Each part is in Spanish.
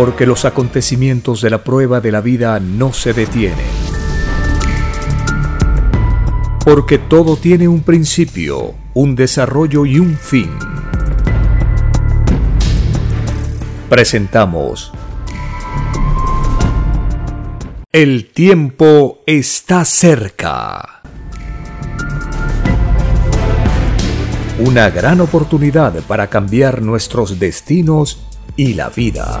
porque los acontecimientos de la prueba de la vida no se detienen. Porque todo tiene un principio, un desarrollo y un fin. Presentamos El tiempo está cerca. Una gran oportunidad para cambiar nuestros destinos y la vida.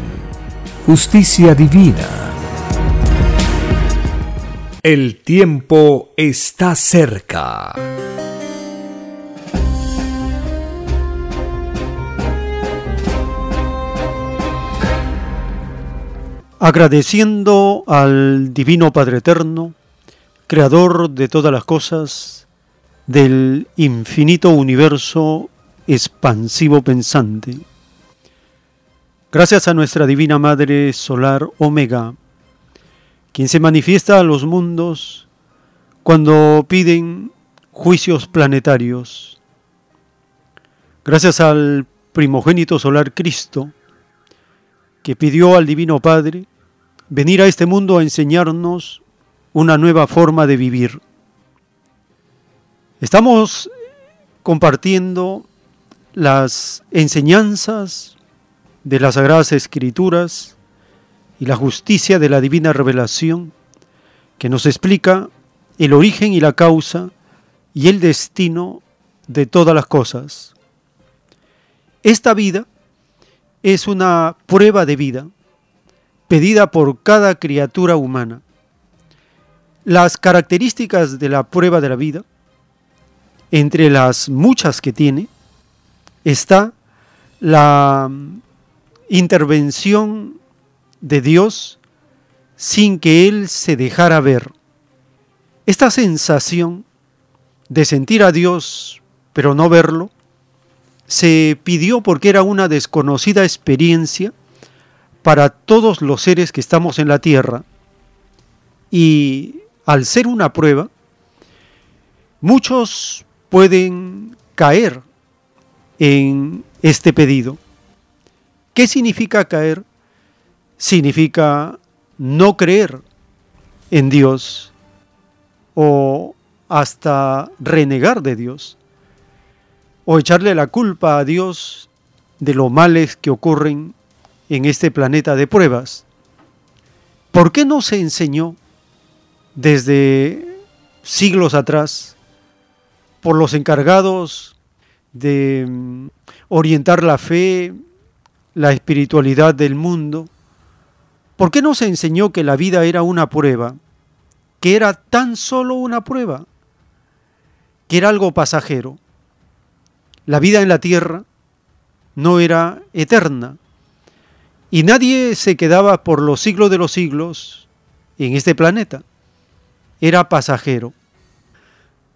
justicia divina. El tiempo está cerca. Agradeciendo al Divino Padre Eterno, Creador de todas las cosas, del infinito universo expansivo pensante. Gracias a nuestra Divina Madre Solar Omega, quien se manifiesta a los mundos cuando piden juicios planetarios. Gracias al primogénito solar Cristo, que pidió al Divino Padre venir a este mundo a enseñarnos una nueva forma de vivir. Estamos compartiendo las enseñanzas de las Sagradas Escrituras y la justicia de la divina revelación que nos explica el origen y la causa y el destino de todas las cosas. Esta vida es una prueba de vida pedida por cada criatura humana. Las características de la prueba de la vida, entre las muchas que tiene, está la intervención de Dios sin que Él se dejara ver. Esta sensación de sentir a Dios pero no verlo, se pidió porque era una desconocida experiencia para todos los seres que estamos en la tierra. Y al ser una prueba, muchos pueden caer en este pedido. ¿Qué significa caer? Significa no creer en Dios o hasta renegar de Dios o echarle la culpa a Dios de los males que ocurren en este planeta de pruebas. ¿Por qué no se enseñó desde siglos atrás por los encargados de mm, orientar la fe, la espiritualidad del mundo? ¿Por qué no se enseñó que la vida era una prueba? Que era tan solo una prueba, que era algo pasajero la vida en la tierra no era eterna y nadie se quedaba por los siglos de los siglos en este planeta. Era pasajero.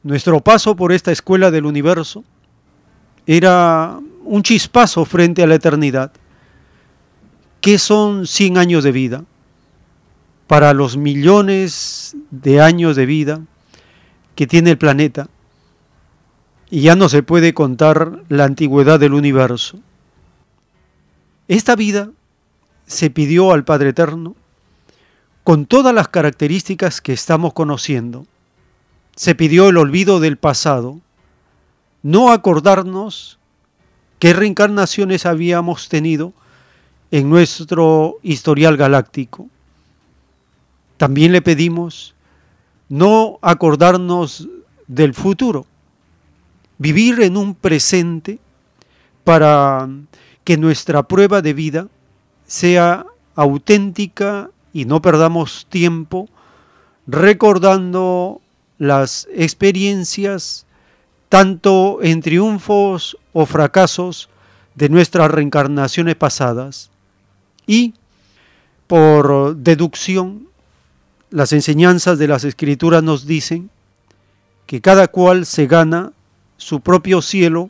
Nuestro paso por esta escuela del universo era un chispazo frente a la eternidad. ¿Qué son 100 años de vida? Para los millones de años de vida que tiene el planeta, y ya no se puede contar la antigüedad del universo. Esta vida se pidió al Padre Eterno con todas las características que estamos conociendo. Se pidió el olvido del pasado, no acordarnos qué reencarnaciones habíamos tenido en nuestro historial galáctico. También le pedimos no acordarnos del futuro, vivir en un presente para que nuestra prueba de vida sea auténtica y no perdamos tiempo recordando las experiencias tanto en triunfos o fracasos de nuestras reencarnaciones pasadas. Y por deducción las enseñanzas de las escrituras nos dicen que cada cual se gana su propio cielo,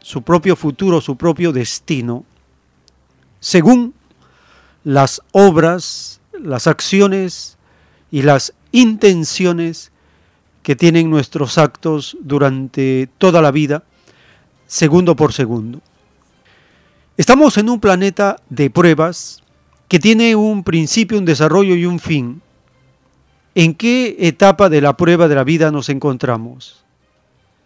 su propio futuro, su propio destino, según las obras, las acciones y las intenciones que tienen nuestros actos durante toda la vida, segundo por segundo. Estamos en un planeta de pruebas que tiene un principio, un desarrollo y un fin. ¿En qué etapa de la prueba de la vida nos encontramos?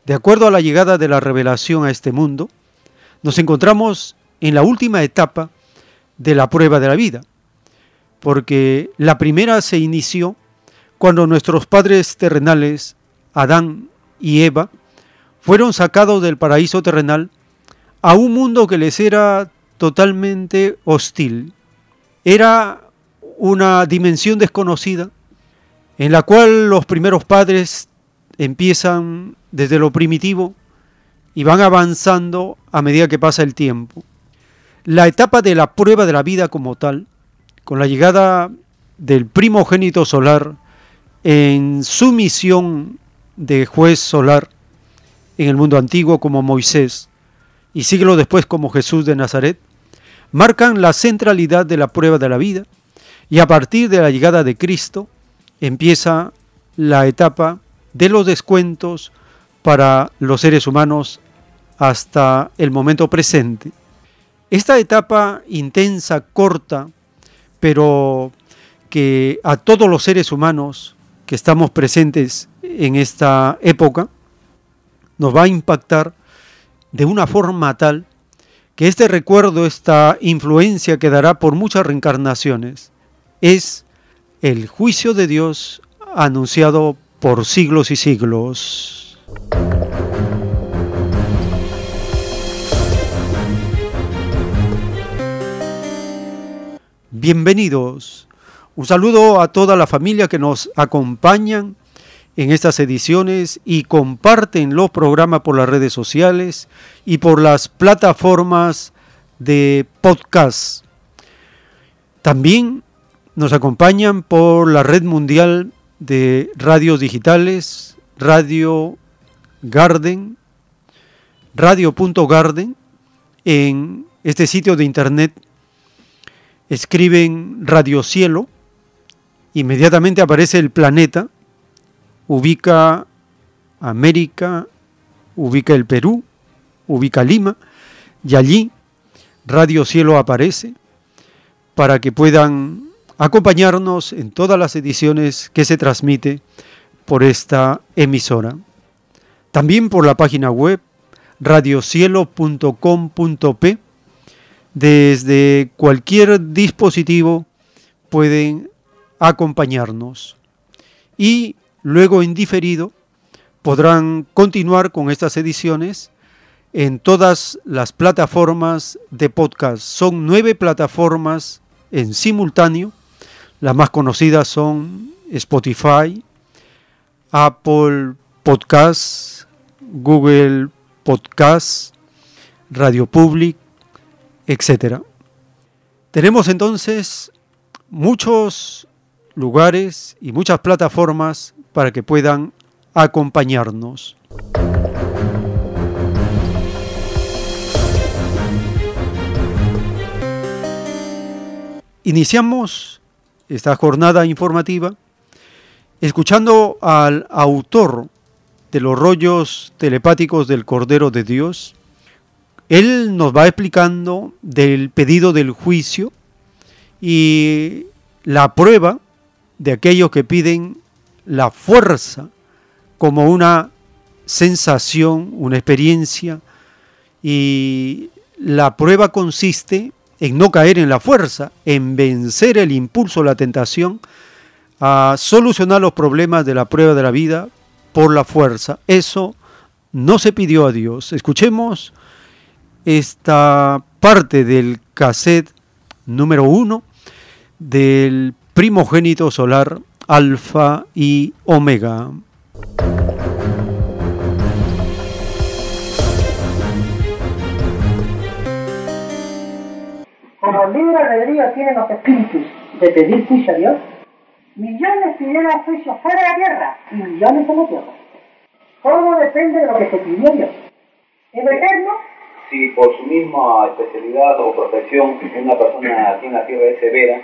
De acuerdo a la llegada de la revelación a este mundo, nos encontramos en la última etapa de la prueba de la vida, porque la primera se inició cuando nuestros padres terrenales, Adán y Eva, fueron sacados del paraíso terrenal a un mundo que les era totalmente hostil. Era una dimensión desconocida en la cual los primeros padres empiezan desde lo primitivo y van avanzando a medida que pasa el tiempo. La etapa de la prueba de la vida como tal, con la llegada del primogénito solar en su misión de juez solar en el mundo antiguo como Moisés y siglo después como Jesús de Nazaret, marcan la centralidad de la prueba de la vida y a partir de la llegada de Cristo, empieza la etapa de los descuentos para los seres humanos hasta el momento presente. Esta etapa intensa, corta, pero que a todos los seres humanos que estamos presentes en esta época, nos va a impactar de una forma tal que este recuerdo, esta influencia que dará por muchas reencarnaciones, es el juicio de Dios anunciado por siglos y siglos. Bienvenidos. Un saludo a toda la familia que nos acompañan en estas ediciones y comparten los programas por las redes sociales y por las plataformas de podcast. También nos acompañan por la red mundial de radios digitales, Radio Garden, radio.garden, en este sitio de internet escriben Radio Cielo, inmediatamente aparece el planeta, ubica América, ubica el Perú, ubica Lima, y allí Radio Cielo aparece para que puedan acompañarnos en todas las ediciones que se transmite por esta emisora. También por la página web radiocielo.com.p. Desde cualquier dispositivo pueden acompañarnos. Y luego en diferido podrán continuar con estas ediciones en todas las plataformas de podcast. Son nueve plataformas en simultáneo las más conocidas son Spotify, Apple Podcasts, Google Podcasts, Radio Public, etc. Tenemos entonces muchos lugares y muchas plataformas para que puedan acompañarnos. Iniciamos esta jornada informativa, escuchando al autor de los rollos telepáticos del Cordero de Dios, él nos va explicando del pedido del juicio y la prueba de aquellos que piden la fuerza como una sensación, una experiencia, y la prueba consiste en no caer en la fuerza, en vencer el impulso, la tentación, a solucionar los problemas de la prueba de la vida por la fuerza. Eso no se pidió a Dios. Escuchemos esta parte del cassette número uno del primogénito solar Alfa y Omega. como libre albedrío tienen los espíritus de pedir juicio a Dios, millones pidieron juicio fuera de la tierra y millones en la tierra. Todo depende de lo que se pidió a Dios. ¿Es eterno? Si por su misma especialidad o profesión una persona aquí en la tierra es severa,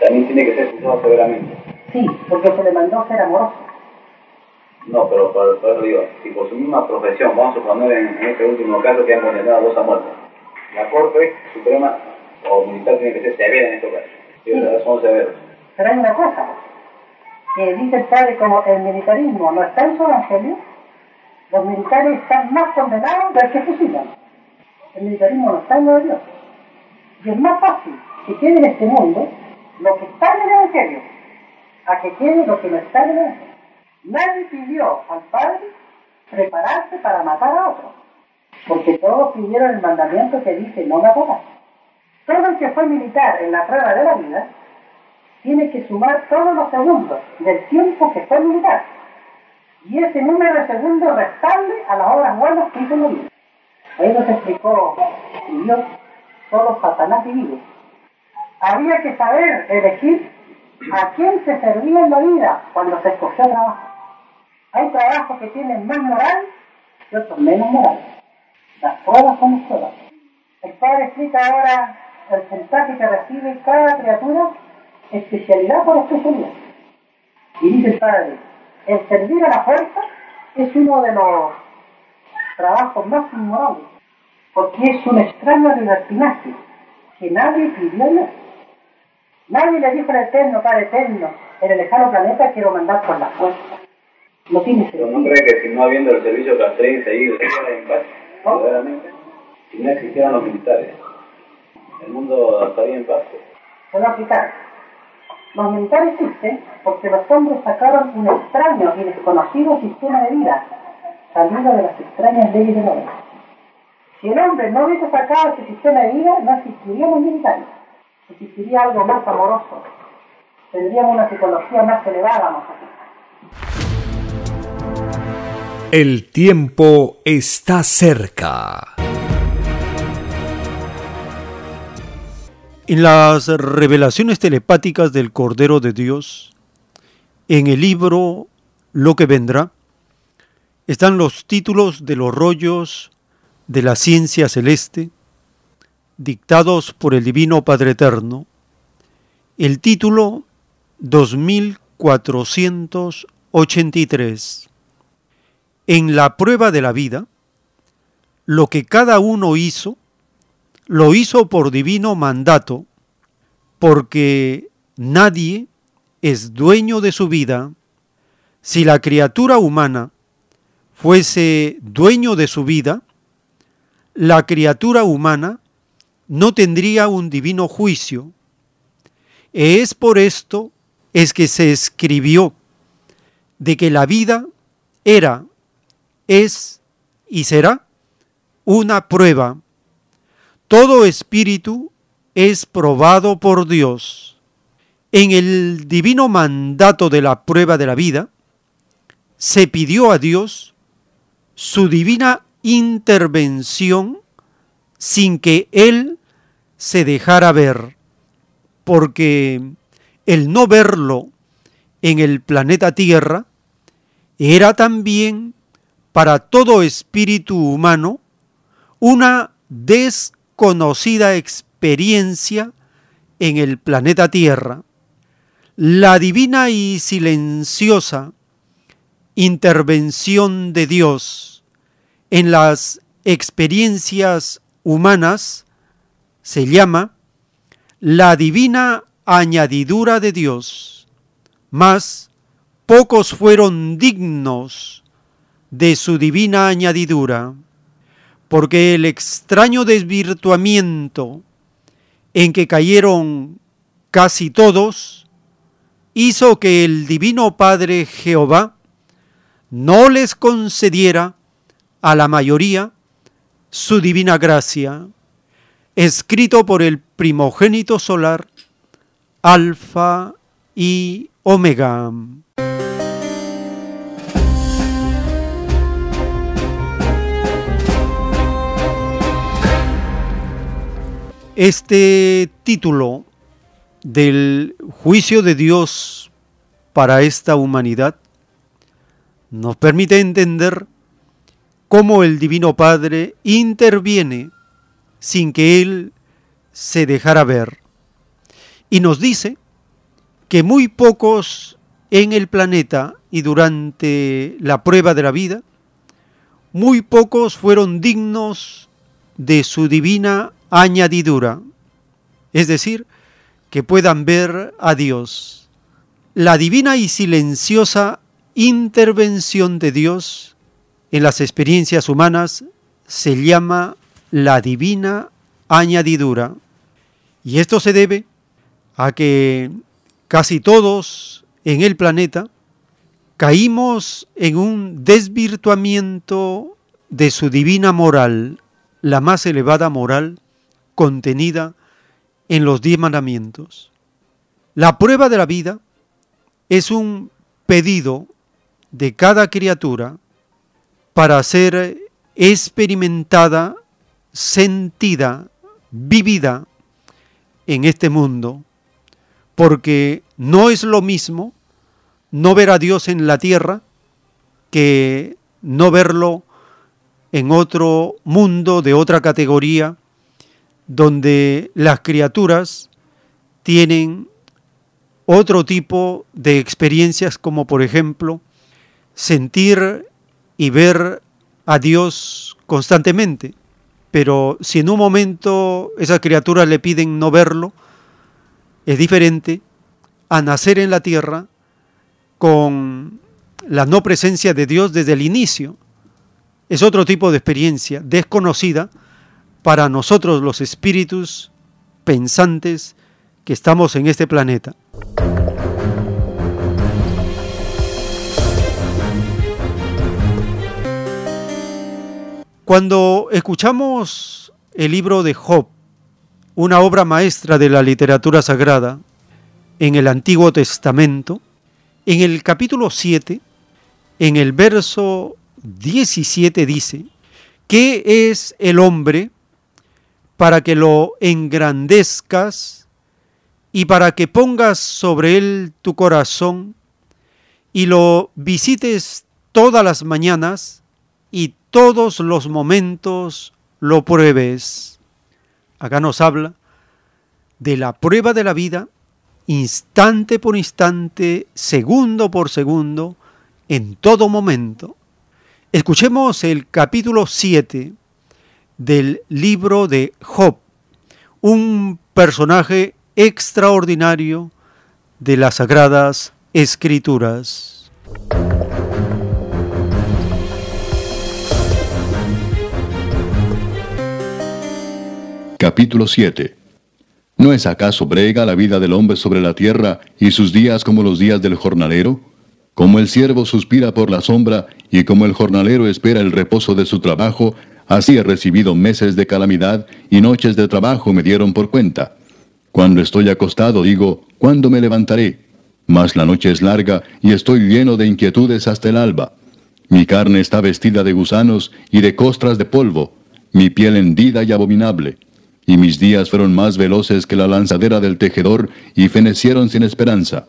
también tiene que ser juzgado severamente. Sí, porque se le mandó ser amoroso. No, pero por, eso digo, si por su misma profesión, vamos a suponer en, este último caso que han condenado a dos a muerte, la Corte Suprema o Militar tiene que ser severa en estos casos. Sí. Son severos. Pero hay una cosa, que dice el padre, como el militarismo no está en su evangelio, los militares están más condenados del que fusilan. El militarismo no está en lo de Dios. Y es más fácil que quede en este mundo lo que está en el evangelio, a que quede lo que no está en el evangelio. Nadie pidió al Padre prepararse para matar a otro, porque todos pidieron el mandamiento que dice no matarás. Todo el que fue militar en la prueba de la vida tiene que sumar todos los segundos del tiempo que fue militar. Y ese número de segundos restarle a las obras buenas que hizo en la. Ahí nos explicó Dios, todos Satanás y Dios. Había que saber elegir a quién se servía en la vida cuando se escogió trabajo. Hay trabajos que tienen más moral y otros menos moral. Las pruebas son pruebas. El Padre explica ahora el mensaje que recibe cada criatura especialidad por especialidad. Y dice el Padre, el servir a la fuerza es uno de los trabajos más inmorales, porque es un extraño libertinaje que nadie pidió a Nadie le dijo al Eterno, Padre Eterno, en el lejano planeta quiero mandar por la fuerza. No tiene sentido. ¿No cree que si no habiendo el servicio castrense ahí, en paz, verdaderamente, si no existieran los militares, el mundo estaría en paz? Se va a explicar. Los militares existen porque los hombres sacaron un extraño y desconocido sistema de vida, salido de las extrañas leyes del hombre. Si el hombre no hubiese sacado ese sistema de vida, no existirían los militares. Existiría algo más amoroso. Tendríamos una psicología más elevada, más el tiempo está cerca. En las revelaciones telepáticas del Cordero de Dios, en el libro Lo que vendrá, están los títulos de los rollos de la ciencia celeste, dictados por el Divino Padre Eterno. El título 2483 en la prueba de la vida, lo que cada uno hizo, lo hizo por divino mandato, porque nadie es dueño de su vida. Si la criatura humana fuese dueño de su vida, la criatura humana no tendría un divino juicio. Es por esto es que se escribió de que la vida era es y será una prueba. Todo espíritu es probado por Dios. En el divino mandato de la prueba de la vida, se pidió a Dios su divina intervención sin que Él se dejara ver, porque el no verlo en el planeta Tierra era también para todo espíritu humano una desconocida experiencia en el planeta Tierra. La divina y silenciosa intervención de Dios en las experiencias humanas se llama la divina añadidura de Dios. Mas pocos fueron dignos de su divina añadidura, porque el extraño desvirtuamiento en que cayeron casi todos hizo que el Divino Padre Jehová no les concediera a la mayoría su divina gracia, escrito por el primogénito solar, Alfa y Omega. Este título del juicio de Dios para esta humanidad nos permite entender cómo el Divino Padre interviene sin que Él se dejara ver. Y nos dice que muy pocos en el planeta y durante la prueba de la vida, muy pocos fueron dignos de su divina añadidura, es decir, que puedan ver a Dios. La divina y silenciosa intervención de Dios en las experiencias humanas se llama la divina añadidura. Y esto se debe a que casi todos en el planeta caímos en un desvirtuamiento de su divina moral, la más elevada moral contenida en los diez mandamientos. La prueba de la vida es un pedido de cada criatura para ser experimentada, sentida, vivida en este mundo, porque no es lo mismo no ver a Dios en la tierra que no verlo en otro mundo de otra categoría donde las criaturas tienen otro tipo de experiencias como por ejemplo sentir y ver a Dios constantemente. Pero si en un momento esas criaturas le piden no verlo, es diferente a nacer en la tierra con la no presencia de Dios desde el inicio. Es otro tipo de experiencia desconocida para nosotros los espíritus pensantes que estamos en este planeta. Cuando escuchamos el libro de Job, una obra maestra de la literatura sagrada en el Antiguo Testamento, en el capítulo 7, en el verso 17 dice, ¿qué es el hombre para que lo engrandezcas y para que pongas sobre él tu corazón y lo visites todas las mañanas y todos los momentos lo pruebes. Acá nos habla de la prueba de la vida, instante por instante, segundo por segundo, en todo momento. Escuchemos el capítulo 7 del libro de Job, un personaje extraordinario de las sagradas escrituras. Capítulo 7 ¿No es acaso brega la vida del hombre sobre la tierra y sus días como los días del jornalero? Como el siervo suspira por la sombra y como el jornalero espera el reposo de su trabajo, Así he recibido meses de calamidad y noches de trabajo me dieron por cuenta. Cuando estoy acostado digo, ¿cuándo me levantaré? Mas la noche es larga y estoy lleno de inquietudes hasta el alba. Mi carne está vestida de gusanos y de costras de polvo, mi piel hendida y abominable. Y mis días fueron más veloces que la lanzadera del tejedor y fenecieron sin esperanza.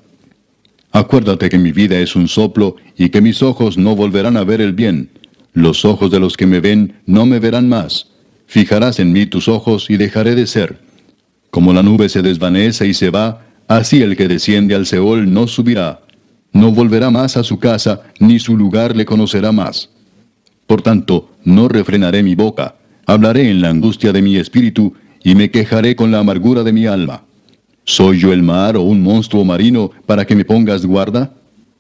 Acuérdate que mi vida es un soplo y que mis ojos no volverán a ver el bien los ojos de los que me ven no me verán más. Fijarás en mí tus ojos y dejaré de ser. Como la nube se desvanece y se va, así el que desciende al Seol no subirá. No volverá más a su casa, ni su lugar le conocerá más. Por tanto, no refrenaré mi boca, hablaré en la angustia de mi espíritu, y me quejaré con la amargura de mi alma. ¿Soy yo el mar o un monstruo marino para que me pongas guarda?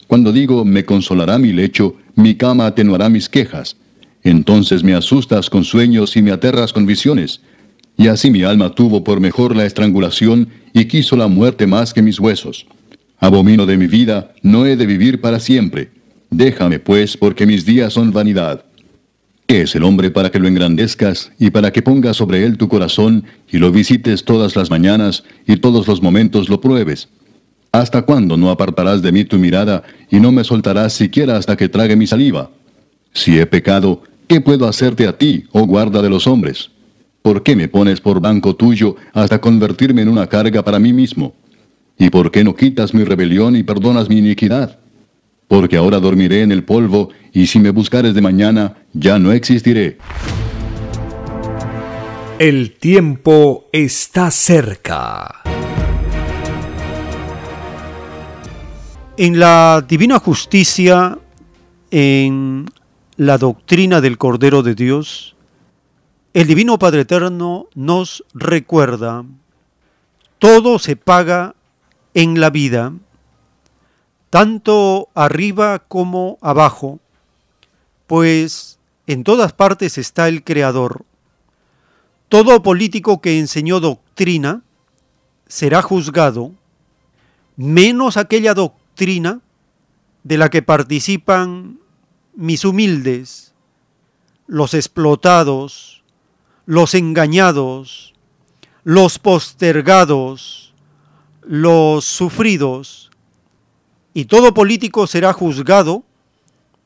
Cuando digo me consolará mi lecho, mi cama atenuará mis quejas. Entonces me asustas con sueños y me aterras con visiones. Y así mi alma tuvo por mejor la estrangulación y quiso la muerte más que mis huesos. Abomino de mi vida, no he de vivir para siempre. Déjame pues, porque mis días son vanidad. ¿Qué es el hombre para que lo engrandezcas y para que pongas sobre él tu corazón y lo visites todas las mañanas y todos los momentos lo pruebes? ¿Hasta cuándo no apartarás de mí tu mirada y no me soltarás siquiera hasta que trague mi saliva? Si he pecado, ¿qué puedo hacerte a ti, oh guarda de los hombres? ¿Por qué me pones por banco tuyo hasta convertirme en una carga para mí mismo? ¿Y por qué no quitas mi rebelión y perdonas mi iniquidad? Porque ahora dormiré en el polvo, y si me buscares de mañana, ya no existiré. El tiempo está cerca. En la divina justicia, en la doctrina del Cordero de Dios, el Divino Padre Eterno nos recuerda, todo se paga en la vida, tanto arriba como abajo, pues en todas partes está el Creador. Todo político que enseñó doctrina será juzgado, menos aquella doctrina de la que participan mis humildes, los explotados, los engañados, los postergados, los sufridos, y todo político será juzgado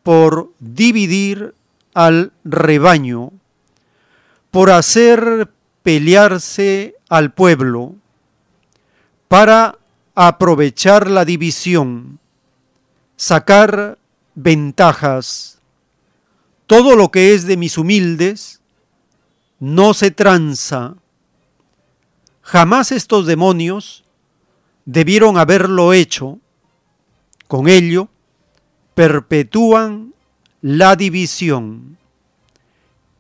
por dividir al rebaño, por hacer pelearse al pueblo, para aprovechar la división, sacar ventajas. Todo lo que es de mis humildes no se tranza. Jamás estos demonios debieron haberlo hecho. Con ello, perpetúan la división,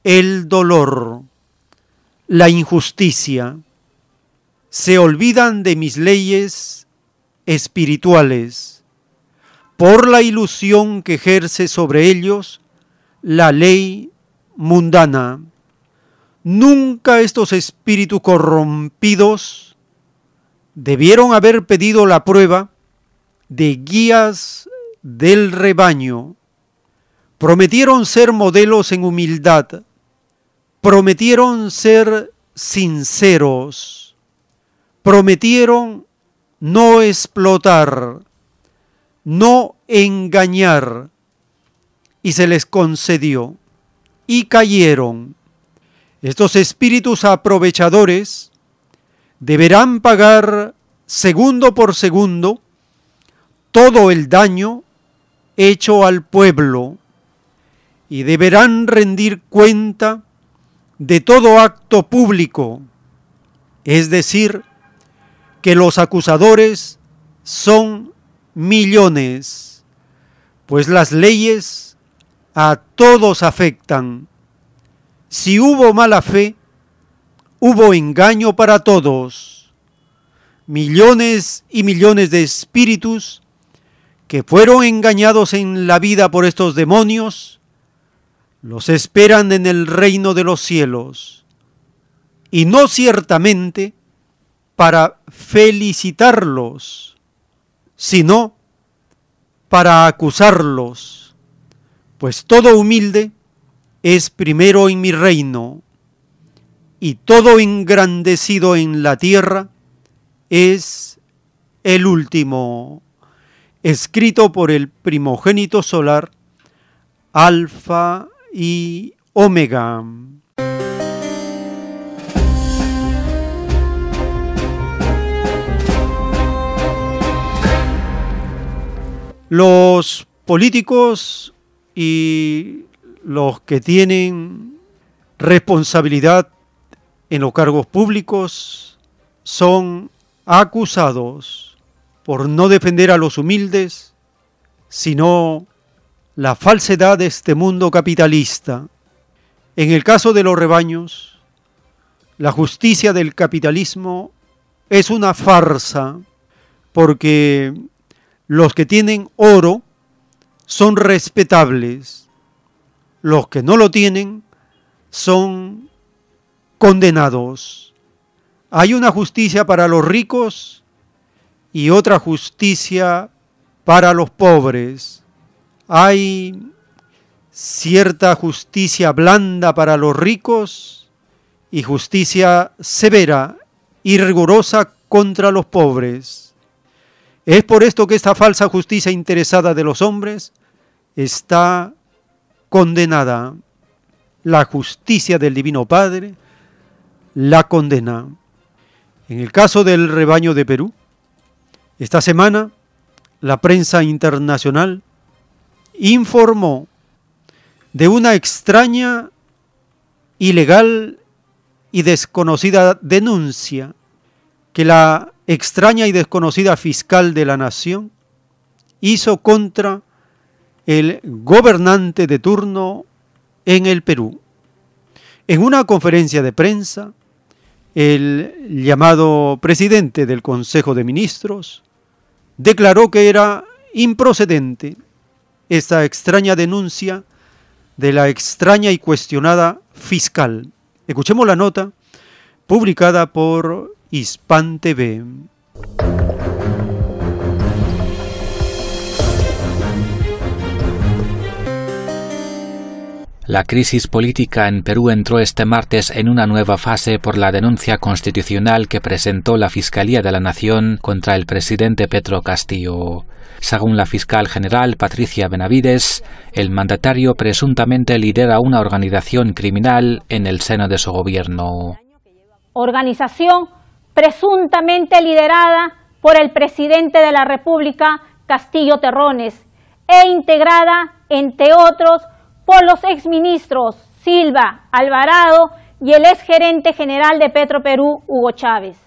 el dolor, la injusticia. Se olvidan de mis leyes espirituales por la ilusión que ejerce sobre ellos la ley mundana. Nunca estos espíritus corrompidos debieron haber pedido la prueba de guías del rebaño. Prometieron ser modelos en humildad. Prometieron ser sinceros. Prometieron no explotar, no engañar. Y se les concedió. Y cayeron estos espíritus aprovechadores deberán pagar segundo por segundo todo el daño hecho al pueblo y deberán rendir cuenta de todo acto público, es decir, que los acusadores son millones, pues las leyes a todos afectan si hubo mala fe, hubo engaño para todos. Millones y millones de espíritus que fueron engañados en la vida por estos demonios, los esperan en el reino de los cielos. Y no ciertamente para felicitarlos, sino para acusarlos, pues todo humilde es primero en mi reino, y todo engrandecido en la tierra es el último, escrito por el primogénito solar, Alfa y Omega. Los políticos y los que tienen responsabilidad en los cargos públicos son acusados por no defender a los humildes, sino la falsedad de este mundo capitalista. En el caso de los rebaños, la justicia del capitalismo es una farsa porque los que tienen oro son respetables, los que no lo tienen son condenados. Hay una justicia para los ricos y otra justicia para los pobres. Hay cierta justicia blanda para los ricos y justicia severa y rigurosa contra los pobres. Es por esto que esta falsa justicia interesada de los hombres está condenada. La justicia del Divino Padre la condena. En el caso del rebaño de Perú, esta semana la prensa internacional informó de una extraña, ilegal y desconocida denuncia que la extraña y desconocida fiscal de la nación hizo contra el gobernante de turno en el Perú. En una conferencia de prensa, el llamado presidente del Consejo de Ministros declaró que era improcedente esta extraña denuncia de la extraña y cuestionada fiscal. Escuchemos la nota publicada por Hispan TV. La crisis política en Perú entró este martes en una nueva fase por la denuncia constitucional que presentó la Fiscalía de la Nación contra el presidente Petro Castillo. Según la fiscal general Patricia Benavides, el mandatario presuntamente lidera una organización criminal en el seno de su gobierno. Organización presuntamente liderada por el presidente de la República, Castillo Terrones, e integrada, entre otros, por los exministros Silva, Alvarado y el exgerente general de Petro Perú, Hugo Chávez.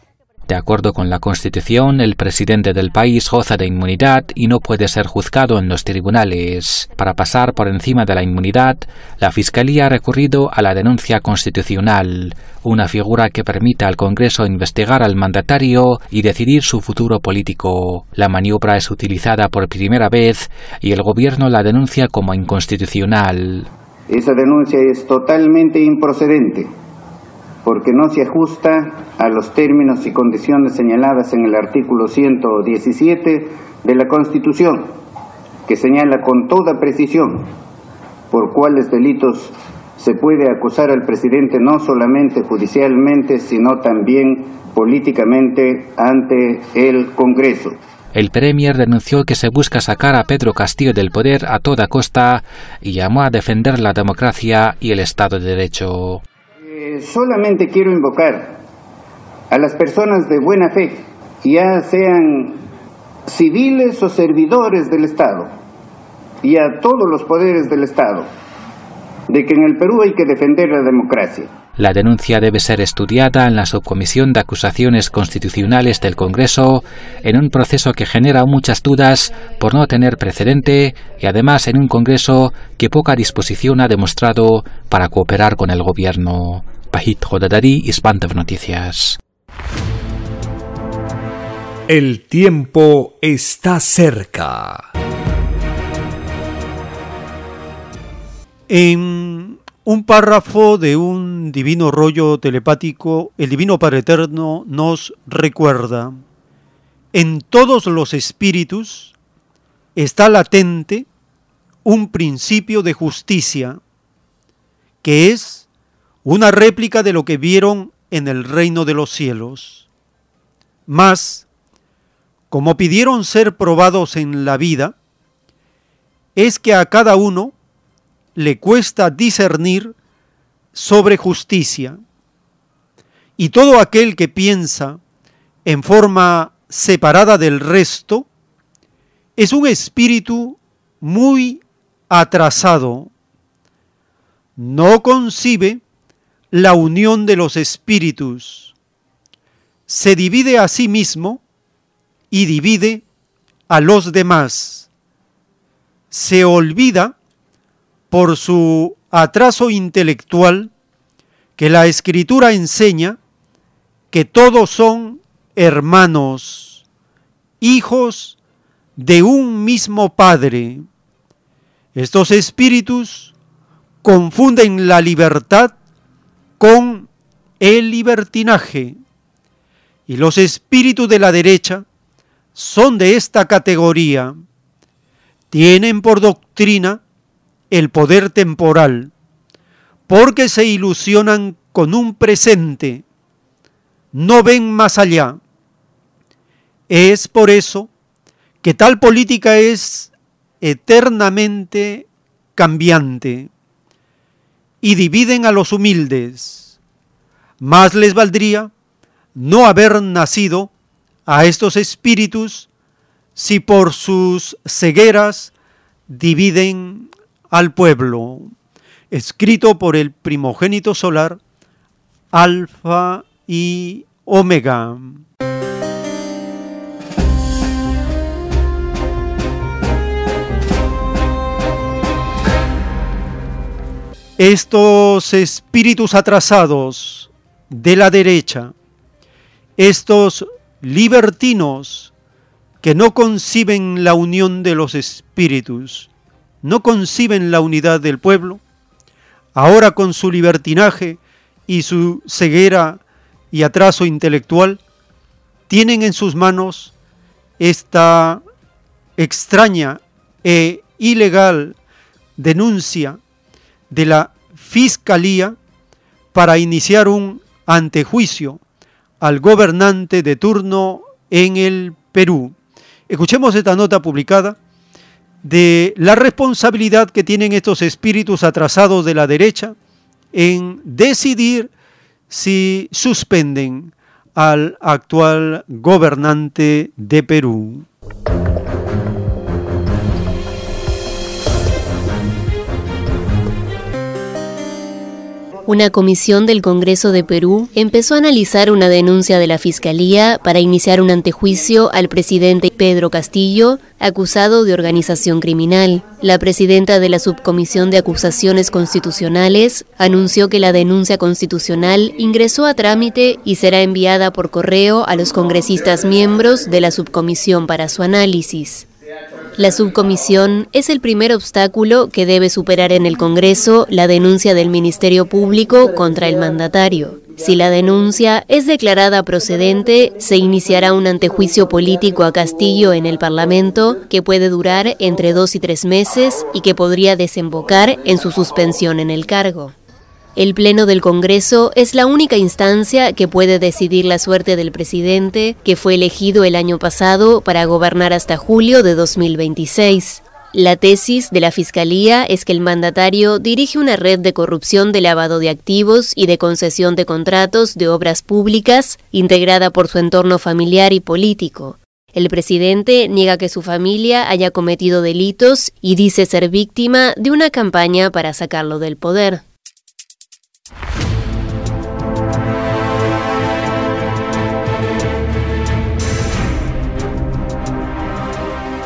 De acuerdo con la Constitución, el presidente del país goza de inmunidad y no puede ser juzgado en los tribunales. Para pasar por encima de la inmunidad, la Fiscalía ha recurrido a la denuncia constitucional, una figura que permite al Congreso investigar al mandatario y decidir su futuro político. La maniobra es utilizada por primera vez y el gobierno la denuncia como inconstitucional. Esa denuncia es totalmente improcedente porque no se ajusta a los términos y condiciones señaladas en el artículo 117 de la Constitución, que señala con toda precisión por cuáles delitos se puede acusar al presidente no solamente judicialmente, sino también políticamente ante el Congreso. El Premier denunció que se busca sacar a Pedro Castillo del poder a toda costa y llamó a defender la democracia y el Estado de Derecho solamente quiero invocar a las personas de buena fe, ya sean civiles o servidores del Estado, y a todos los poderes del Estado, de que en el Perú hay que defender la democracia. La denuncia debe ser estudiada en la Subcomisión de Acusaciones Constitucionales del Congreso en un proceso que genera muchas dudas por no tener precedente y además en un Congreso que poca disposición ha demostrado para cooperar con el Gobierno. Pahit Jodadari y Noticias. El tiempo está cerca. En un párrafo de un divino rollo telepático, el Divino Padre Eterno nos recuerda, en todos los espíritus está latente un principio de justicia, que es una réplica de lo que vieron en el reino de los cielos. Mas, como pidieron ser probados en la vida, es que a cada uno le cuesta discernir sobre justicia. Y todo aquel que piensa en forma separada del resto es un espíritu muy atrasado. No concibe la unión de los espíritus, se divide a sí mismo y divide a los demás. Se olvida por su atraso intelectual que la escritura enseña que todos son hermanos, hijos de un mismo Padre. Estos espíritus confunden la libertad con el libertinaje. Y los espíritus de la derecha son de esta categoría. Tienen por doctrina el poder temporal, porque se ilusionan con un presente, no ven más allá. Es por eso que tal política es eternamente cambiante y dividen a los humildes, Más les valdría no haber nacido a estos espíritus si por sus cegueras dividen al pueblo. Escrito por el primogénito solar, Alfa y Omega. Estos espíritus atrasados de la derecha, estos libertinos que no conciben la unión de los espíritus, no conciben la unidad del pueblo, ahora con su libertinaje y su ceguera y atraso intelectual, tienen en sus manos esta extraña e ilegal denuncia de la Fiscalía para iniciar un antejuicio al gobernante de turno en el Perú. Escuchemos esta nota publicada de la responsabilidad que tienen estos espíritus atrasados de la derecha en decidir si suspenden al actual gobernante de Perú. Una comisión del Congreso de Perú empezó a analizar una denuncia de la Fiscalía para iniciar un antejuicio al presidente Pedro Castillo, acusado de organización criminal. La presidenta de la Subcomisión de Acusaciones Constitucionales anunció que la denuncia constitucional ingresó a trámite y será enviada por correo a los congresistas miembros de la subcomisión para su análisis. La subcomisión es el primer obstáculo que debe superar en el Congreso la denuncia del Ministerio Público contra el mandatario. Si la denuncia es declarada procedente, se iniciará un antejuicio político a Castillo en el Parlamento que puede durar entre dos y tres meses y que podría desembocar en su suspensión en el cargo. El Pleno del Congreso es la única instancia que puede decidir la suerte del presidente, que fue elegido el año pasado para gobernar hasta julio de 2026. La tesis de la Fiscalía es que el mandatario dirige una red de corrupción de lavado de activos y de concesión de contratos de obras públicas integrada por su entorno familiar y político. El presidente niega que su familia haya cometido delitos y dice ser víctima de una campaña para sacarlo del poder.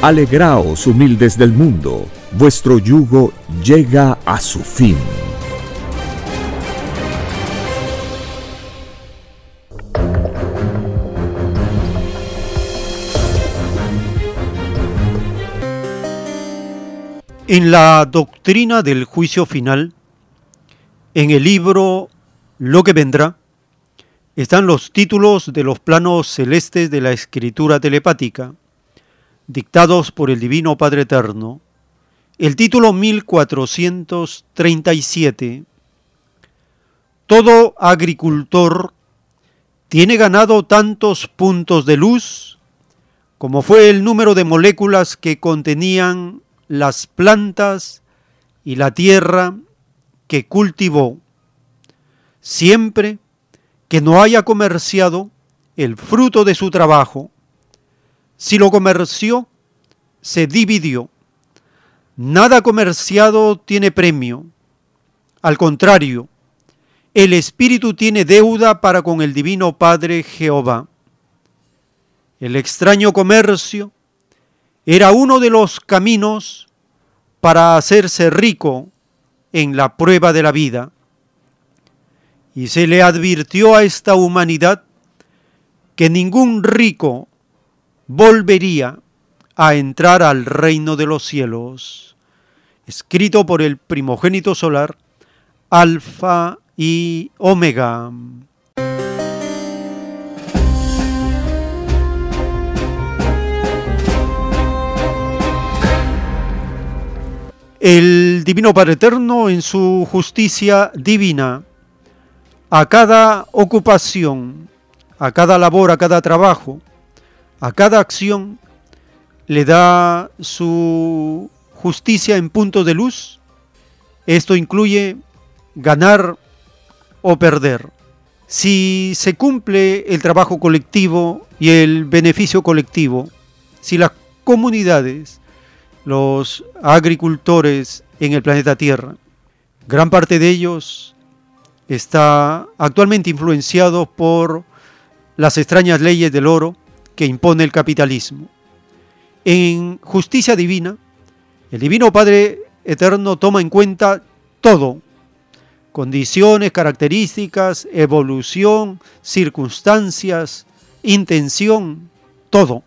Alegraos humildes del mundo, vuestro yugo llega a su fin. En la doctrina del juicio final, en el libro Lo que vendrá, están los títulos de los planos celestes de la escritura telepática dictados por el Divino Padre Eterno, el título 1437, todo agricultor tiene ganado tantos puntos de luz como fue el número de moléculas que contenían las plantas y la tierra que cultivó, siempre que no haya comerciado el fruto de su trabajo. Si lo comerció, se dividió. Nada comerciado tiene premio. Al contrario, el Espíritu tiene deuda para con el Divino Padre Jehová. El extraño comercio era uno de los caminos para hacerse rico en la prueba de la vida. Y se le advirtió a esta humanidad que ningún rico volvería a entrar al reino de los cielos. Escrito por el primogénito solar, Alfa y Omega. El Divino Padre Eterno en su justicia divina a cada ocupación, a cada labor, a cada trabajo, a cada acción, le da su justicia en punto de luz. Esto incluye ganar o perder. Si se cumple el trabajo colectivo y el beneficio colectivo, si las comunidades, los agricultores en el planeta Tierra, gran parte de ellos está actualmente influenciado por las extrañas leyes del oro que impone el capitalismo. En justicia divina, el Divino Padre Eterno toma en cuenta todo, condiciones, características, evolución, circunstancias, intención, todo.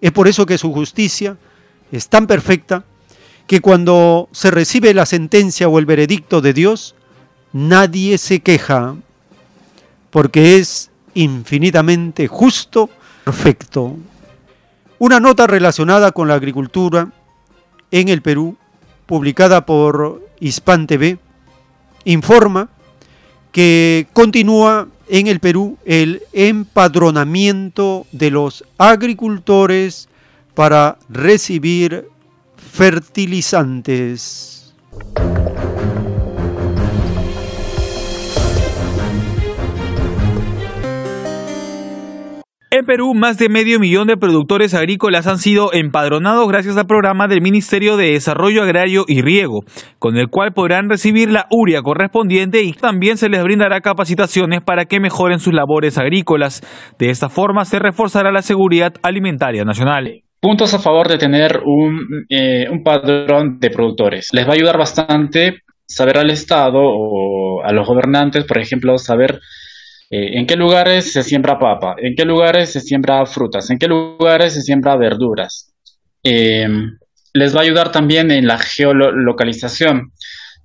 Es por eso que su justicia es tan perfecta que cuando se recibe la sentencia o el veredicto de Dios, nadie se queja, porque es infinitamente justo, perfecto. Una nota relacionada con la agricultura en el Perú, publicada por Hispan TV, informa que continúa en el Perú el empadronamiento de los agricultores para recibir fertilizantes. En Perú, más de medio millón de productores agrícolas han sido empadronados gracias al programa del Ministerio de Desarrollo Agrario y Riego, con el cual podrán recibir la URIA correspondiente y también se les brindará capacitaciones para que mejoren sus labores agrícolas. De esta forma se reforzará la seguridad alimentaria nacional. Puntos a favor de tener un, eh, un padrón de productores. Les va a ayudar bastante saber al Estado o a los gobernantes, por ejemplo, saber eh, en qué lugares se siembra papa, en qué lugares se siembra frutas, en qué lugares se siembra verduras. Em, les va a ayudar también en la geolocalización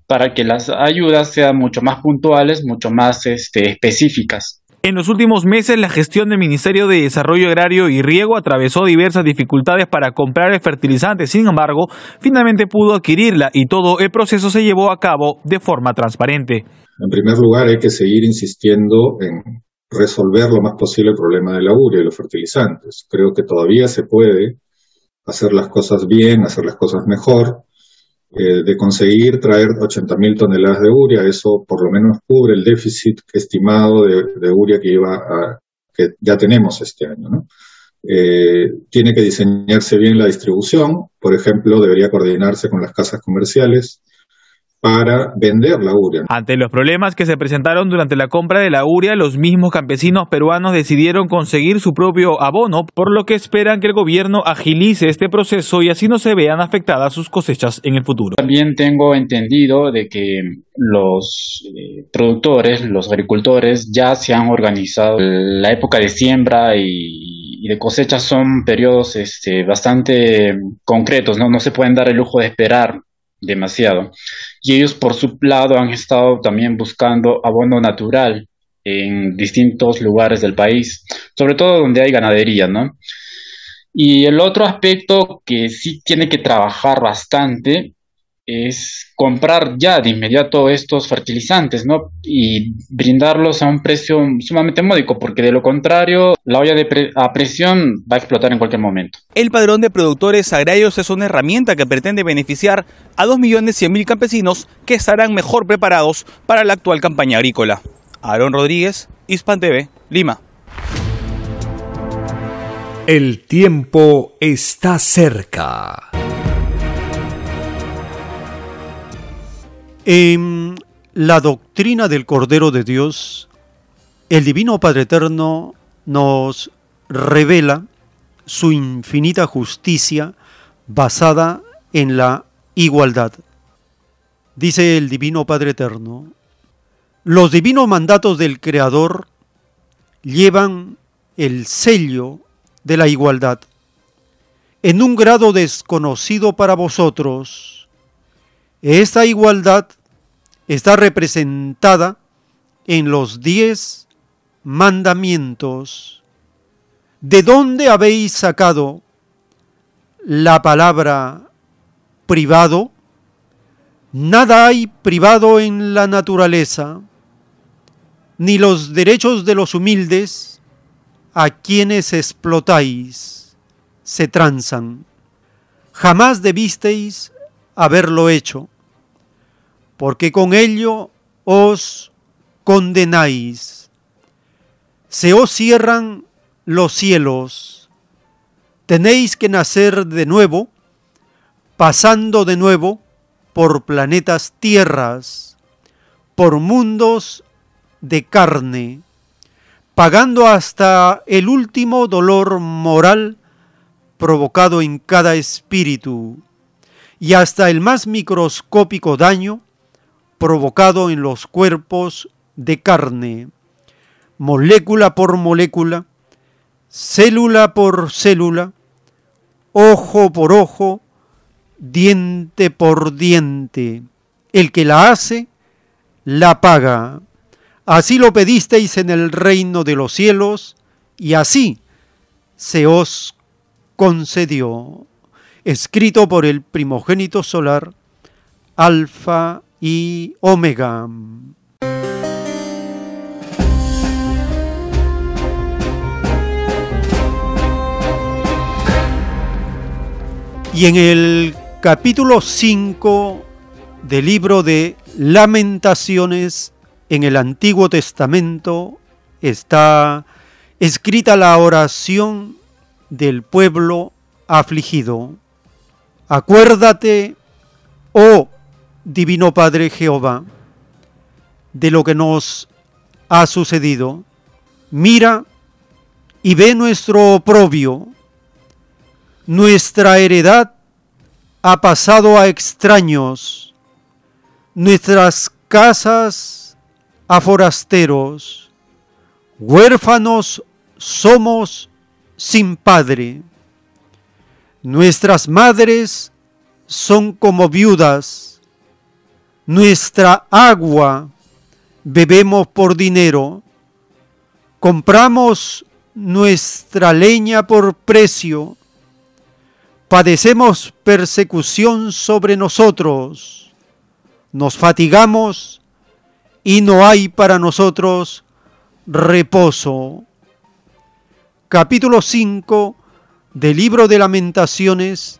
para que las ayudas sean mucho más puntuales, mucho más este, específicas. En los últimos meses, la gestión del Ministerio de Desarrollo Agrario y Riego atravesó diversas dificultades para comprar el fertilizante. Sin embargo, finalmente pudo adquirirla y todo el proceso se llevó a cabo de forma transparente. En primer lugar, hay que seguir insistiendo en resolver lo más posible el problema de la urea y los fertilizantes. Creo que todavía se puede hacer las cosas bien, hacer las cosas mejor. Eh, de conseguir traer 80.000 toneladas de urea, eso por lo menos cubre el déficit estimado de, de urea que, iba a, que ya tenemos este año. ¿no? Eh, tiene que diseñarse bien la distribución, por ejemplo, debería coordinarse con las casas comerciales para vender la urea. Ante los problemas que se presentaron durante la compra de la urea, los mismos campesinos peruanos decidieron conseguir su propio abono, por lo que esperan que el gobierno agilice este proceso y así no se vean afectadas sus cosechas en el futuro. También tengo entendido de que los eh, productores, los agricultores ya se han organizado. La época de siembra y, y de cosecha son periodos este, bastante concretos, ¿no? no se pueden dar el lujo de esperar demasiado. Y ellos por su lado han estado también buscando abono natural en distintos lugares del país, sobre todo donde hay ganadería, ¿no? Y el otro aspecto que sí tiene que trabajar bastante es comprar ya de inmediato estos fertilizantes, ¿no? Y brindarlos a un precio sumamente módico, porque de lo contrario, la olla de a presión va a explotar en cualquier momento. El padrón de productores agrarios es una herramienta que pretende beneficiar a 2.100.000 campesinos que estarán mejor preparados para la actual campaña agrícola. Aaron Rodríguez, Hispan TV, Lima. El tiempo está cerca. En la doctrina del Cordero de Dios, el Divino Padre Eterno nos revela su infinita justicia basada en la igualdad. Dice el Divino Padre Eterno, los divinos mandatos del Creador llevan el sello de la igualdad en un grado desconocido para vosotros esta igualdad está representada en los diez mandamientos. ¿De dónde habéis sacado la palabra privado? Nada hay privado en la naturaleza, ni los derechos de los humildes a quienes explotáis se transan. Jamás debisteis haberlo hecho porque con ello os condenáis. Se os cierran los cielos, tenéis que nacer de nuevo, pasando de nuevo por planetas tierras, por mundos de carne, pagando hasta el último dolor moral provocado en cada espíritu y hasta el más microscópico daño provocado en los cuerpos de carne, molécula por molécula, célula por célula, ojo por ojo, diente por diente. El que la hace, la paga. Así lo pedisteis en el reino de los cielos, y así se os concedió. Escrito por el primogénito solar, Alfa y Omega. Y en el capítulo 5 del libro de Lamentaciones en el Antiguo Testamento está escrita la oración del pueblo afligido. Acuérdate, oh Divino Padre Jehová, de lo que nos ha sucedido. Mira y ve nuestro oprobio. Nuestra heredad ha pasado a extraños, nuestras casas a forasteros, huérfanos somos sin padre. Nuestras madres son como viudas nuestra agua bebemos por dinero, compramos nuestra leña por precio, padecemos persecución sobre nosotros, nos fatigamos y no hay para nosotros reposo. Capítulo 5 del libro de lamentaciones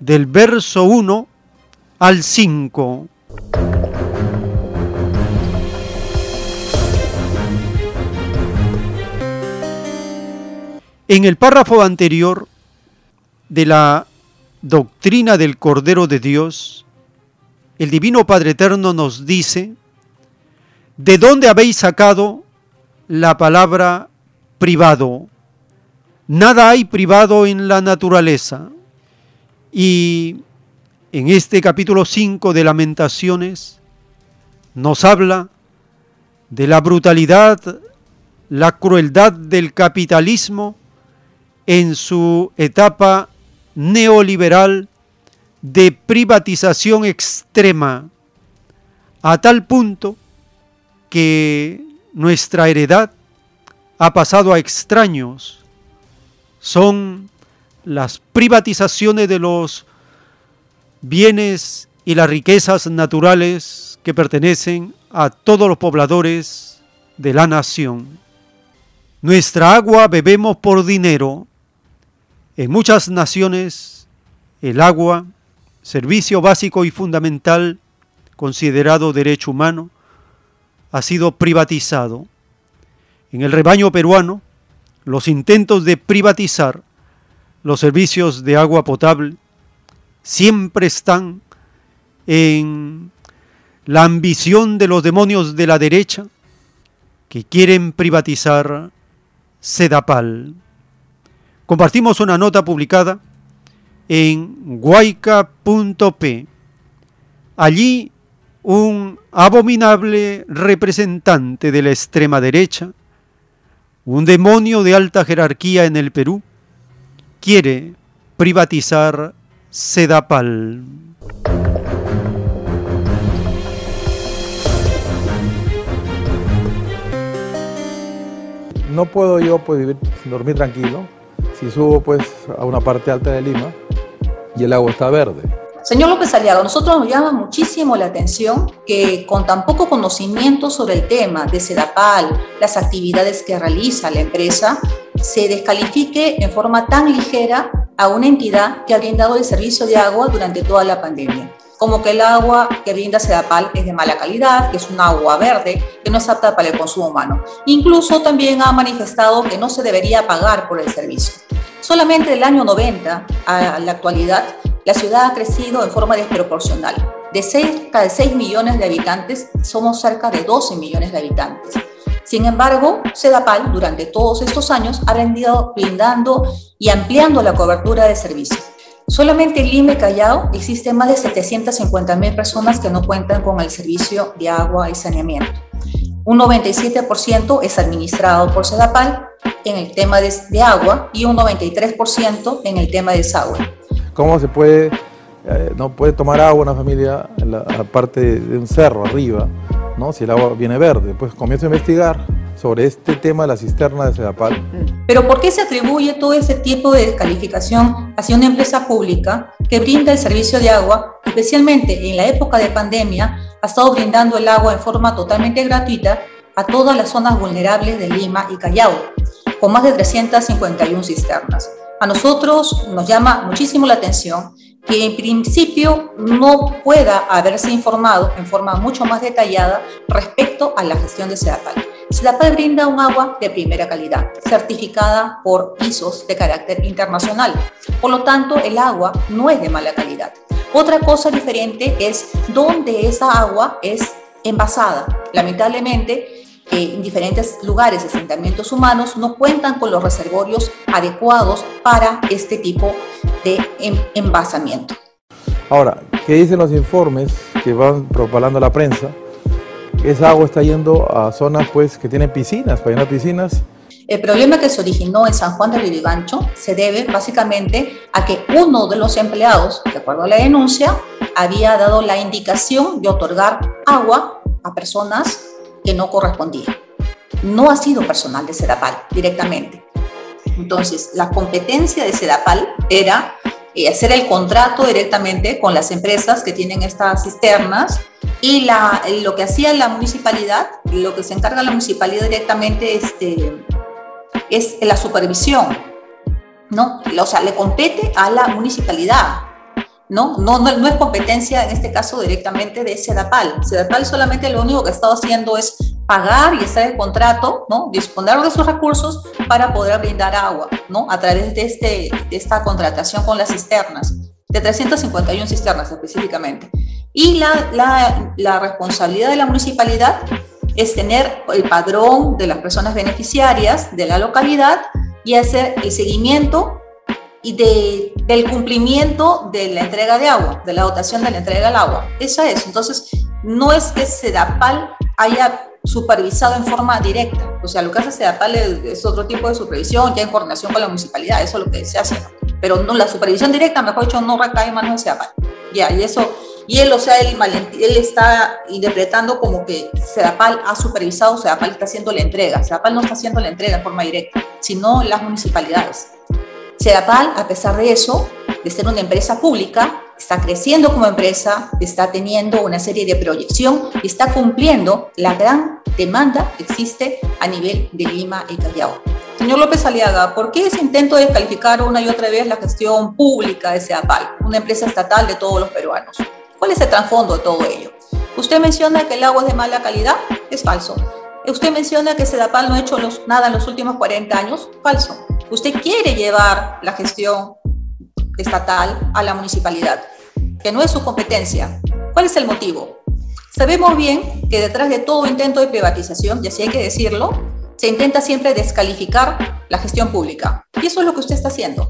del verso 1 al 5. En el párrafo anterior de la doctrina del Cordero de Dios, el Divino Padre Eterno nos dice, ¿de dónde habéis sacado la palabra privado? Nada hay privado en la naturaleza. Y en este capítulo 5 de Lamentaciones nos habla de la brutalidad, la crueldad del capitalismo en su etapa neoliberal de privatización extrema, a tal punto que nuestra heredad ha pasado a extraños. Son las privatizaciones de los bienes y las riquezas naturales que pertenecen a todos los pobladores de la nación. Nuestra agua bebemos por dinero. En muchas naciones el agua, servicio básico y fundamental considerado derecho humano, ha sido privatizado. En el rebaño peruano, los intentos de privatizar los servicios de agua potable siempre están en la ambición de los demonios de la derecha que quieren privatizar Sedapal. Compartimos una nota publicada en guayca.p. Allí un abominable representante de la extrema derecha, un demonio de alta jerarquía en el Perú, quiere privatizar Sedapal. No puedo yo pues, dormir tranquilo si subo pues a una parte alta de Lima y el agua está verde. Señor López Aliaga, nosotros nos llama muchísimo la atención que con tan poco conocimiento sobre el tema de Sedapal, las actividades que realiza la empresa, se descalifique en forma tan ligera a una entidad que ha brindado el servicio de agua durante toda la pandemia. Como que el agua que brinda Sedapal es de mala calidad, que es un agua verde, que no es apta para el consumo humano. Incluso también ha manifestado que no se debería pagar por el servicio. Solamente del año 90 a la actualidad, la ciudad ha crecido en forma desproporcional. De cerca de 6 millones de habitantes, somos cerca de 12 millones de habitantes. Sin embargo, Sedapal durante todos estos años ha venido brindando y ampliando la cobertura de servicios. Solamente en Lima y Callao existen más de 750 mil personas que no cuentan con el servicio de agua y saneamiento. Un 97% es administrado por Sedapal en el tema de, agua y un 93% en el tema de desagüe. ¿Cómo se puede, eh, no puede tomar agua una familia en la, parte de un cerro arriba, ¿no? si el agua viene verde? Pues comienzo a investigar sobre este tema de la cisterna de Sedapal. Pero ¿por qué se atribuye todo ese tipo de descalificación hacia una empresa pública que brinda el servicio de agua, especialmente en la época de pandemia, ha estado brindando el agua en forma totalmente gratuita a todas las zonas vulnerables de Lima y Callao, con más de 351 cisternas? A nosotros nos llama muchísimo la atención que en principio no pueda haberse informado en forma mucho más detallada respecto a la gestión de Sedapal. Sedapal brinda un agua de primera calidad, certificada por ISOs de carácter internacional. Por lo tanto, el agua no es de mala calidad. Otra cosa diferente es dónde esa agua es envasada. Lamentablemente, en diferentes lugares de asentamientos humanos no cuentan con los reservorios adecuados para este tipo de envasamiento. Ahora, ¿qué dicen los informes que van propalando la prensa? Esa agua está yendo a zonas pues, que tienen piscinas, para llenar piscinas. El problema que se originó en San Juan de Lurigancho se debe básicamente a que uno de los empleados, de acuerdo a la denuncia, había dado la indicación de otorgar agua a personas no correspondía. No ha sido personal de Sedapal directamente. Entonces, la competencia de Sedapal era eh, hacer el contrato directamente con las empresas que tienen estas cisternas y lo que hacía la municipalidad, lo que se encarga la municipalidad directamente este, es la supervisión, ¿no? O sea, le compete a la municipalidad, ¿no? No, no, no es competencia en este caso directamente de Sedapal. Sedapal solamente lo único que ha estado haciendo es pagar y hacer el contrato, ¿no? Disponer de sus recursos para poder brindar agua, ¿no? A través de, este, de esta contratación con las cisternas, de 351 cisternas específicamente. Y la, la, la responsabilidad de la municipalidad es tener el padrón de las personas beneficiarias de la localidad y hacer el seguimiento y de, del cumplimiento de la entrega de agua, de la dotación de la entrega del agua. Eso es. Entonces, no es que SEDAPAL haya supervisado en forma directa. O sea, lo que hace SEDAPAL es, otro tipo de supervisión, ya en coordinación con la municipalidad, eso es lo que se hace. Pero no, la supervisión directa, mejor dicho, no recae en manos de SEDAPAL. Ya, y eso, y él, o sea, él, él está interpretando como que SEDAPAL ha supervisado, SEDAPAL está haciendo la entrega. SEDAPAL no está haciendo la entrega en forma directa, sino las municipalidades. Sedapal, a pesar de eso, de ser una empresa pública, está creciendo como empresa, está teniendo una serie de proyección y está cumpliendo la gran demanda que existe a nivel de Lima y Callao. Señor López Aliaga, ¿por qué ese intento de descalificar una y otra vez la gestión pública de CEAPAL, una empresa estatal de todos los peruanos? ¿Cuál es el trasfondo de todo ello? Usted menciona que el agua es de mala calidad, es falso. Usted menciona que CEDAPAL no ha hecho nada en los últimos 40 años, falso. Usted quiere llevar la gestión estatal a la municipalidad, que no es su competencia. ¿Cuál es el motivo? Sabemos bien que detrás de todo intento de privatización, y así hay que decirlo, se intenta siempre descalificar la gestión pública. Y eso es lo que usted está haciendo.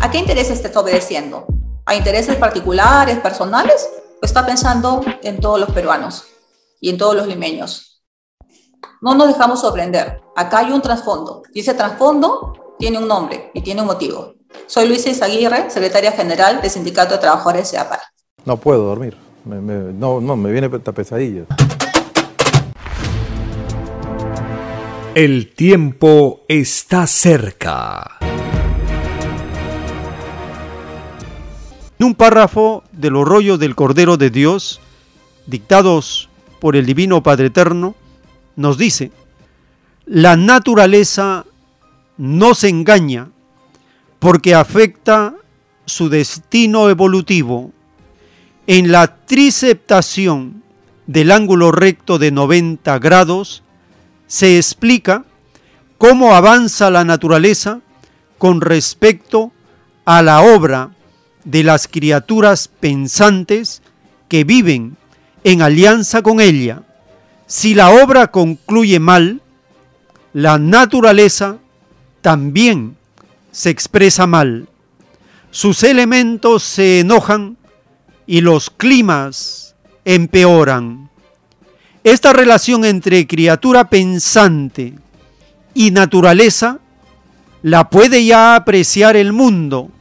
¿A qué intereses está obedeciendo? ¿A intereses particulares, personales? ¿O está pensando en todos los peruanos y en todos los limeños? No nos dejamos sorprender. Acá hay un trasfondo. Y ese trasfondo tiene un nombre y tiene un motivo. Soy Luisa Izaguirre, secretaria general del Sindicato de Trabajadores de APAR. No puedo dormir. no, no, me viene esta pesadilla. El tiempo está cerca. En un párrafo de los rollos del Cordero de Dios, dictados por el Divino Padre Eterno, nos dice, la naturaleza no se engaña porque afecta su destino evolutivo. En la triceptación del ángulo recto de 90 grados, se explica cómo avanza la naturaleza con respecto a la obra de las criaturas pensantes que viven en alianza con ella. Si la obra concluye mal, la naturaleza también se expresa mal. Sus elementos se enojan y los climas empeoran. Esta relación entre criatura pensante y naturaleza la puede ya apreciar el mundo.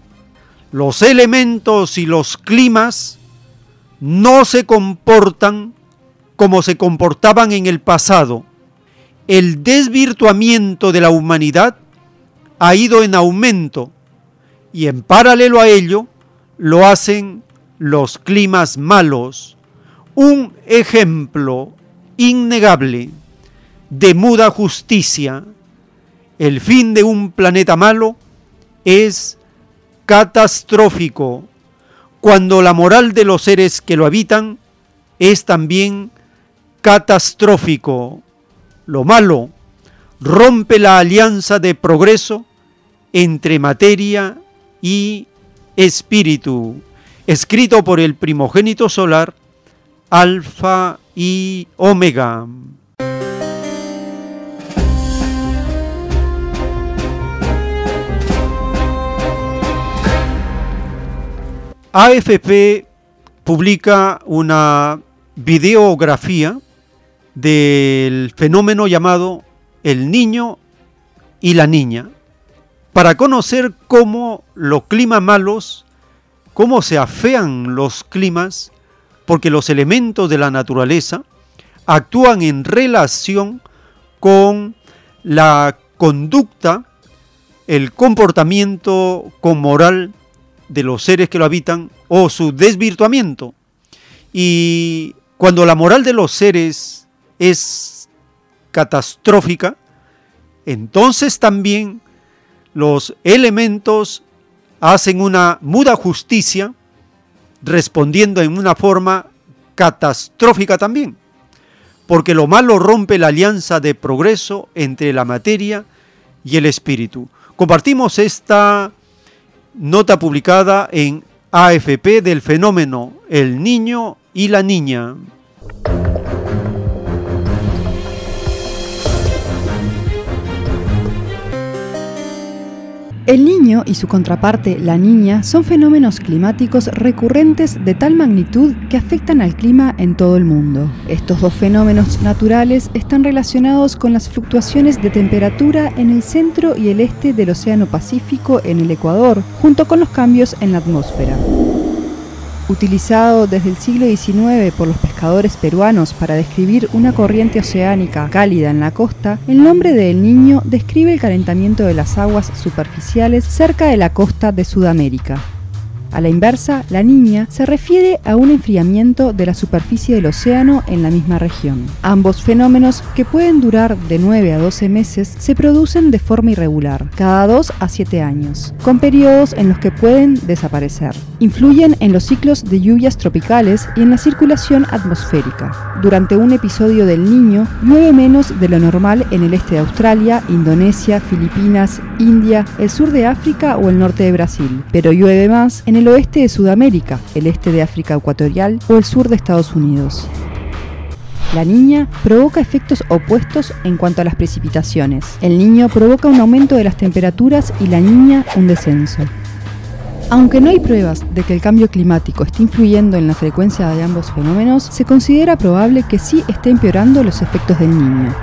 Los elementos y los climas no se comportan como se comportaban en el pasado. El desvirtuamiento de la humanidad ha ido en aumento y en paralelo a ello lo hacen los climas malos. Un ejemplo innegable de muda justicia, el fin de un planeta malo es catastrófico, cuando la moral de los seres que lo habitan es también catastrófico. Lo malo rompe la alianza de progreso entre materia y espíritu, escrito por el primogénito solar, Alfa y Omega. AFP publica una videografía del fenómeno llamado el niño y la niña, para conocer cómo los climas malos, cómo se afean los climas porque los elementos de la naturaleza actúan en relación con la conducta, el comportamiento con moral de los seres que lo habitan o su desvirtuamiento. Y cuando la moral de los seres es catastrófica, entonces también los elementos hacen una muda justicia respondiendo en una forma catastrófica también, porque lo malo rompe la alianza de progreso entre la materia y el espíritu. Compartimos esta nota publicada en AFP del fenómeno El niño y la niña. El niño y su contraparte, la niña, son fenómenos climáticos recurrentes de tal magnitud que afectan al clima en todo el mundo. Estos dos fenómenos naturales están relacionados con las fluctuaciones de temperatura en el centro y el este del Océano Pacífico en el Ecuador, junto con los cambios en la atmósfera. Utilizado desde el siglo XIX por los pescadores peruanos para describir una corriente oceánica cálida en la costa, el nombre de El Niño describe el calentamiento de las aguas superficiales cerca de la costa de Sudamérica. A la inversa, la niña se refiere a un enfriamiento de la superficie del océano en la misma región. Ambos fenómenos, que pueden durar de 9 a 12 meses, se producen de forma irregular, cada 2 a 7 años, con periodos en los que pueden desaparecer. Influyen en los ciclos de lluvias tropicales y en la circulación atmosférica. Durante un episodio del niño, llueve menos de lo normal en el este de Australia, Indonesia, Filipinas, India, el sur de África o el norte de Brasil, pero llueve más en el oeste de Sudamérica, el este de África ecuatorial o el sur de Estados Unidos. La niña provoca efectos opuestos en cuanto a las precipitaciones. El niño provoca un aumento de las temperaturas y la niña un descenso. Aunque no hay pruebas de que el cambio climático esté influyendo en la frecuencia de ambos fenómenos, se considera probable que sí esté empeorando los efectos del niño.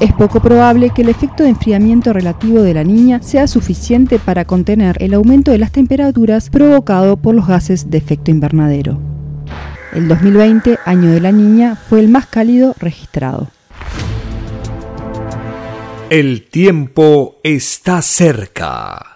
Es poco probable que el efecto de enfriamiento relativo de la niña sea suficiente para contener el aumento de las temperaturas provocado por los gases de efecto invernadero. El 2020, año de la niña, fue el más cálido registrado. El tiempo está cerca.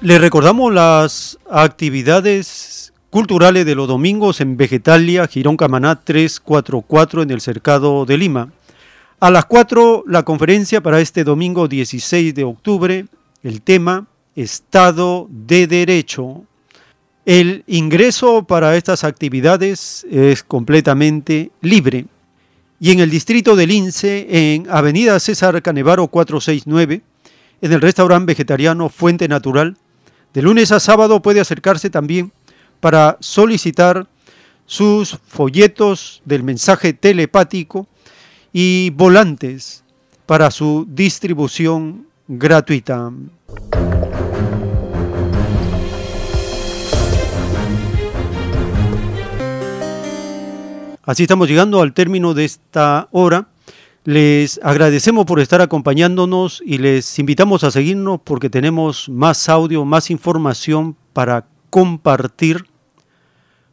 Le recordamos las actividades culturales de los domingos en Vegetalia, Girón Camaná 344 en el Cercado de Lima. A las 4 la conferencia para este domingo 16 de octubre, el tema Estado de Derecho. El ingreso para estas actividades es completamente libre. Y en el distrito del Lince, en Avenida César Canevaro 469, en el restaurante vegetariano Fuente Natural, de lunes a sábado puede acercarse también para solicitar sus folletos del mensaje telepático y volantes para su distribución gratuita. Así estamos llegando al término de esta hora. Les agradecemos por estar acompañándonos y les invitamos a seguirnos porque tenemos más audio, más información para compartir.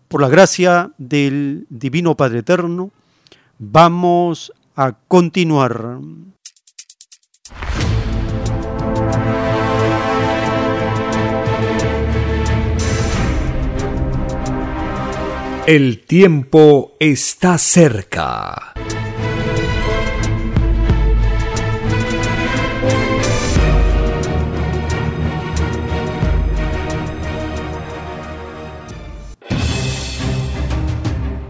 Por la gracia del Divino Padre Eterno, vamos a continuar. El tiempo está cerca.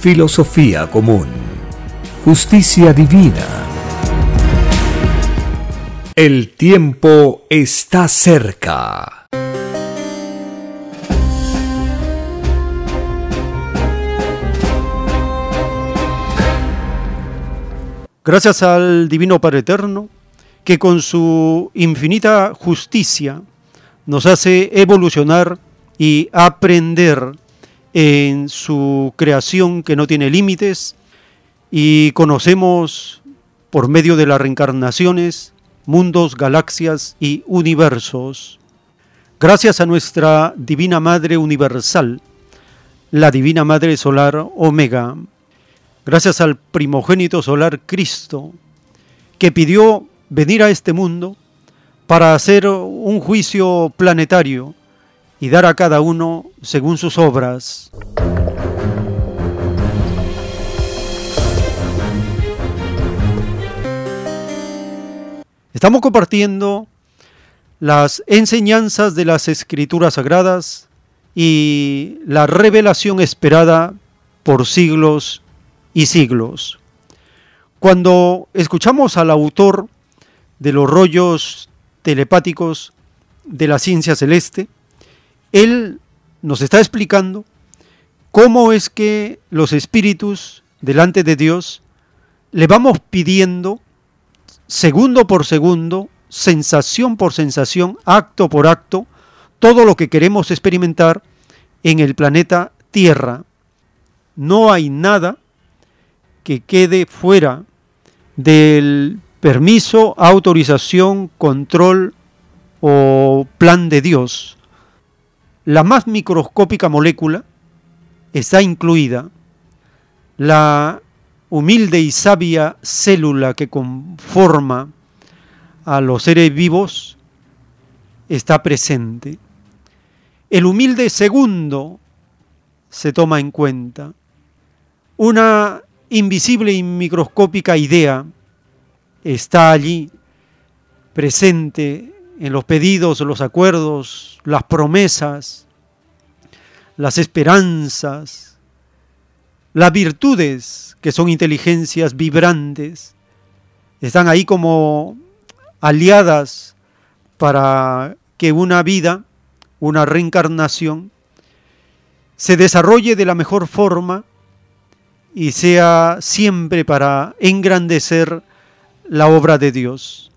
filosofía común, justicia divina. El tiempo está cerca. Gracias al Divino Padre Eterno, que con su infinita justicia nos hace evolucionar y aprender en su creación que no tiene límites y conocemos por medio de las reencarnaciones mundos, galaxias y universos. Gracias a nuestra Divina Madre Universal, la Divina Madre Solar Omega, gracias al primogénito solar Cristo, que pidió venir a este mundo para hacer un juicio planetario y dar a cada uno según sus obras. Estamos compartiendo las enseñanzas de las escrituras sagradas y la revelación esperada por siglos y siglos. Cuando escuchamos al autor de los rollos telepáticos de la ciencia celeste, él nos está explicando cómo es que los espíritus delante de Dios le vamos pidiendo segundo por segundo, sensación por sensación, acto por acto, todo lo que queremos experimentar en el planeta Tierra. No hay nada que quede fuera del permiso, autorización, control o plan de Dios la más microscópica molécula está incluida, la humilde y sabia célula que conforma a los seres vivos está presente. El humilde segundo se toma en cuenta. Una invisible y microscópica idea está allí presente en los pedidos, los acuerdos, las promesas, las esperanzas, las virtudes que son inteligencias vibrantes, están ahí como aliadas para que una vida, una reencarnación, se desarrolle de la mejor forma y sea siempre para engrandecer la obra de Dios.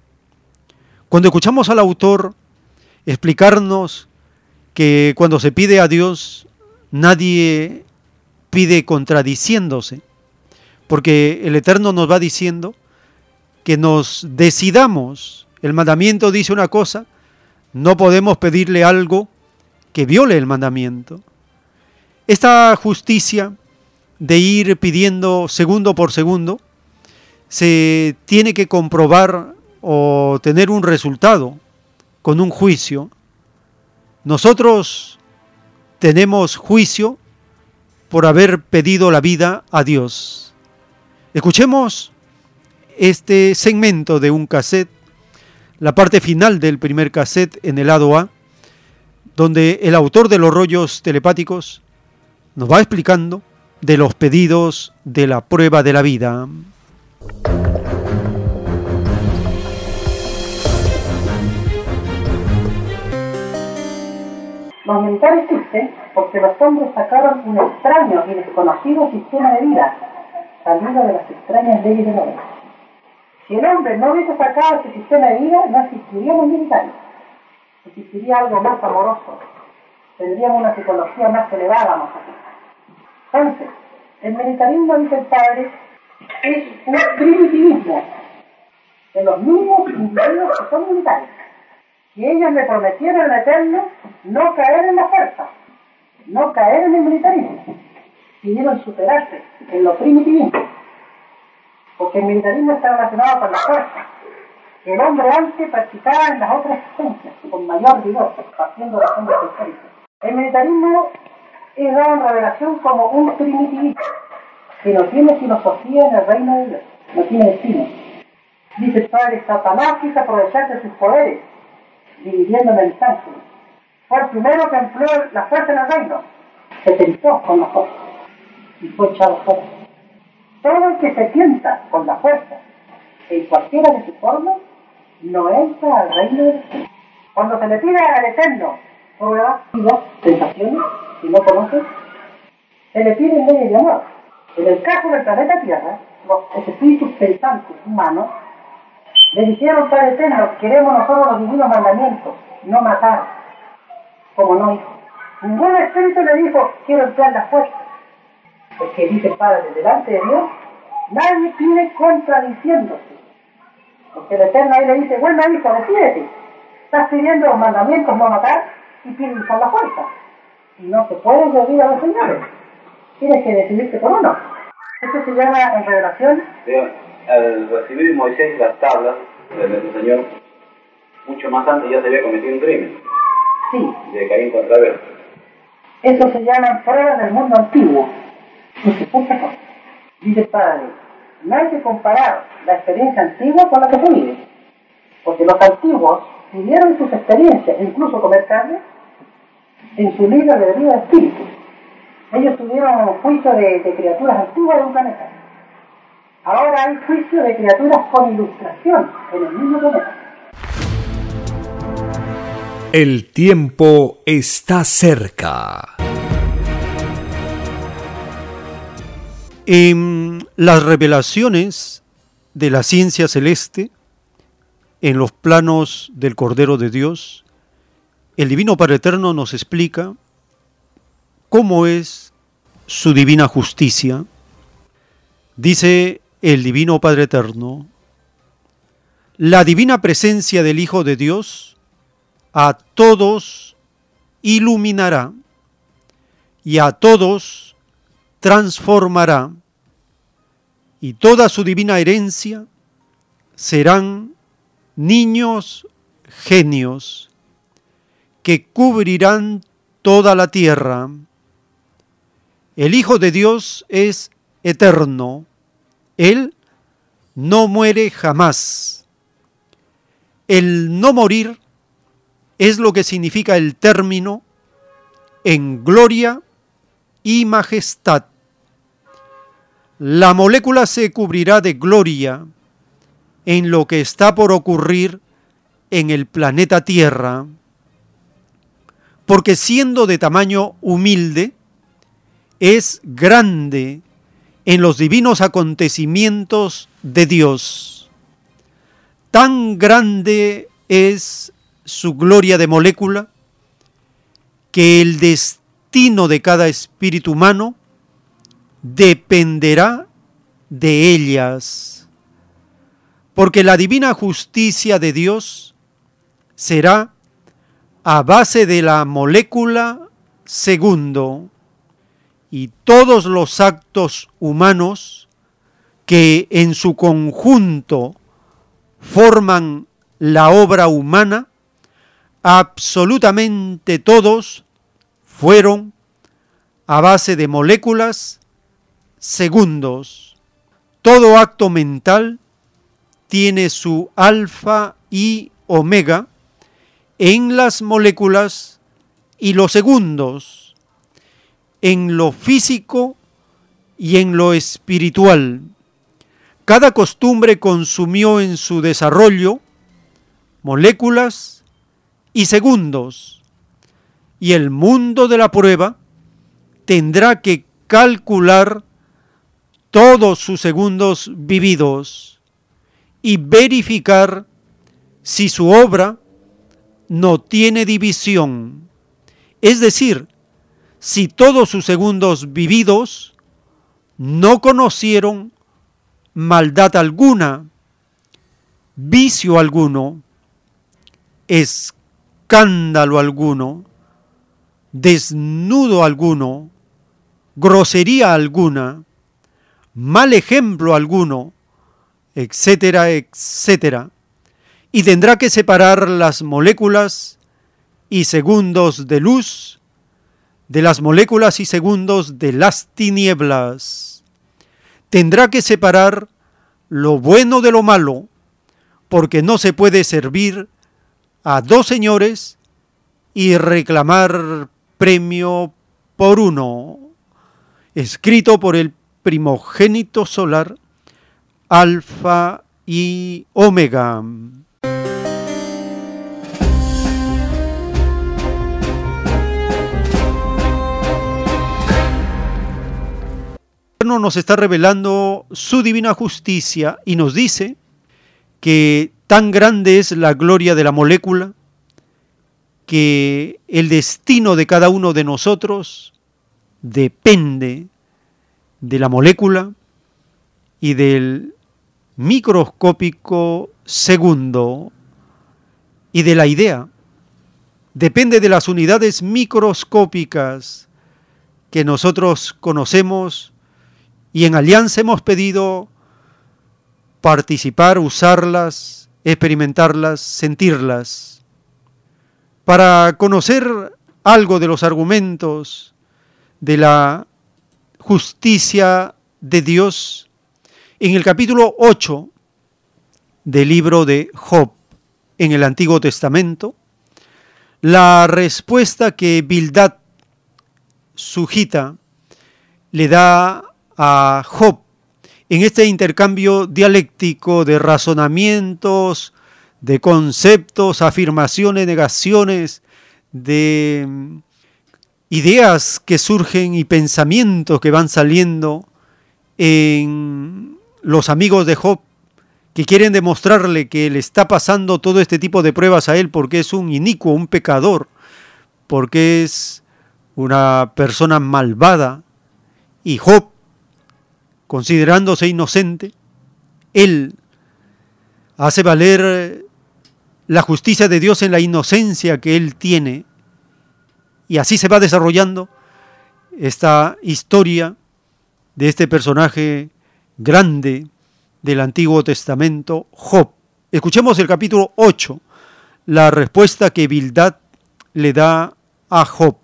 Cuando escuchamos al autor explicarnos que cuando se pide a Dios, nadie pide contradiciéndose, porque el Eterno nos va diciendo que nos decidamos. El mandamiento dice una cosa, no podemos pedirle algo que viole el mandamiento. Esta justicia de ir pidiendo segundo por segundo se tiene que comprobar o tener un resultado con un juicio, nosotros tenemos juicio por haber pedido la vida a Dios. Escuchemos este segmento de un cassette, la parte final del primer cassette en el lado A, donde el autor de los rollos telepáticos nos va explicando de los pedidos de la prueba de la vida. Los militares existen porque los hombres sacaron un extraño y desconocido sistema de vida, salido de las extrañas leyes de vida. Si el hombre no hubiese sacado ese sistema de vida, no existiríamos militares. Existiría algo más amoroso. Tendríamos una psicología más elevada, más aquí. Entonces, el militarismo, dice el padre, es un primitivismo de los mismos individuos que son militares. Y ellos le prometieron al Eterno no caer en la fuerza, no caer en el militarismo. Pidieron superarse en lo primitivismo. Porque el militarismo está relacionado con la fuerza. El hombre antes practicaba en las otras esencias, con mayor vigor, partiendo de la fuente histórica. El militarismo es dado en revelación como un primitivismo, que no tiene filosofía en el reino de Dios, no tiene destino. Dice el padre, Satanás quiso aprovecharse de sus poderes, dividiendo santo. Fue el primero que empleó la fuerza en el reino. Se tentó con fuerza y fue echado fuera. Todo el que se tienta con la fuerza, en cualquiera de sus formas, no entra al reino de Dios. Cuando se le pide al Eterno pruebas, sensaciones, si no conoces, se le pide en leyes de amor. En el caso del planeta Tierra, los espíritus pensantes humanos le dijeron, Padre Eterno, queremos nosotros los divinos mandamientos, no matar, como no hijo. Ningún espíritu le dijo, quiero emplear la fuerza. Porque dice el Padre, delante de Dios, nadie pide contradiciéndose. Porque el Eterno ahí le dice, bueno hijo, decídete. Estás pidiendo los mandamientos, no matar, y pides usar la fuerza. Y no se puede servir a los señores. Tienes que decidirte por uno. Esto se llama en revelación al recibir Moisés las tablas de nuestro Señor, mucho más antes ya se había cometido un crimen. Sí. De Caín contra Abel. Eso se llama pruebas del mundo antiguo. Dice el Padre, no hay que comparar la experiencia antigua con la que se vive. Porque los antiguos vivieron sus experiencias, incluso comer carne, en su libro de vida de espíritu. Ellos tuvieron un juicio de, de criaturas antiguas de un planeta. Ahora hay juicio de criaturas con ilustración en el mismo planeta. El tiempo está cerca. En las revelaciones de la ciencia celeste, en los planos del Cordero de Dios, el Divino Padre Eterno nos explica cómo es su divina justicia. Dice el Divino Padre Eterno, la divina presencia del Hijo de Dios a todos iluminará y a todos transformará, y toda su divina herencia serán niños genios que cubrirán toda la tierra. El Hijo de Dios es eterno, Él no muere jamás. El no morir es lo que significa el término en gloria y majestad. La molécula se cubrirá de gloria en lo que está por ocurrir en el planeta Tierra, porque siendo de tamaño humilde, es grande en los divinos acontecimientos de Dios. Tan grande es su gloria de molécula que el destino de cada espíritu humano dependerá de ellas, porque la divina justicia de Dios será a base de la molécula segundo, y todos los actos humanos que en su conjunto forman la obra humana, absolutamente todos fueron a base de moléculas, segundos. Todo acto mental tiene su alfa y omega en las moléculas y los segundos, en lo físico y en lo espiritual. Cada costumbre consumió en su desarrollo moléculas y segundos, y el mundo de la prueba tendrá que calcular todos sus segundos vividos y verificar si su obra no tiene división, es decir, si todos sus segundos vividos no conocieron maldad alguna, vicio alguno, escándalo alguno, desnudo alguno, grosería alguna, mal ejemplo alguno, etcétera, etcétera. Y tendrá que separar las moléculas y segundos de luz de las moléculas y segundos de las tinieblas. Tendrá que separar lo bueno de lo malo, porque no se puede servir a dos señores y reclamar premio por uno, escrito por el primogénito solar, Alfa y Omega. Nos está revelando su divina justicia y nos dice que tan grande es la gloria de la molécula que el destino de cada uno de nosotros depende de la molécula y del microscópico segundo y de la idea. Depende de las unidades microscópicas que nosotros conocemos y en alianza hemos pedido participar, usarlas, experimentarlas, sentirlas. Para conocer algo de los argumentos de la justicia de Dios, en el capítulo 8 del libro de Job en el Antiguo Testamento, la respuesta que Bildad sujita le da a Job en este intercambio dialéctico de razonamientos, de conceptos, afirmaciones, negaciones, de mm, ideas que surgen y pensamientos que van saliendo en los amigos de Job que quieren demostrarle que le está pasando todo este tipo de pruebas a él porque es un inicuo, un pecador, porque es una persona malvada. Y Job considerándose inocente, él hace valer la justicia de Dios en la inocencia que él tiene. Y así se va desarrollando esta historia de este personaje grande del Antiguo Testamento, Job. Escuchemos el capítulo 8, la respuesta que Bildad le da a Job.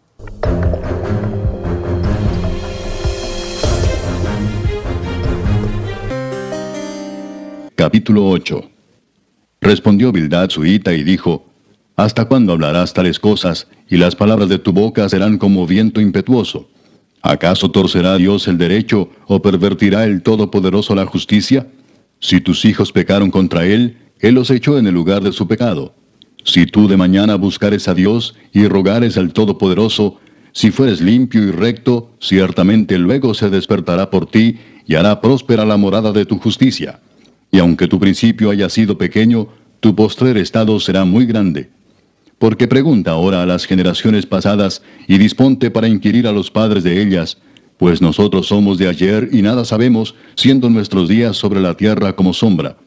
Capítulo 8 Respondió Bildad su hita y dijo, ¿Hasta cuándo hablarás tales cosas, y las palabras de tu boca serán como viento impetuoso? ¿Acaso torcerá Dios el derecho, o pervertirá el Todopoderoso la justicia? Si tus hijos pecaron contra Él, Él los echó en el lugar de su pecado. Si tú de mañana buscares a Dios y rogares al Todopoderoso, si fueres limpio y recto, ciertamente luego se despertará por ti y hará próspera la morada de tu justicia. Y aunque tu principio haya sido pequeño, tu postrer estado será muy grande. Porque pregunta ahora a las generaciones pasadas y disponte para inquirir a los padres de ellas, pues nosotros somos de ayer y nada sabemos, siendo nuestros días sobre la tierra como sombra.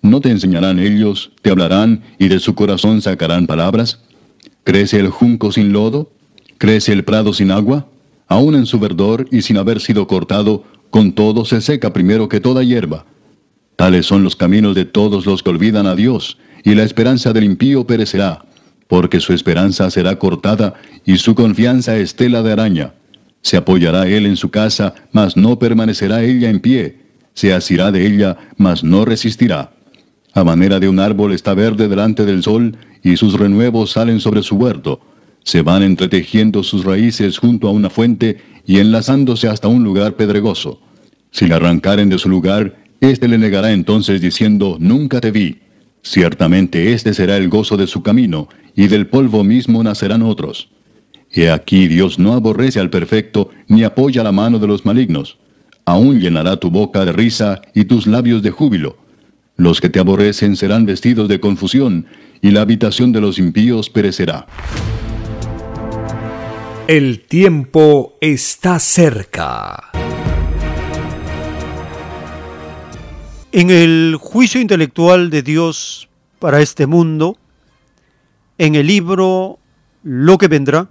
¿No te enseñarán ellos, te hablarán y de su corazón sacarán palabras? ¿Crece el junco sin lodo? ¿Crece el prado sin agua? Aún en su verdor y sin haber sido cortado, con todo se seca primero que toda hierba. Tales son los caminos de todos los que olvidan a Dios, y la esperanza del impío perecerá, porque su esperanza será cortada y su confianza estela de araña. Se apoyará él en su casa, mas no permanecerá ella en pie. Se asirá de ella, mas no resistirá. A manera de un árbol está verde delante del sol, y sus renuevos salen sobre su huerto. Se van entretejiendo sus raíces junto a una fuente y enlazándose hasta un lugar pedregoso. Si le arrancaren de su lugar, éste le negará entonces diciendo, Nunca te vi. Ciertamente este será el gozo de su camino, y del polvo mismo nacerán otros. He aquí Dios no aborrece al perfecto, ni apoya la mano de los malignos. Aún llenará tu boca de risa y tus labios de júbilo. Los que te aborrecen serán vestidos de confusión, y la habitación de los impíos perecerá. El tiempo está cerca. En el juicio intelectual de Dios para este mundo, en el libro Lo que vendrá,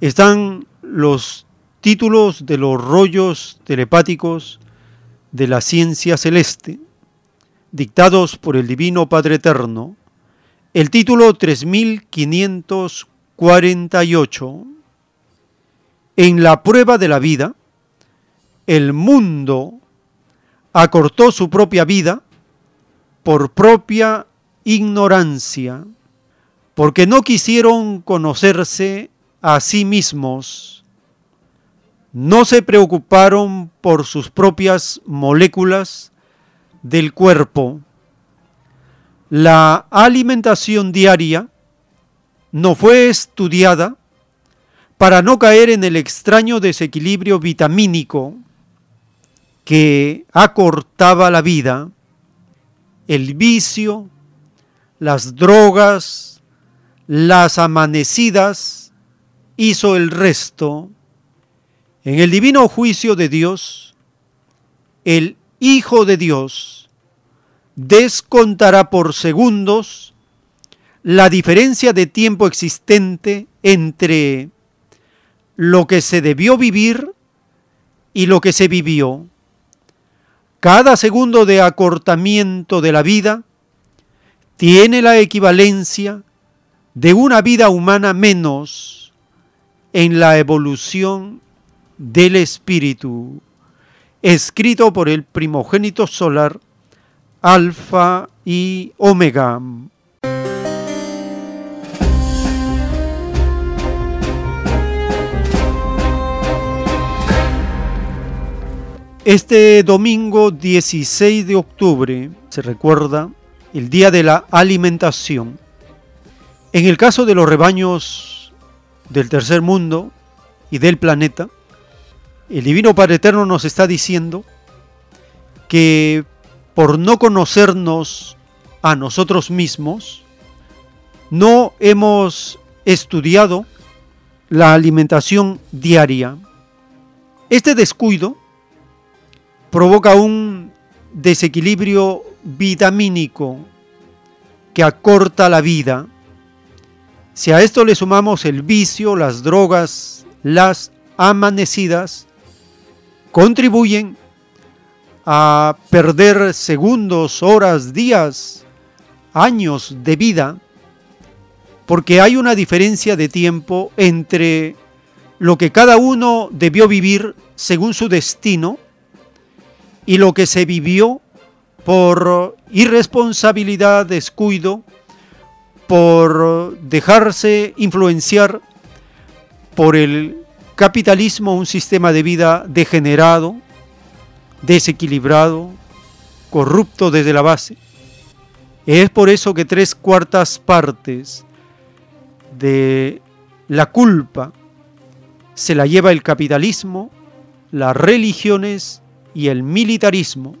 están los títulos de los rollos telepáticos de la ciencia celeste, dictados por el Divino Padre Eterno, el título 3548. En la prueba de la vida, el mundo acortó su propia vida por propia ignorancia, porque no quisieron conocerse a sí mismos, no se preocuparon por sus propias moléculas del cuerpo. La alimentación diaria no fue estudiada para no caer en el extraño desequilibrio vitamínico que acortaba la vida, el vicio, las drogas, las amanecidas, hizo el resto. En el divino juicio de Dios, el Hijo de Dios descontará por segundos la diferencia de tiempo existente entre lo que se debió vivir y lo que se vivió. Cada segundo de acortamiento de la vida tiene la equivalencia de una vida humana menos en la evolución del espíritu, escrito por el primogénito solar, Alfa y Omega. Este domingo 16 de octubre se recuerda el Día de la Alimentación. En el caso de los rebaños del tercer mundo y del planeta, el Divino Padre Eterno nos está diciendo que por no conocernos a nosotros mismos, no hemos estudiado la alimentación diaria. Este descuido provoca un desequilibrio vitamínico que acorta la vida. Si a esto le sumamos el vicio, las drogas, las amanecidas, contribuyen a perder segundos, horas, días, años de vida, porque hay una diferencia de tiempo entre lo que cada uno debió vivir según su destino y lo que se vivió por irresponsabilidad, descuido, por dejarse influenciar por el capitalismo, un sistema de vida degenerado, desequilibrado, corrupto desde la base. Es por eso que tres cuartas partes de la culpa se la lleva el capitalismo, las religiones y el militarismo,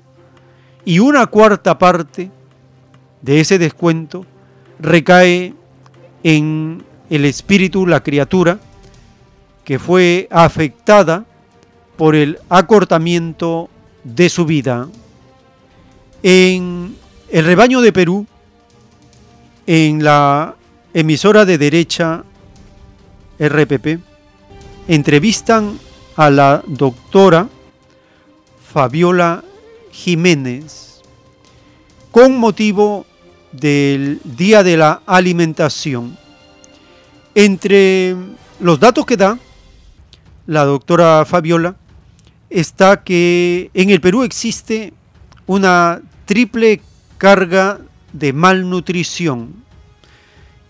y una cuarta parte de ese descuento recae en el espíritu, la criatura, que fue afectada por el acortamiento de su vida. En el rebaño de Perú, en la emisora de derecha RPP, entrevistan a la doctora Fabiola Jiménez con motivo del Día de la Alimentación. Entre los datos que da la doctora Fabiola está que en el Perú existe una triple carga de malnutrición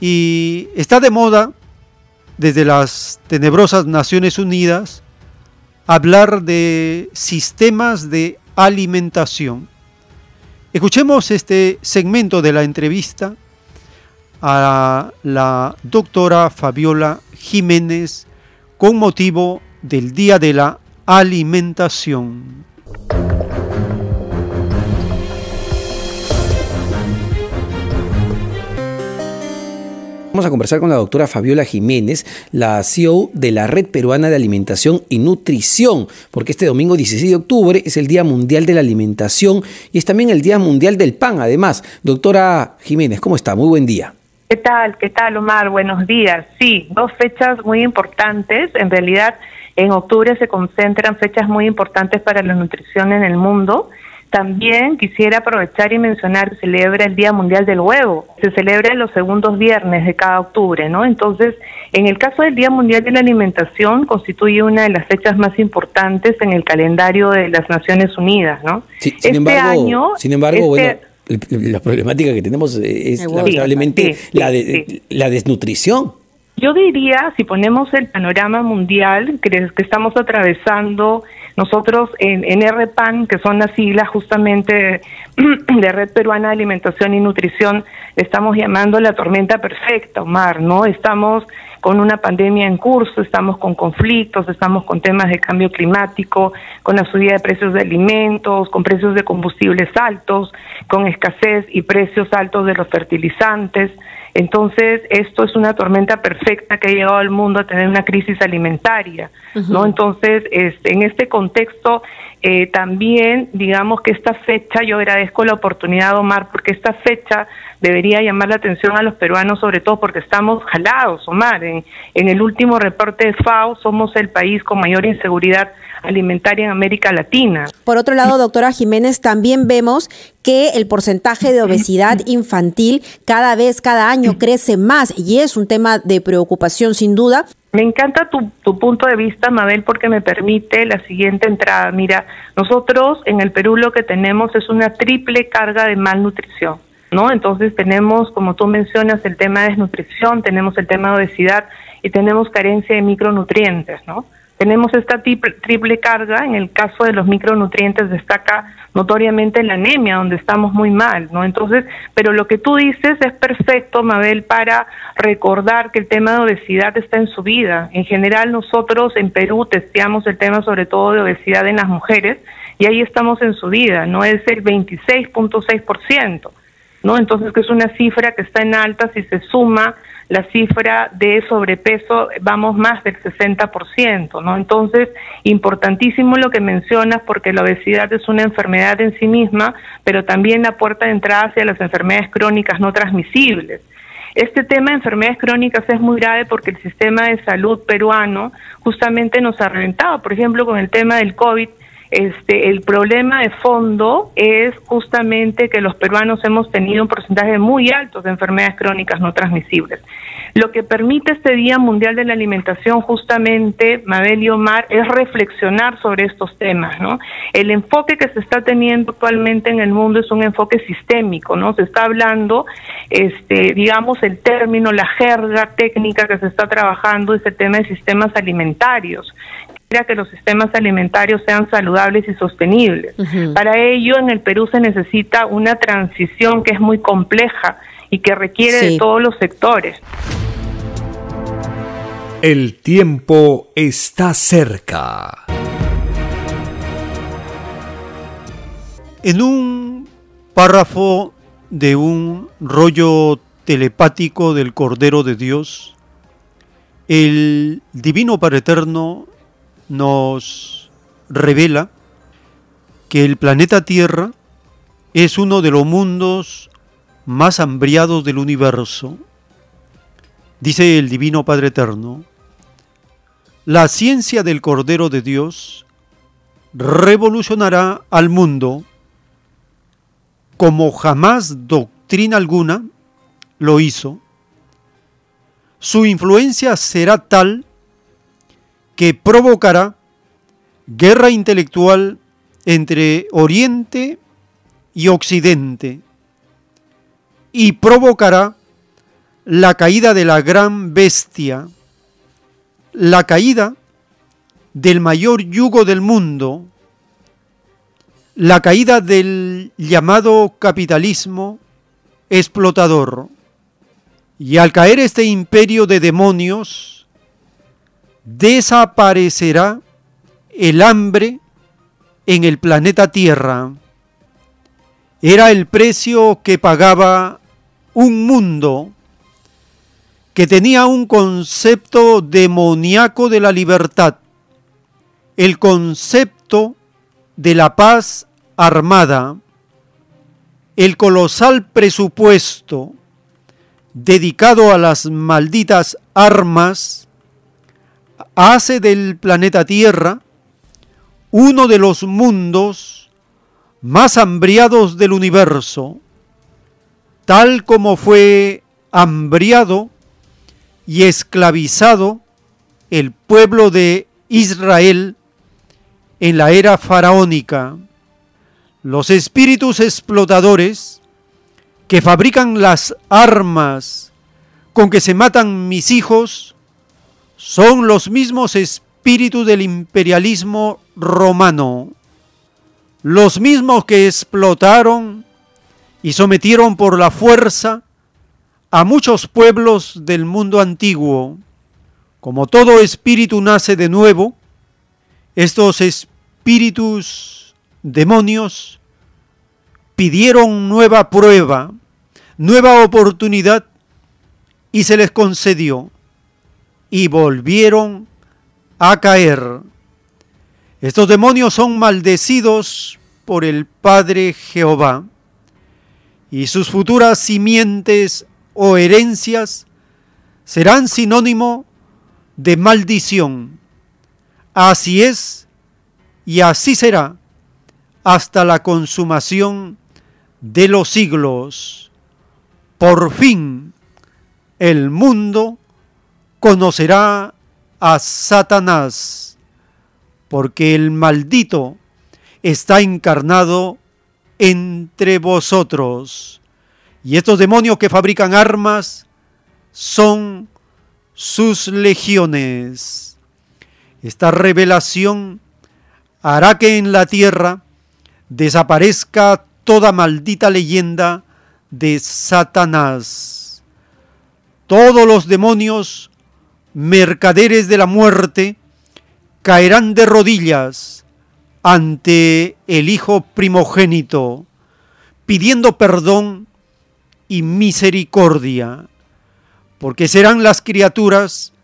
y está de moda desde las tenebrosas Naciones Unidas hablar de sistemas de alimentación. Escuchemos este segmento de la entrevista a la doctora Fabiola Jiménez con motivo del Día de la Alimentación. Vamos a conversar con la doctora Fabiola Jiménez, la CEO de la Red Peruana de Alimentación y Nutrición, porque este domingo 16 de octubre es el Día Mundial de la Alimentación y es también el Día Mundial del Pan, además. Doctora Jiménez, ¿cómo está? Muy buen día. ¿Qué tal? ¿Qué tal, Omar? Buenos días. Sí, dos fechas muy importantes. En realidad, en octubre se concentran fechas muy importantes para la nutrición en el mundo. También quisiera aprovechar y mencionar que se celebra el Día Mundial del Huevo. Se celebra los segundos viernes de cada octubre, ¿no? Entonces, en el caso del Día Mundial de la Alimentación, constituye una de las fechas más importantes en el calendario de las Naciones Unidas, ¿no? sin este embargo, año, sin embargo, bueno, este la problemática que tenemos es lamentablemente la, de, la desnutrición. Yo diría, si ponemos el panorama mundial que, que estamos atravesando, nosotros en, en, RPAN, que son las siglas justamente de Red Peruana de Alimentación y Nutrición, estamos llamando la tormenta perfecta, Omar, ¿no? Estamos con una pandemia en curso, estamos con conflictos, estamos con temas de cambio climático, con la subida de precios de alimentos, con precios de combustibles altos, con escasez y precios altos de los fertilizantes. Entonces, esto es una tormenta perfecta que ha llegado al mundo a tener una crisis alimentaria, ¿no? Entonces, este, en este contexto, eh, también, digamos que esta fecha, yo agradezco la oportunidad, Omar, porque esta fecha debería llamar la atención a los peruanos, sobre todo porque estamos jalados, Omar. En, en el último reporte de FAO, somos el país con mayor inseguridad alimentaria en América Latina. Por otro lado, doctora Jiménez, también vemos que el porcentaje de obesidad infantil cada vez, cada año crece más y es un tema de preocupación sin duda. Me encanta tu, tu, punto de vista, Mabel, porque me permite la siguiente entrada. Mira, nosotros en el Perú lo que tenemos es una triple carga de malnutrición, ¿no? Entonces tenemos, como tú mencionas, el tema de desnutrición, tenemos el tema de obesidad y tenemos carencia de micronutrientes, ¿no? Tenemos esta triple, carga, en el caso de los micronutrientes destaca notoriamente la anemia, donde estamos muy mal, ¿no? Entonces, pero lo que tú dices es perfecto, Mabel, para recordar que el tema de obesidad está en su vida. En general, nosotros en Perú testeamos el tema sobre todo de obesidad en las mujeres y ahí estamos en su vida, ¿no? Es el 26.6%, ¿no? Entonces, que es una cifra que está en alta si se suma la cifra de sobrepeso vamos más del 60%, ¿no? Entonces, importantísimo lo que mencionas porque la obesidad es una enfermedad en sí misma, pero también la puerta de entrada hacia las enfermedades crónicas no transmisibles. Este tema de enfermedades crónicas es muy grave porque el sistema de salud peruano justamente nos ha reventado, por ejemplo, con el tema del COVID, este, el problema de fondo es justamente que los peruanos hemos tenido un porcentaje muy alto de enfermedades crónicas no transmisibles. Lo que permite este Día Mundial de la Alimentación justamente, Mabel y Omar, es reflexionar sobre estos temas, ¿no? El enfoque que se está teniendo actualmente en el mundo es un enfoque sistémico, ¿no? Se está hablando, este, digamos, el término, la jerga técnica que se está trabajando es el tema de sistemas alimentarios que los sistemas alimentarios sean saludables y sostenibles. Para ello, en el Perú se necesita una transición que es muy compleja y que requiere de todos los sectores. El tiempo está cerca. En un párrafo de un rollo telepático del Cordero de Dios, el Divino Padre Eterno nos revela que el planeta Tierra es uno de los mundos más hambriados del universo. Dice el Divino Padre Eterno, la ciencia del Cordero de Dios revolucionará al mundo como jamás doctrina alguna lo hizo. Su influencia será tal que provocará guerra intelectual entre Oriente y Occidente y provocará la caída de la gran bestia, la caída del mayor yugo del mundo, la caída del llamado capitalismo explotador. Y al caer este imperio de demonios, desaparecerá el hambre en el planeta Tierra. Era el precio que pagaba un mundo que tenía un concepto demoníaco de la libertad, el concepto de la paz armada, el colosal presupuesto dedicado a las malditas armas, hace del planeta Tierra uno de los mundos más hambriados del universo, tal como fue hambriado y esclavizado el pueblo de Israel en la era faraónica. Los espíritus explotadores que fabrican las armas con que se matan mis hijos son los mismos espíritus del imperialismo romano, los mismos que explotaron y sometieron por la fuerza a muchos pueblos del mundo antiguo. Como todo espíritu nace de nuevo, estos espíritus demonios pidieron nueva prueba, nueva oportunidad y se les concedió y volvieron a caer. Estos demonios son maldecidos por el Padre Jehová y sus futuras simientes o herencias serán sinónimo de maldición. Así es y así será hasta la consumación de los siglos. Por fin el mundo conocerá a Satanás, porque el maldito está encarnado entre vosotros. Y estos demonios que fabrican armas son sus legiones. Esta revelación hará que en la tierra desaparezca toda maldita leyenda de Satanás. Todos los demonios, mercaderes de la muerte, caerán de rodillas ante el Hijo primogénito, pidiendo perdón y misericordia, porque serán las criaturas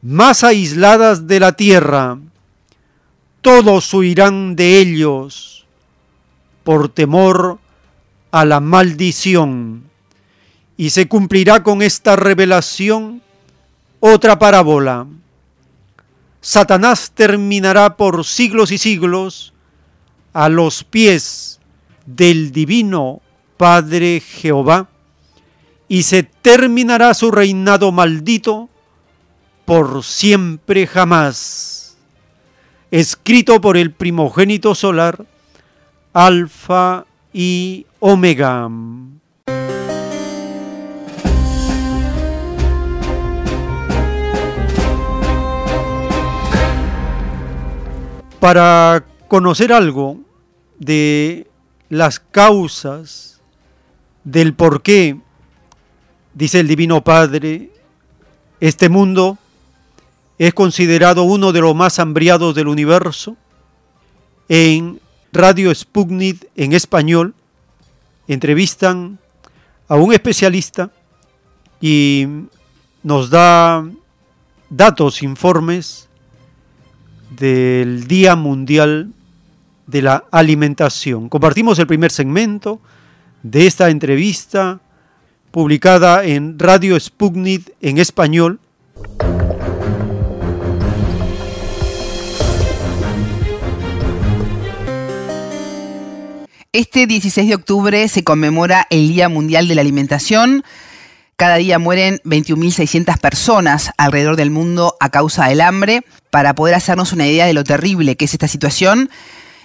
más aisladas de la tierra. Todos huirán de ellos por temor a la maldición. Y se cumplirá con esta revelación otra parábola. Satanás terminará por siglos y siglos a los pies del divino Padre Jehová y se terminará su reinado maldito por siempre jamás. Escrito por el primogénito solar, Alfa y Omega. Para conocer algo de las causas del por qué, dice el Divino Padre, este mundo es considerado uno de los más hambriados del universo. En Radio Sputnik en español entrevistan a un especialista y nos da datos, informes del Día Mundial de la Alimentación. Compartimos el primer segmento de esta entrevista publicada en Radio Sputnik en español. Este 16 de octubre se conmemora el Día Mundial de la Alimentación. Cada día mueren 21.600 personas alrededor del mundo a causa del hambre. Para poder hacernos una idea de lo terrible que es esta situación,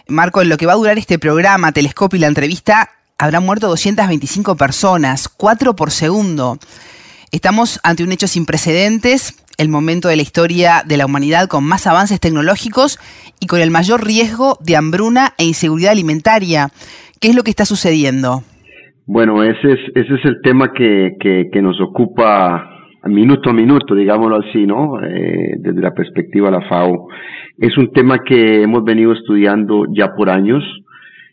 Marco, en lo que va a durar este programa, Telescopio y la entrevista, habrán muerto 225 personas, 4 por segundo. Estamos ante un hecho sin precedentes, el momento de la historia de la humanidad con más avances tecnológicos y con el mayor riesgo de hambruna e inseguridad alimentaria. ¿Qué es lo que está sucediendo? Bueno, ese es, ese es el tema que, que, nos ocupa minuto a minuto, digámoslo así, ¿no? Eh, desde la perspectiva de la FAO. Es un tema que hemos venido estudiando ya por años.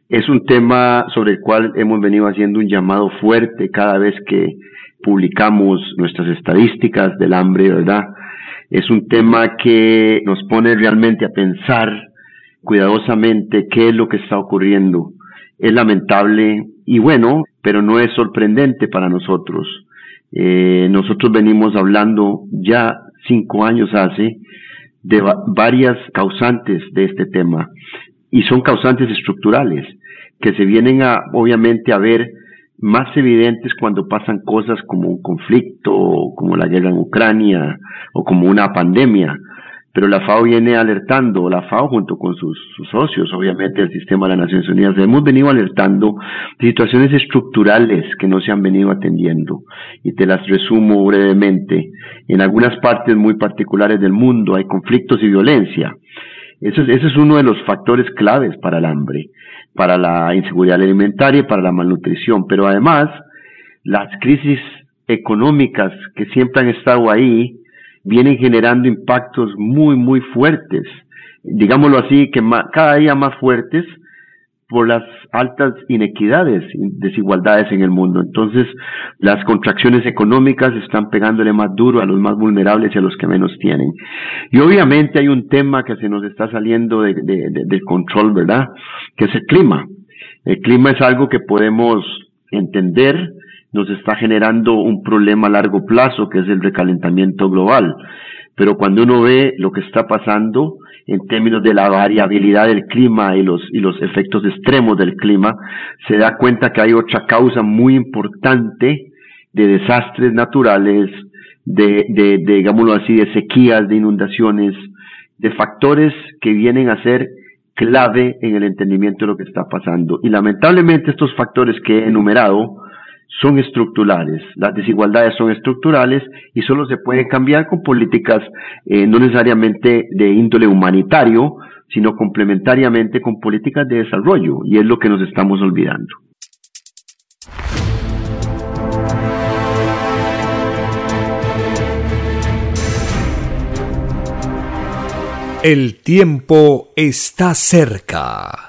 Es un tema sobre el cual hemos venido haciendo un llamado fuerte cada vez que publicamos nuestras estadísticas del hambre, ¿verdad? Es un tema que nos pone realmente a pensar cuidadosamente qué es lo que está ocurriendo. Es lamentable y bueno, pero no es sorprendente para nosotros. Eh, nosotros venimos hablando ya cinco años hace de varias causantes de este tema y son causantes estructurales que se vienen a obviamente a ver más evidentes cuando pasan cosas como un conflicto, como la guerra en Ucrania o como una pandemia. Pero la FAO viene alertando, la FAO junto con sus, socios, obviamente el sistema de las Naciones Unidas, hemos venido alertando de situaciones estructurales que no se han venido atendiendo. Y te las resumo brevemente. En algunas partes muy particulares del mundo hay conflictos y violencia. ese es uno de los factores claves para el hambre para la inseguridad alimentaria y para la malnutrición, pero además las crisis económicas que siempre han estado ahí vienen generando impactos muy, muy fuertes, digámoslo así, que cada día más fuertes por las altas inequidades, desigualdades en el mundo. Entonces, las contracciones económicas están pegándole más duro a los más vulnerables y a los que menos tienen. Y obviamente hay un tema que se nos está saliendo de, del control, ¿verdad? Que es el clima. El clima es algo que podemos entender, nos está generando un problema a largo plazo, que es el recalentamiento global. Pero cuando uno ve lo que está pasando, en términos de la variabilidad del clima y los, y los efectos extremos del clima, se da cuenta que hay otra causa muy importante de desastres naturales, de, de, de, digámoslo así, de sequías, de inundaciones, de factores que vienen a ser clave en el entendimiento de lo que está pasando. Y lamentablemente estos factores que he enumerado son estructurales, las desigualdades son estructurales y solo se pueden cambiar con políticas eh, no necesariamente de índole humanitario, sino complementariamente con políticas de desarrollo, y es lo que nos estamos olvidando. El tiempo está cerca.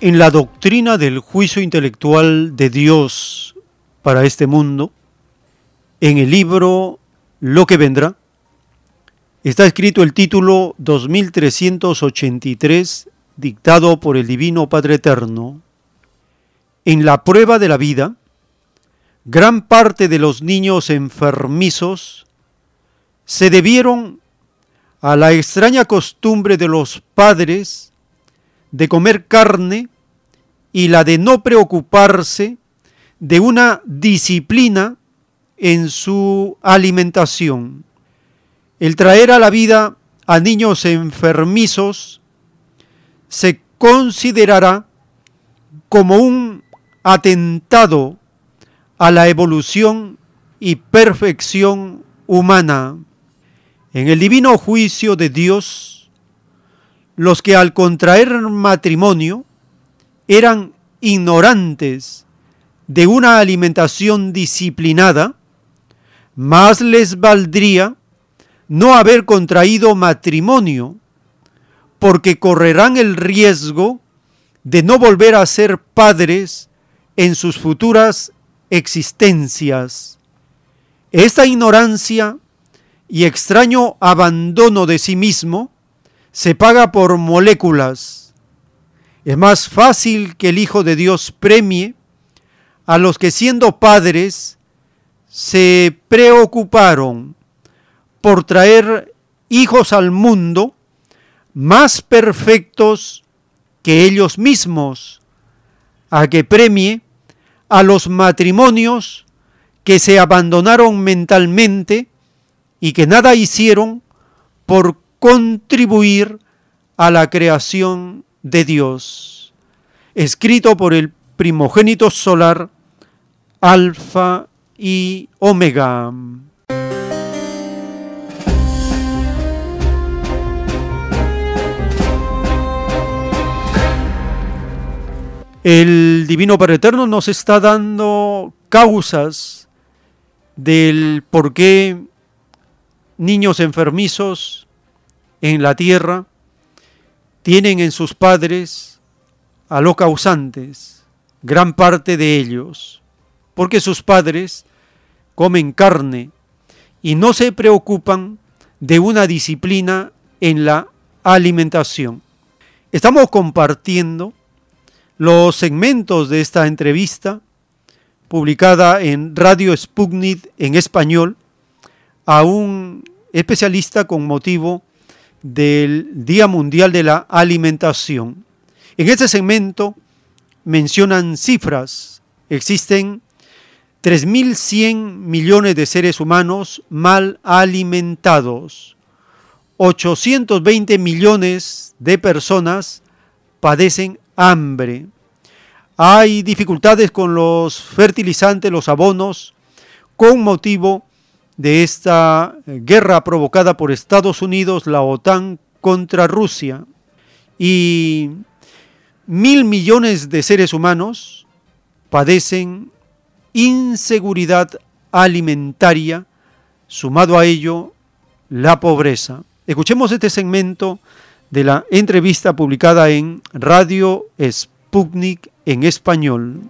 En la doctrina del juicio intelectual de Dios para este mundo, en el libro lo que vendrá, está escrito el título 2383, dictado por el Divino Padre Eterno. En la prueba de la vida, gran parte de los niños enfermizos se debieron a la extraña costumbre de los padres de comer carne y la de no preocuparse de una disciplina en su alimentación. El traer a la vida a niños enfermizos se considerará como un atentado a la evolución y perfección humana. En el divino juicio de Dios, los que al contraer matrimonio eran ignorantes de una alimentación disciplinada, más les valdría no haber contraído matrimonio, porque correrán el riesgo de no volver a ser padres en sus futuras existencias. Esta ignorancia y extraño abandono de sí mismo se paga por moléculas. Es más fácil que el Hijo de Dios premie a los que siendo padres se preocuparon por traer hijos al mundo más perfectos que ellos mismos, a que premie a los matrimonios que se abandonaron mentalmente y que nada hicieron por contribuir a la creación de Dios. Escrito por el primogénito solar, Alfa y Omega. El Divino Padre Eterno nos está dando causas del por qué niños enfermizos en la tierra tienen en sus padres a los causantes, gran parte de ellos, porque sus padres comen carne y no se preocupan de una disciplina en la alimentación. Estamos compartiendo los segmentos de esta entrevista, publicada en Radio Sputnik en español, a un especialista con motivo del Día Mundial de la Alimentación. En este segmento mencionan cifras. Existen 3.100 millones de seres humanos mal alimentados. 820 millones de personas padecen hambre. Hay dificultades con los fertilizantes, los abonos, con motivo de esta guerra provocada por Estados Unidos, la OTAN contra Rusia. Y mil millones de seres humanos padecen inseguridad alimentaria, sumado a ello la pobreza. Escuchemos este segmento de la entrevista publicada en Radio Sputnik en español.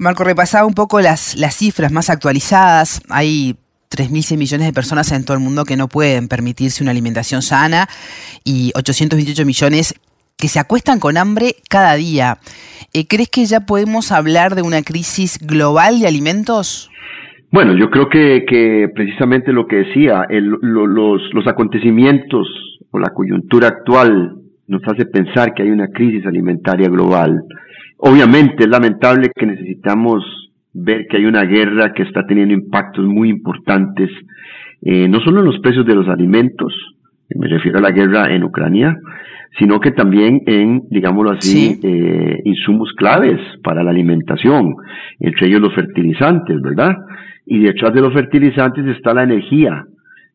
Marco, repasaba un poco las, las cifras más actualizadas. Hay 3.100 millones de personas en todo el mundo que no pueden permitirse una alimentación sana y 828 millones que se acuestan con hambre cada día. Eh, ¿Crees que ya podemos hablar de una crisis global de alimentos? Bueno, yo creo que, que precisamente lo que decía, los, los acontecimientos o la coyuntura actual nos hace pensar que hay una crisis alimentaria global. Obviamente es lamentable que necesitamos ver que hay una guerra que está teniendo impactos muy importantes, eh, no solo en los precios de los alimentos, me refiero a la guerra en Ucrania, sino que también en, digámoslo así, eh, insumos claves para la alimentación, entre ellos los fertilizantes, ¿verdad? Y detrás de los fertilizantes está la energía,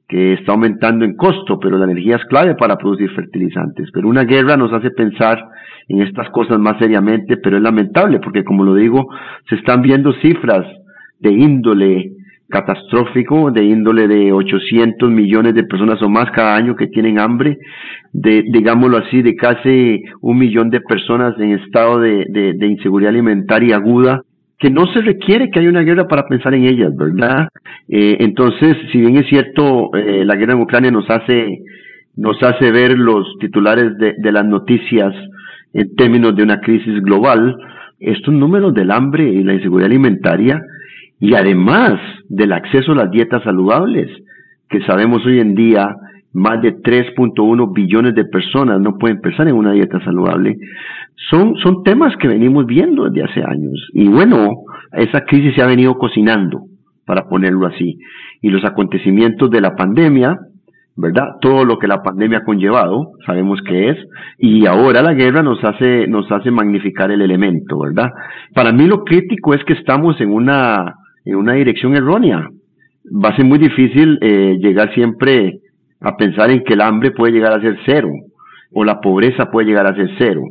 que está aumentando en costo, pero la energía es clave para producir fertilizantes. Pero una guerra nos hace pensar en estas cosas más seriamente, pero es lamentable, porque como lo digo, se están viendo cifras de índole catastrófico de índole de 800 millones de personas o más cada año que tienen hambre, de, digámoslo así, de casi un millón de personas en estado de, inseguridad alimentaria aguda, que no se requiere que haya una guerra para pensar en ellas, ¿verdad? Eh, entonces, si bien es cierto, eh, la guerra en Ucrania nos hace, nos hace ver los titulares de, de las noticias en términos de una crisis global, estos números del hambre y la inseguridad alimentaria y además del acceso a las dietas saludables, que sabemos hoy en día más de 3.1 billones de personas no pueden pensar en una dieta saludable, son, son temas que venimos viendo desde hace años. Y bueno, esa crisis se ha venido cocinando, para ponerlo así. Y los acontecimientos de la pandemia, ¿verdad? Todo lo que la pandemia ha conllevado, sabemos que es, y ahora la guerra nos hace, nos hace magnificar el elemento, ¿verdad? Para mí lo crítico es que estamos en una, en una dirección errónea. Va a ser muy difícil eh, llegar siempre a pensar en que el hambre puede llegar a ser cero, o la pobreza puede llegar a ser cero.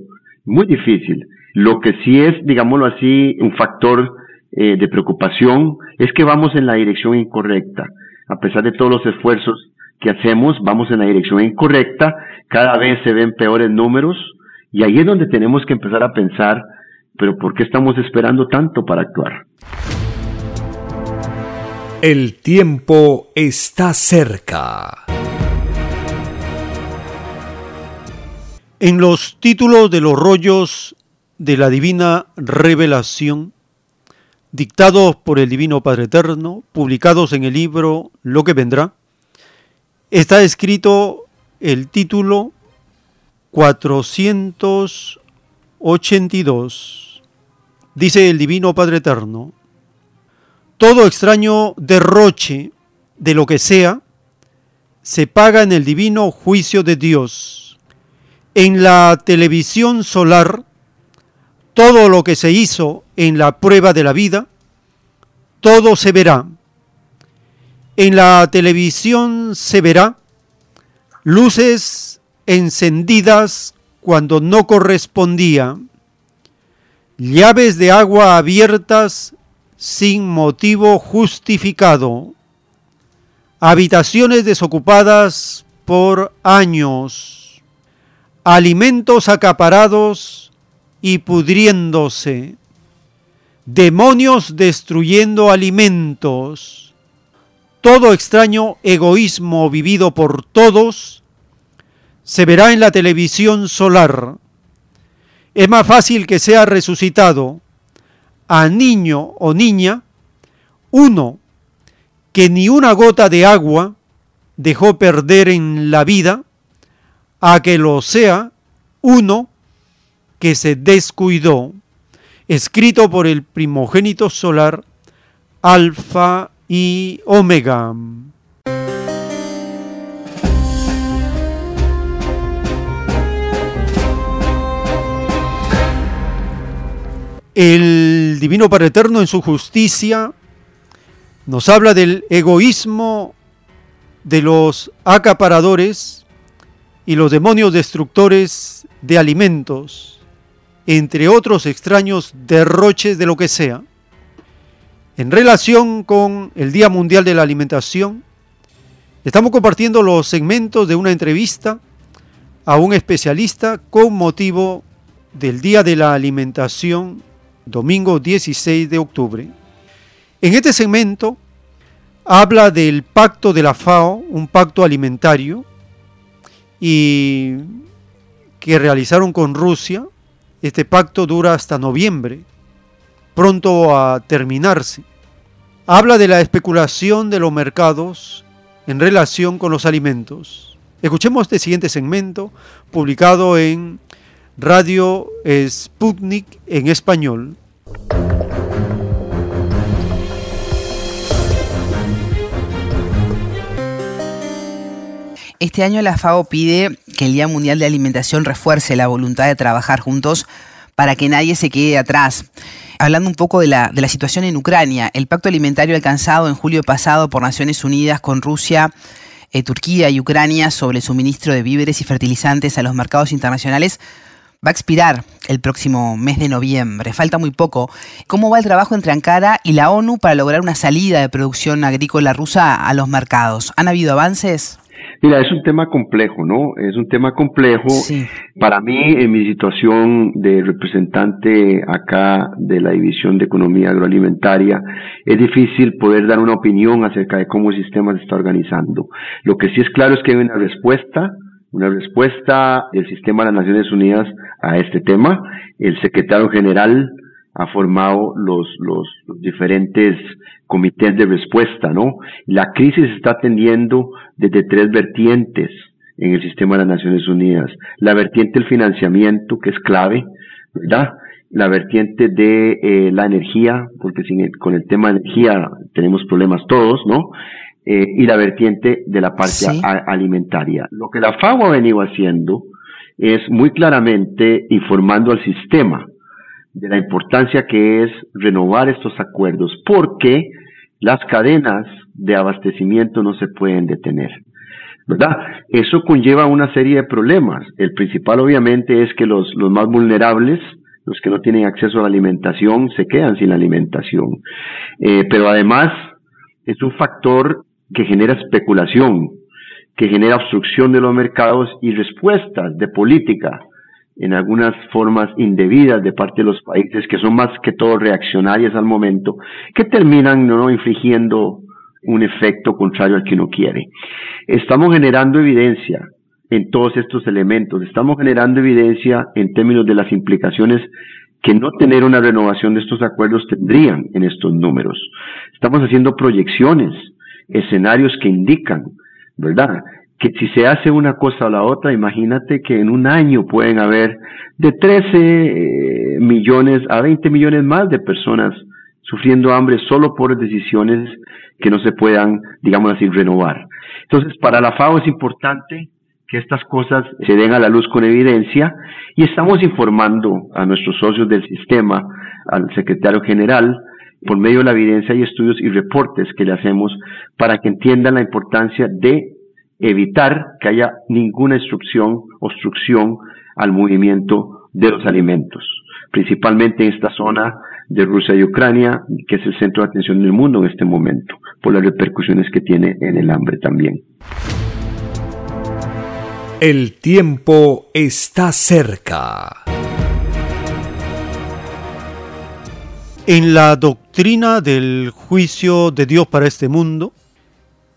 Muy difícil. Lo que sí es, digámoslo así, un factor eh, de preocupación es que vamos en la dirección incorrecta. A pesar de todos los esfuerzos que hacemos, vamos en la dirección incorrecta, cada vez se ven peores números y ahí es donde tenemos que empezar a pensar, pero ¿por qué estamos esperando tanto para actuar? El tiempo está cerca. En los títulos de los rollos de la divina revelación, dictados por el Divino Padre Eterno, publicados en el libro Lo que vendrá, está escrito el título 482. Dice el Divino Padre Eterno, todo extraño derroche de lo que sea se paga en el divino juicio de Dios. En la televisión solar, todo lo que se hizo en la prueba de la vida, todo se verá. En la televisión se verá luces encendidas cuando no correspondía, llaves de agua abiertas sin motivo justificado, habitaciones desocupadas por años, alimentos acaparados y pudriéndose, demonios destruyendo alimentos, todo extraño egoísmo vivido por todos se verá en la televisión solar. Es más fácil que sea resucitado a niño o niña uno que ni una gota de agua dejó perder en la vida, a que lo sea uno que se descuidó, escrito por el primogénito solar Alfa y Omega. El Divino Padre Eterno en su justicia nos habla del egoísmo de los acaparadores y los demonios destructores de alimentos, entre otros extraños derroches de lo que sea. En relación con el Día Mundial de la Alimentación, estamos compartiendo los segmentos de una entrevista a un especialista con motivo del Día de la Alimentación, domingo 16 de octubre. En este segmento habla del pacto de la FAO, un pacto alimentario, y que realizaron con Rusia. Este pacto dura hasta noviembre pronto a terminarse. Habla de la especulación de los mercados en relación con los alimentos. Escuchemos este siguiente segmento publicado en Radio Sputnik en español. Este año la FAO pide que el Día Mundial de Alimentación refuerce la voluntad de trabajar juntos para que nadie se quede atrás hablando un poco de la, de la situación en Ucrania, el pacto alimentario alcanzado en julio pasado por Naciones Unidas con Rusia, eh, Turquía y Ucrania sobre el suministro de víveres y fertilizantes a los mercados internacionales va a expirar el próximo mes de noviembre, falta muy poco. ¿Cómo va el trabajo entre Ankara y la ONU para lograr una salida de producción agrícola rusa a los mercados? ¿Han habido avances? Mira, es un tema complejo, ¿no? Es un tema complejo. Para mí, en mi situación de representante acá de la División de Economía Agroalimentaria, es difícil poder dar una opinión acerca de cómo el sistema se está organizando. Lo que sí es claro es que hay una respuesta, una respuesta del sistema de las Naciones Unidas a este tema. El secretario general ha formado los, los, diferentes comités de respuesta, ¿no? La crisis está atendiendo desde tres vertientes en el sistema de las Naciones Unidas. La vertiente del financiamiento, que es clave, ¿verdad? La vertiente de eh, la energía, porque sin con el tema de energía tenemos problemas todos, ¿no? Eh, y la vertiente de la parte alimentaria. Lo que la FAO ha venido haciendo es muy claramente informando al sistema de la importancia que es renovar estos acuerdos, porque las cadenas de abastecimiento no se pueden detener. ¿Verdad? Eso conlleva una serie de problemas. El principal obviamente es que los, los más vulnerables, los que no tienen acceso a la alimentación, se quedan sin la alimentación. Eh, pero además es un factor que genera especulación, que genera obstrucción de los mercados y respuestas de política en algunas formas indebidas de parte de los países que son más que todo reaccionarias al momento, que terminan no infligiendo un efecto contrario al que uno quiere. Estamos generando evidencia en todos estos elementos, estamos generando evidencia en términos de las implicaciones que no tener una renovación de estos acuerdos tendrían en estos números. Estamos haciendo proyecciones, escenarios que indican, ¿verdad? Que si se hace una cosa o la otra, imagínate que en un año pueden haber de 13 eh, millones a 20 millones más de personas sufriendo hambre solo por decisiones que no se puedan, digamos así, renovar. Entonces, para la FAO es importante que estas cosas se den a la luz con evidencia y estamos informando a nuestros socios del sistema, al secretario general, por medio de la evidencia y estudios y reportes que le hacemos para que entiendan la importancia de evitar que haya ninguna instrucción, obstrucción al movimiento de los alimentos, principalmente en esta zona de Rusia y Ucrania, que es el centro de atención del mundo en este momento, por las repercusiones que tiene en el hambre también. El tiempo está cerca. En la doctrina del juicio de Dios para este mundo,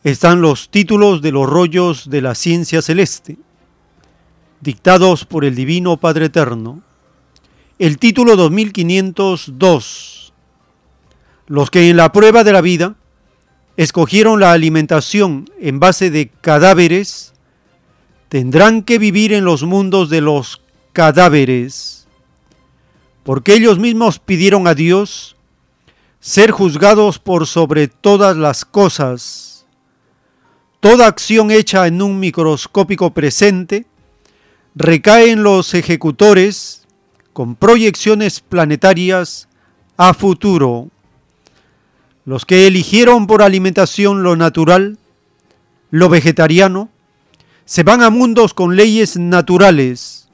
están los títulos de los rollos de la ciencia celeste, dictados por el Divino Padre Eterno. El título 2502. Los que en la prueba de la vida escogieron la alimentación en base de cadáveres, tendrán que vivir en los mundos de los cadáveres, porque ellos mismos pidieron a Dios ser juzgados por sobre todas las cosas Toda acción hecha en un microscópico presente recae en los ejecutores con proyecciones planetarias a futuro. Los que eligieron por alimentación lo natural, lo vegetariano, se van a mundos con leyes naturales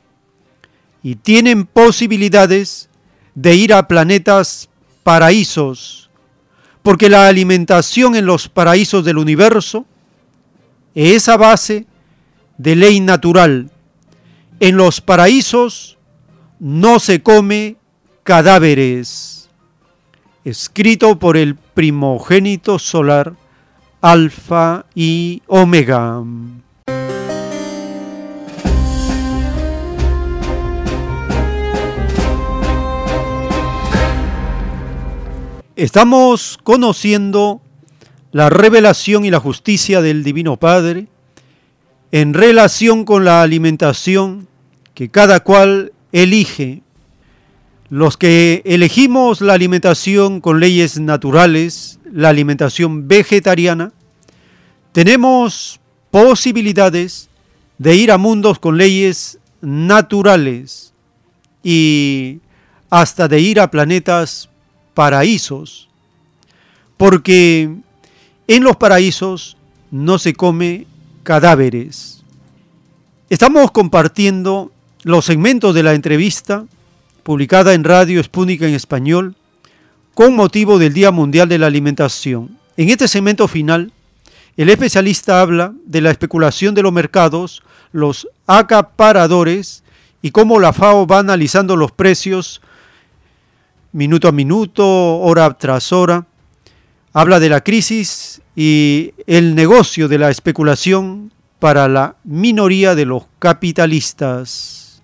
y tienen posibilidades de ir a planetas paraísos, porque la alimentación en los paraísos del universo esa base de ley natural. En los paraísos no se come cadáveres. Escrito por el primogénito solar, Alfa y Omega. Estamos conociendo la revelación y la justicia del Divino Padre en relación con la alimentación que cada cual elige. Los que elegimos la alimentación con leyes naturales, la alimentación vegetariana, tenemos posibilidades de ir a mundos con leyes naturales y hasta de ir a planetas paraísos, porque en los paraísos no se come cadáveres. Estamos compartiendo los segmentos de la entrevista publicada en Radio Spúnica en español con motivo del Día Mundial de la Alimentación. En este segmento final, el especialista habla de la especulación de los mercados, los acaparadores y cómo la FAO va analizando los precios minuto a minuto, hora tras hora. Habla de la crisis y el negocio de la especulación para la minoría de los capitalistas.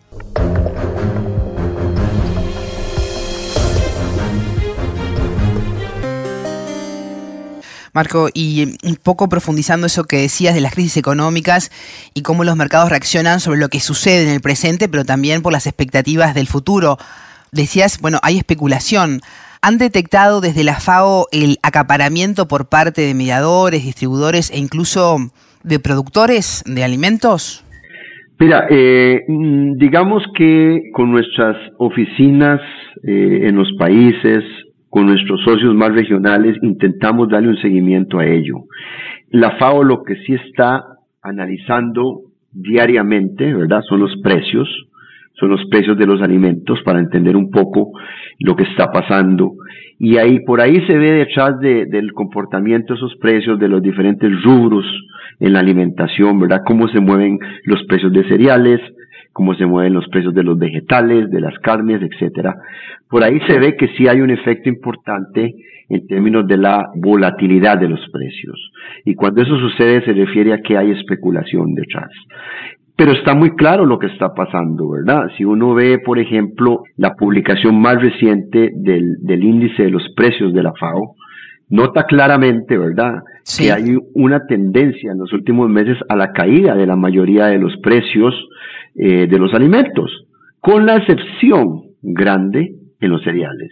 Marco, y un poco profundizando eso que decías de las crisis económicas y cómo los mercados reaccionan sobre lo que sucede en el presente, pero también por las expectativas del futuro. Decías, bueno, hay especulación. ¿Han detectado desde la FAO el acaparamiento por parte de mediadores, distribuidores e incluso de productores de alimentos? Mira, eh, mm, digamos que con nuestras oficinas eh, en los países, con nuestros socios más regionales intentamos darle un seguimiento a ello. La FAO lo que sí está analizando diariamente, ¿verdad? Son los precios, son los precios de los alimentos para entender un poco lo que está pasando. Y ahí, por ahí se ve detrás del comportamiento de esos precios de los diferentes rubros en la alimentación, ¿verdad? Cómo se mueven los precios de cereales, cómo se mueven los precios de los vegetales, de las carnes, etcétera. Por ahí se ve que sí hay un efecto importante en términos de la volatilidad de los precios. Y cuando eso sucede se refiere a que hay especulación detrás. Pero está muy claro lo que está pasando, ¿verdad? Si uno ve, por ejemplo, la publicación más reciente del, del índice de los precios de la FAO, nota claramente, ¿verdad?, que hay una tendencia en los últimos meses a la caída de la mayoría de los precios eh, de los alimentos, con la excepción grande en los cereales.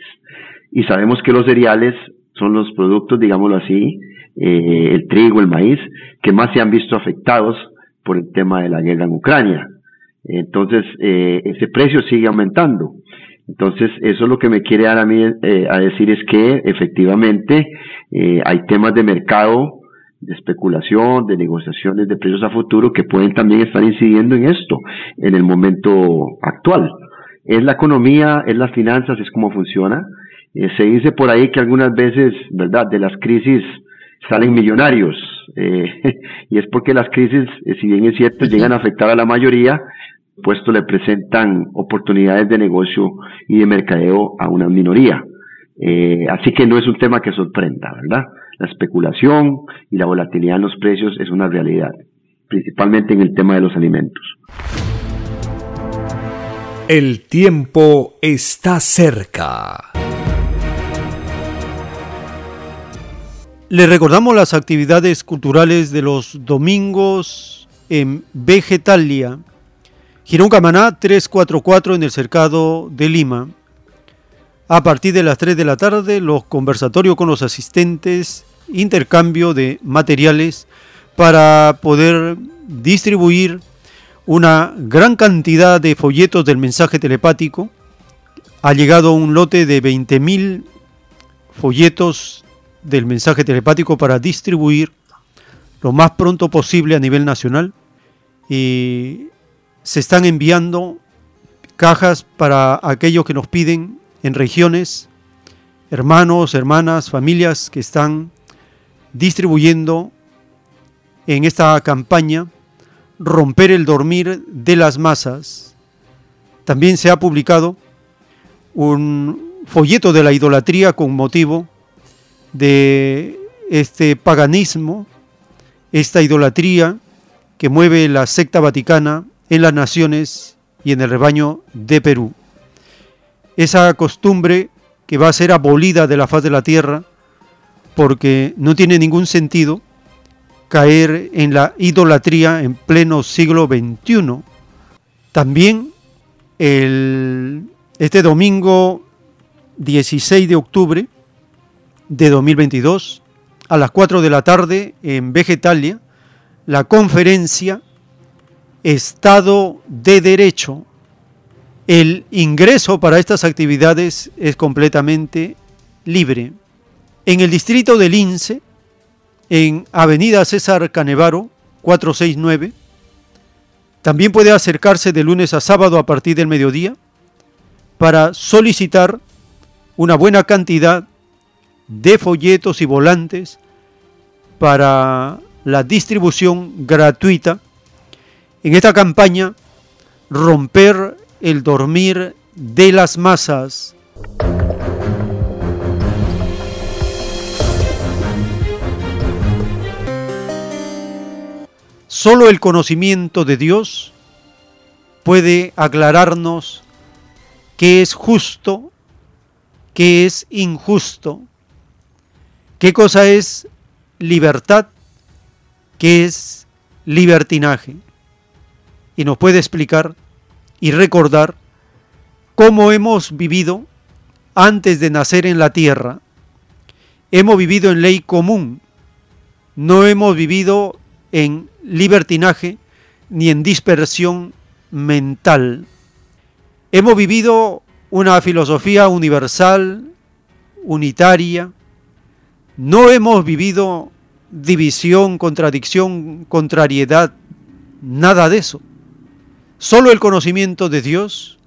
Y sabemos que los cereales son los productos, digámoslo así, eh, el trigo, el maíz, que más se han visto afectados por el tema de la guerra en Ucrania. Entonces, eh, ese precio sigue aumentando. Entonces, eso es lo que me quiere dar a mí a decir es que efectivamente hay temas de mercado de especulación, de negociaciones de precios a futuro que pueden también estar incidiendo en esto en el momento actual. Es la economía, es las finanzas, es cómo funciona. Eh, se dice por ahí que algunas veces, ¿verdad?, de las crisis salen millonarios. Eh, y es porque las crisis, eh, si bien es cierto, llegan a afectar a la mayoría, puesto le presentan oportunidades de negocio y de mercadeo a una minoría. así que no es un tema que sorprenda, ¿verdad? La especulación y la volatilidad en los precios es una realidad, principalmente en el tema de los alimentos. El tiempo está cerca. Le recordamos las actividades culturales de los domingos en Vegetalia, Girón Camaná 344 en el Cercado de Lima. A partir de las 3 de la tarde, los conversatorios con los asistentes, intercambio de materiales para poder distribuir una gran cantidad de folletos del mensaje telepático. Ha llegado un lote de 20.000 folletos del mensaje telepático para distribuir lo más pronto posible a nivel nacional. Y se están enviando cajas para aquellos que nos piden en regiones, hermanos, hermanas, familias que están distribuyendo en esta campaña romper el dormir de las masas. También se ha publicado un folleto de la idolatría con motivo de este paganismo, esta idolatría que mueve la secta vaticana en las naciones y en el rebaño de Perú esa costumbre que va a ser abolida de la faz de la tierra, porque no tiene ningún sentido caer en la idolatría en pleno siglo XXI. También el, este domingo 16 de octubre de 2022, a las 4 de la tarde en Vegetalia, la conferencia Estado de Derecho el ingreso para estas actividades es completamente libre. En el distrito del Lince, en Avenida César Canevaro, 469, También puede acercarse de lunes a sábado a partir del mediodía para solicitar una buena cantidad de folletos y volantes para la distribución gratuita en esta campaña Romper el dormir de las masas. Solo el conocimiento de Dios puede aclararnos qué es justo, qué es injusto, qué cosa es libertad, qué es libertinaje. Y nos puede explicar y recordar cómo hemos vivido antes de nacer en la tierra. Hemos vivido en ley común, no hemos vivido en libertinaje ni en dispersión mental. Hemos vivido una filosofía universal, unitaria. No hemos vivido división, contradicción, contrariedad, nada de eso. Solo el conocimiento de Dios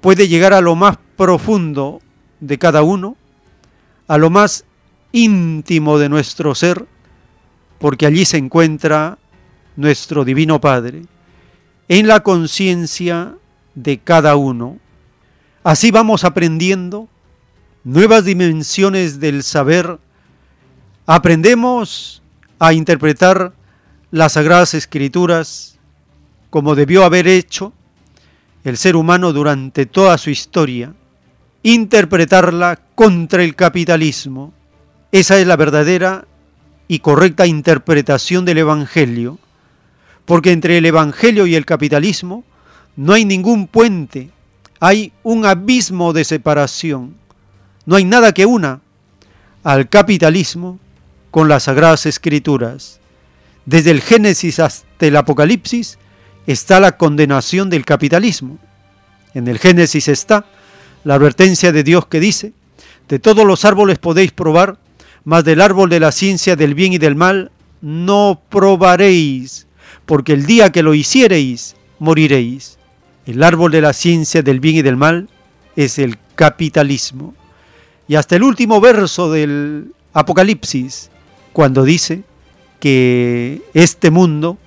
puede llegar a lo más profundo de cada uno, a lo más íntimo de nuestro ser, porque allí se encuentra nuestro Divino Padre, en la conciencia de cada uno. Así vamos aprendiendo nuevas dimensiones del saber, aprendemos a interpretar las sagradas escrituras como debió haber hecho el ser humano durante toda su historia, interpretarla contra el capitalismo. Esa es la verdadera y correcta interpretación del Evangelio, porque entre el Evangelio y el capitalismo no hay ningún puente, hay un abismo de separación, no hay nada que una al capitalismo con las sagradas escrituras. Desde el Génesis hasta el Apocalipsis está la condenación del capitalismo. En el Génesis está la advertencia de Dios que dice, de todos los árboles podéis probar, mas del árbol de la ciencia del bien y del mal no probaréis, porque el día que lo hiciereis, moriréis. El árbol de la ciencia del bien y del mal es el capitalismo. Y hasta el último verso del Apocalipsis, cuando dice que este mundo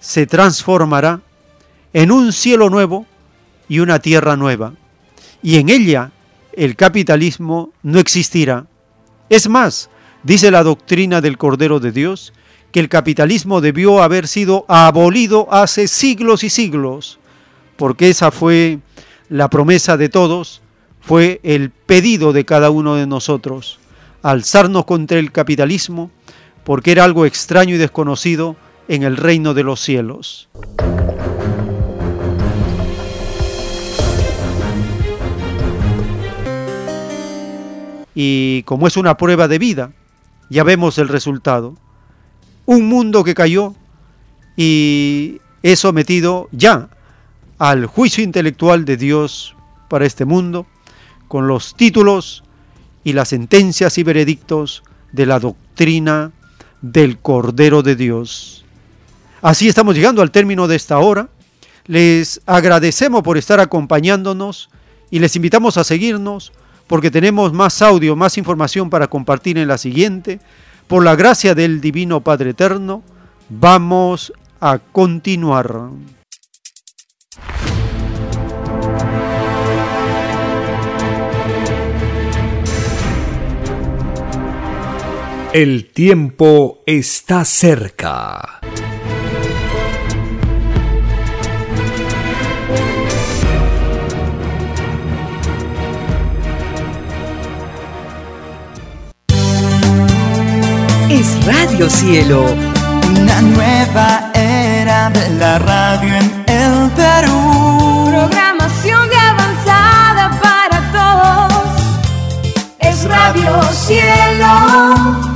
se transformará en un cielo nuevo y una tierra nueva. Y en ella el capitalismo no existirá. Es más, dice la doctrina del Cordero de Dios, que el capitalismo debió haber sido abolido hace siglos y siglos, porque esa fue la promesa de todos, fue el pedido de cada uno de nosotros, alzarnos contra el capitalismo, porque era algo extraño y desconocido en el reino de los cielos. Y como es una prueba de vida, ya vemos el resultado. Un mundo que cayó y es sometido ya al juicio intelectual de Dios para este mundo, con los títulos y las sentencias y veredictos de la doctrina del Cordero de Dios. Así estamos llegando al término de esta hora. Les agradecemos por estar acompañándonos y les invitamos a seguirnos porque tenemos más audio, más información para compartir en la siguiente. Por la gracia del Divino Padre Eterno, vamos a continuar. El tiempo está cerca. es Radio Cielo. Una nueva era de la radio en el Perú. Programación de avanzada para todos. Es Radio Cielo.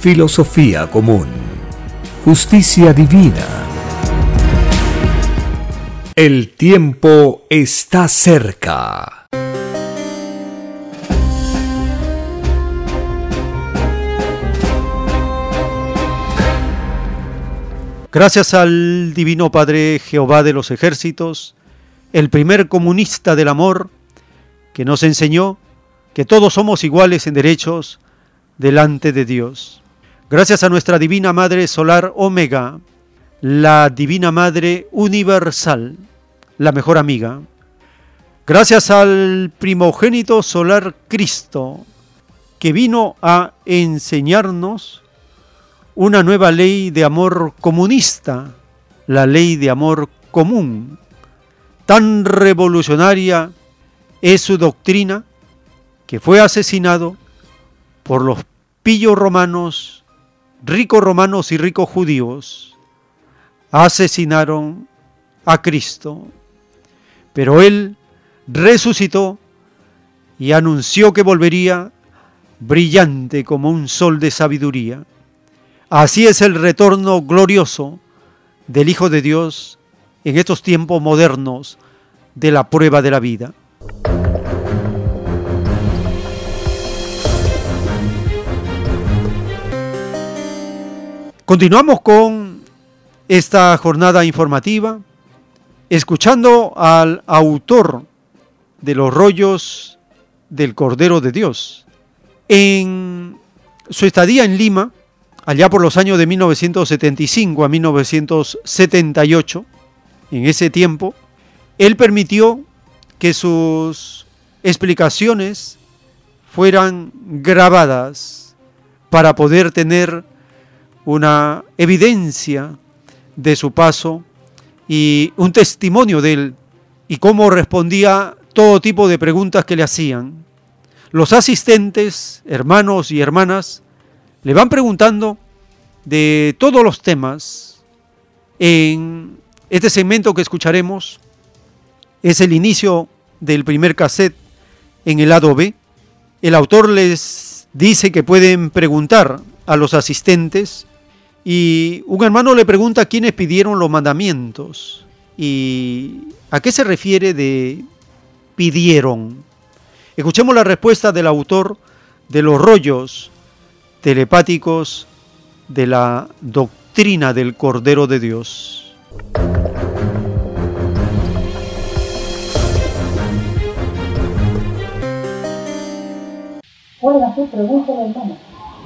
filosofía común, justicia divina. El tiempo está cerca. Gracias al Divino Padre Jehová de los ejércitos, el primer comunista del amor, que nos enseñó que todos somos iguales en derechos delante de Dios. Gracias a nuestra Divina Madre Solar Omega, la Divina Madre Universal, la mejor amiga. Gracias al primogénito solar Cristo, que vino a enseñarnos una nueva ley de amor comunista, la ley de amor común. Tan revolucionaria es su doctrina que fue asesinado por los pillos romanos ricos romanos y ricos judíos asesinaron a Cristo, pero Él resucitó y anunció que volvería brillante como un sol de sabiduría. Así es el retorno glorioso del Hijo de Dios en estos tiempos modernos de la prueba de la vida. Continuamos con esta jornada informativa, escuchando al autor de los rollos del Cordero de Dios. En su estadía en Lima, allá por los años de 1975 a 1978, en ese tiempo, él permitió que sus explicaciones fueran grabadas para poder tener una evidencia de su paso y un testimonio de él y cómo respondía todo tipo de preguntas que le hacían. Los asistentes, hermanos y hermanas, le van preguntando de todos los temas. En este segmento que escucharemos es el inicio del primer cassette en el lado B. El autor les dice que pueden preguntar a los asistentes y un hermano le pregunta quiénes pidieron los mandamientos. ¿Y a qué se refiere de pidieron? Escuchemos la respuesta del autor de los rollos telepáticos de la doctrina del Cordero de Dios. ¿Pueden hacer preguntas, hermano?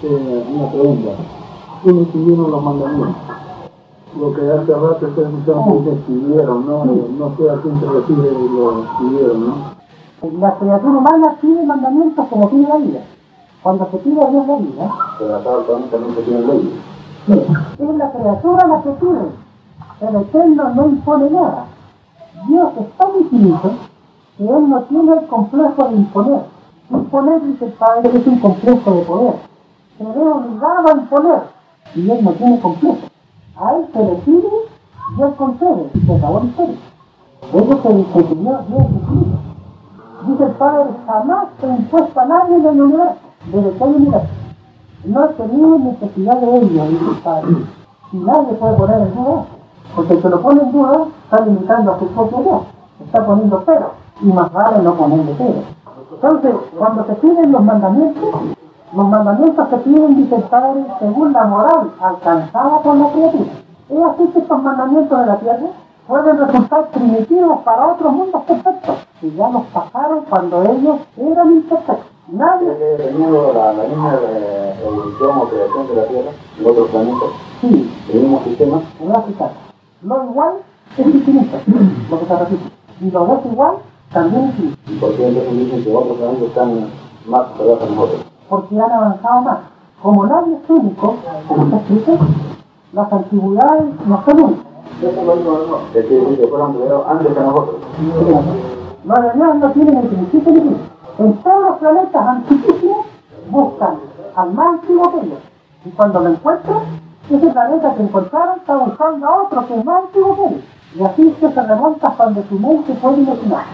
Eh, una pregunta quiénes pidieron los mandamientos. Lo que hace rato ustedes muchachos que escribieron, ¿no? No sé a quién se refiere lo escribieron, ¿no? La criatura humana pide mandamientos como pide la vida. Cuando se pide a Dios la vida, Pero acá también se tiene leyes. sí, es la criatura la que pide. El Eterno no impone nada. Dios es tan infinito que Él no tiene el complejo de imponer. Imponer, dice el Padre, es un complejo de poder. Se ve obligado a imponer y Él no tiene complejo. A Él se le pide Él concede y se acabó la historia. Eso se enseñó Dios Jesucristo. Dice el Padre, jamás he impuesto a nadie en el universo, desde que hay universo. No tenido necesidad de ello, dice el Padre. Y nadie puede poner en duda. Porque el que lo pone en duda está limitando a su propio Dios. Está poniendo pero. Y más vale no ponerle pero. Entonces, cuando se piden los mandamientos, los mandamientos dice el Padre, según la moral alcanzada por la criatura. Es así que estos mandamientos de la tierra pueden resultar primitivos para otros mundos perfectos, que ya los pasaron cuando ellos eran imperfectos. Nadie Teniendo la, la línea de evolución o creación de la Tierra y otros planetas, Sí, el mismo sistema, fijar. Lo igual es infinito, lo que se repite. Y lo desigual también es infinito, y por qué entonces dicen que otros planetas están más superiores a nosotros. Porque han avanzado más. Como nadie es único, las antigüedades no son únicas. Antes nosotros. Los de no tienen el principio fin. En todos los planetas antiquísimos buscan al más antiguo que ellos. Y cuando lo encuentran, ese planeta que encontraron está buscando a otro que es más antiguo ellos. Y así se remonta hasta donde su mente puede imaginar.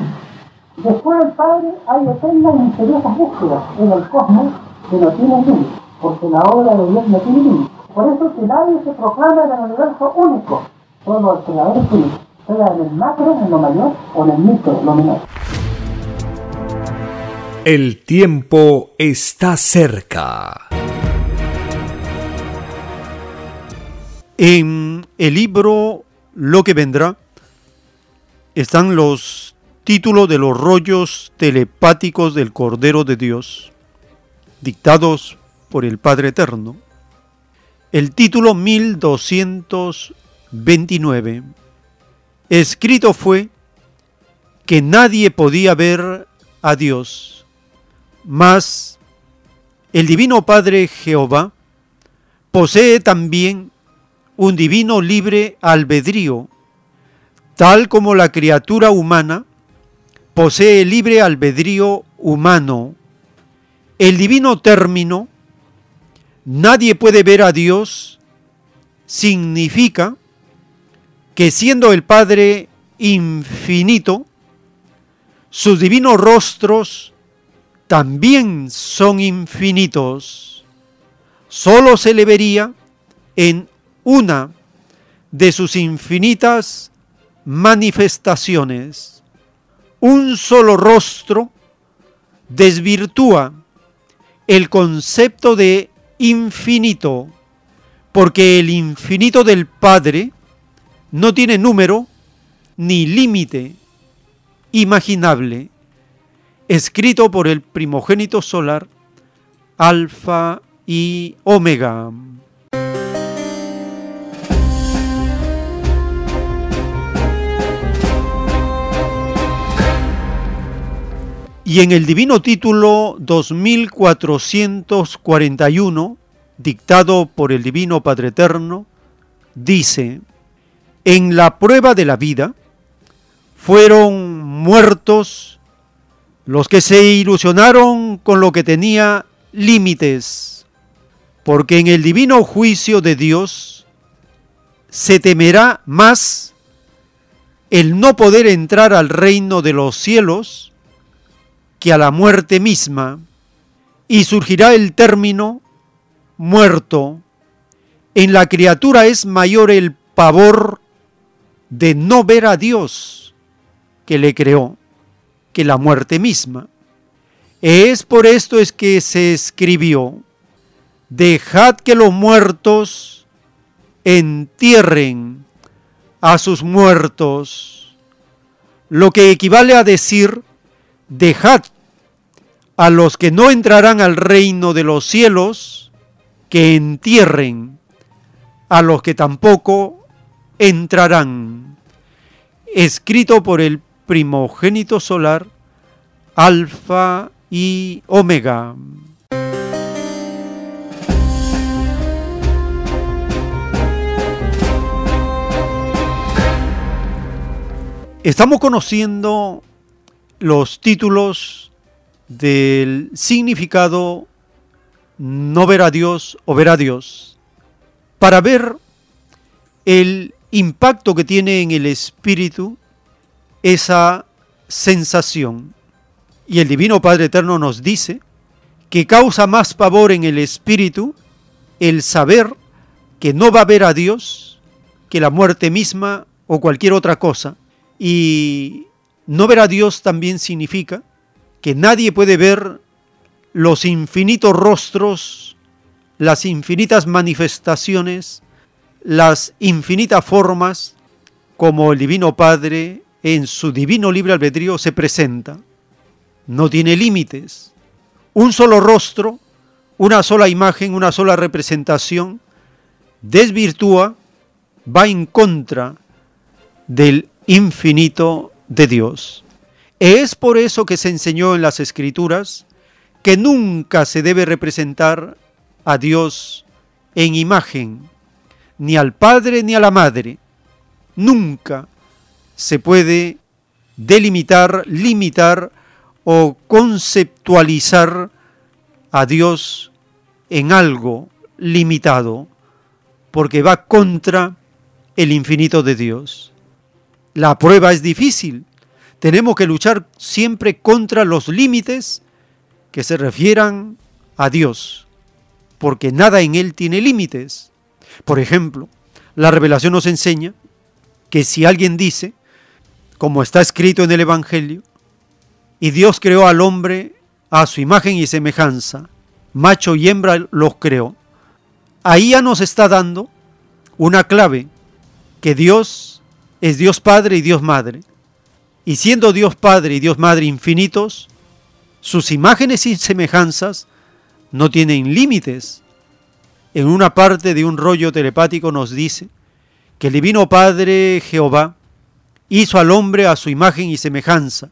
Después del Padre hay eternas y misteriosas búsquedas en el cosmos que no tienen límite, porque la obra de Dios no tiene límite. Por eso que nadie se proclama en el universo único, solo el creador es único, sea en el macro, en lo mayor, o en el micro, lo menor. El tiempo está cerca. En el libro Lo que vendrá están los títulos de los rollos telepáticos del Cordero de Dios, dictados por el Padre Eterno. El título 1229. Escrito fue que nadie podía ver a Dios, mas el Divino Padre Jehová posee también un divino libre albedrío, tal como la criatura humana posee libre albedrío humano. El divino término, nadie puede ver a Dios, significa que siendo el Padre infinito, sus divinos rostros también son infinitos. Solo se le vería en una de sus infinitas manifestaciones. Un solo rostro desvirtúa el concepto de infinito, porque el infinito del Padre no tiene número ni límite imaginable, escrito por el primogénito solar, Alfa y Omega. Y en el divino título 2441, dictado por el Divino Padre Eterno, dice, en la prueba de la vida fueron muertos los que se ilusionaron con lo que tenía límites, porque en el divino juicio de Dios se temerá más el no poder entrar al reino de los cielos que a la muerte misma, y surgirá el término muerto. En la criatura es mayor el pavor de no ver a Dios que le creó que la muerte misma. Es por esto es que se escribió, dejad que los muertos entierren a sus muertos, lo que equivale a decir, dejad a los que no entrarán al reino de los cielos, que entierren a los que tampoco entrarán. Escrito por el primogénito solar, Alfa y Omega. Estamos conociendo los títulos del significado no ver a Dios o ver a Dios para ver el impacto que tiene en el espíritu esa sensación. Y el Divino Padre Eterno nos dice que causa más pavor en el espíritu el saber que no va a ver a Dios que la muerte misma o cualquier otra cosa. Y no ver a Dios también significa que nadie puede ver los infinitos rostros, las infinitas manifestaciones, las infinitas formas como el Divino Padre en su divino libre albedrío se presenta. No tiene límites. Un solo rostro, una sola imagen, una sola representación, desvirtúa, va en contra del infinito de Dios. Es por eso que se enseñó en las Escrituras que nunca se debe representar a Dios en imagen, ni al Padre ni a la Madre. Nunca se puede delimitar, limitar o conceptualizar a Dios en algo limitado, porque va contra el infinito de Dios. La prueba es difícil. Tenemos que luchar siempre contra los límites que se refieran a Dios, porque nada en Él tiene límites. Por ejemplo, la revelación nos enseña que si alguien dice, como está escrito en el Evangelio, y Dios creó al hombre a su imagen y semejanza, macho y hembra los creó, ahí ya nos está dando una clave, que Dios es Dios Padre y Dios Madre. Y siendo Dios Padre y Dios Madre infinitos, sus imágenes y semejanzas no tienen límites. En una parte de un rollo telepático nos dice que el Divino Padre Jehová hizo al hombre a su imagen y semejanza,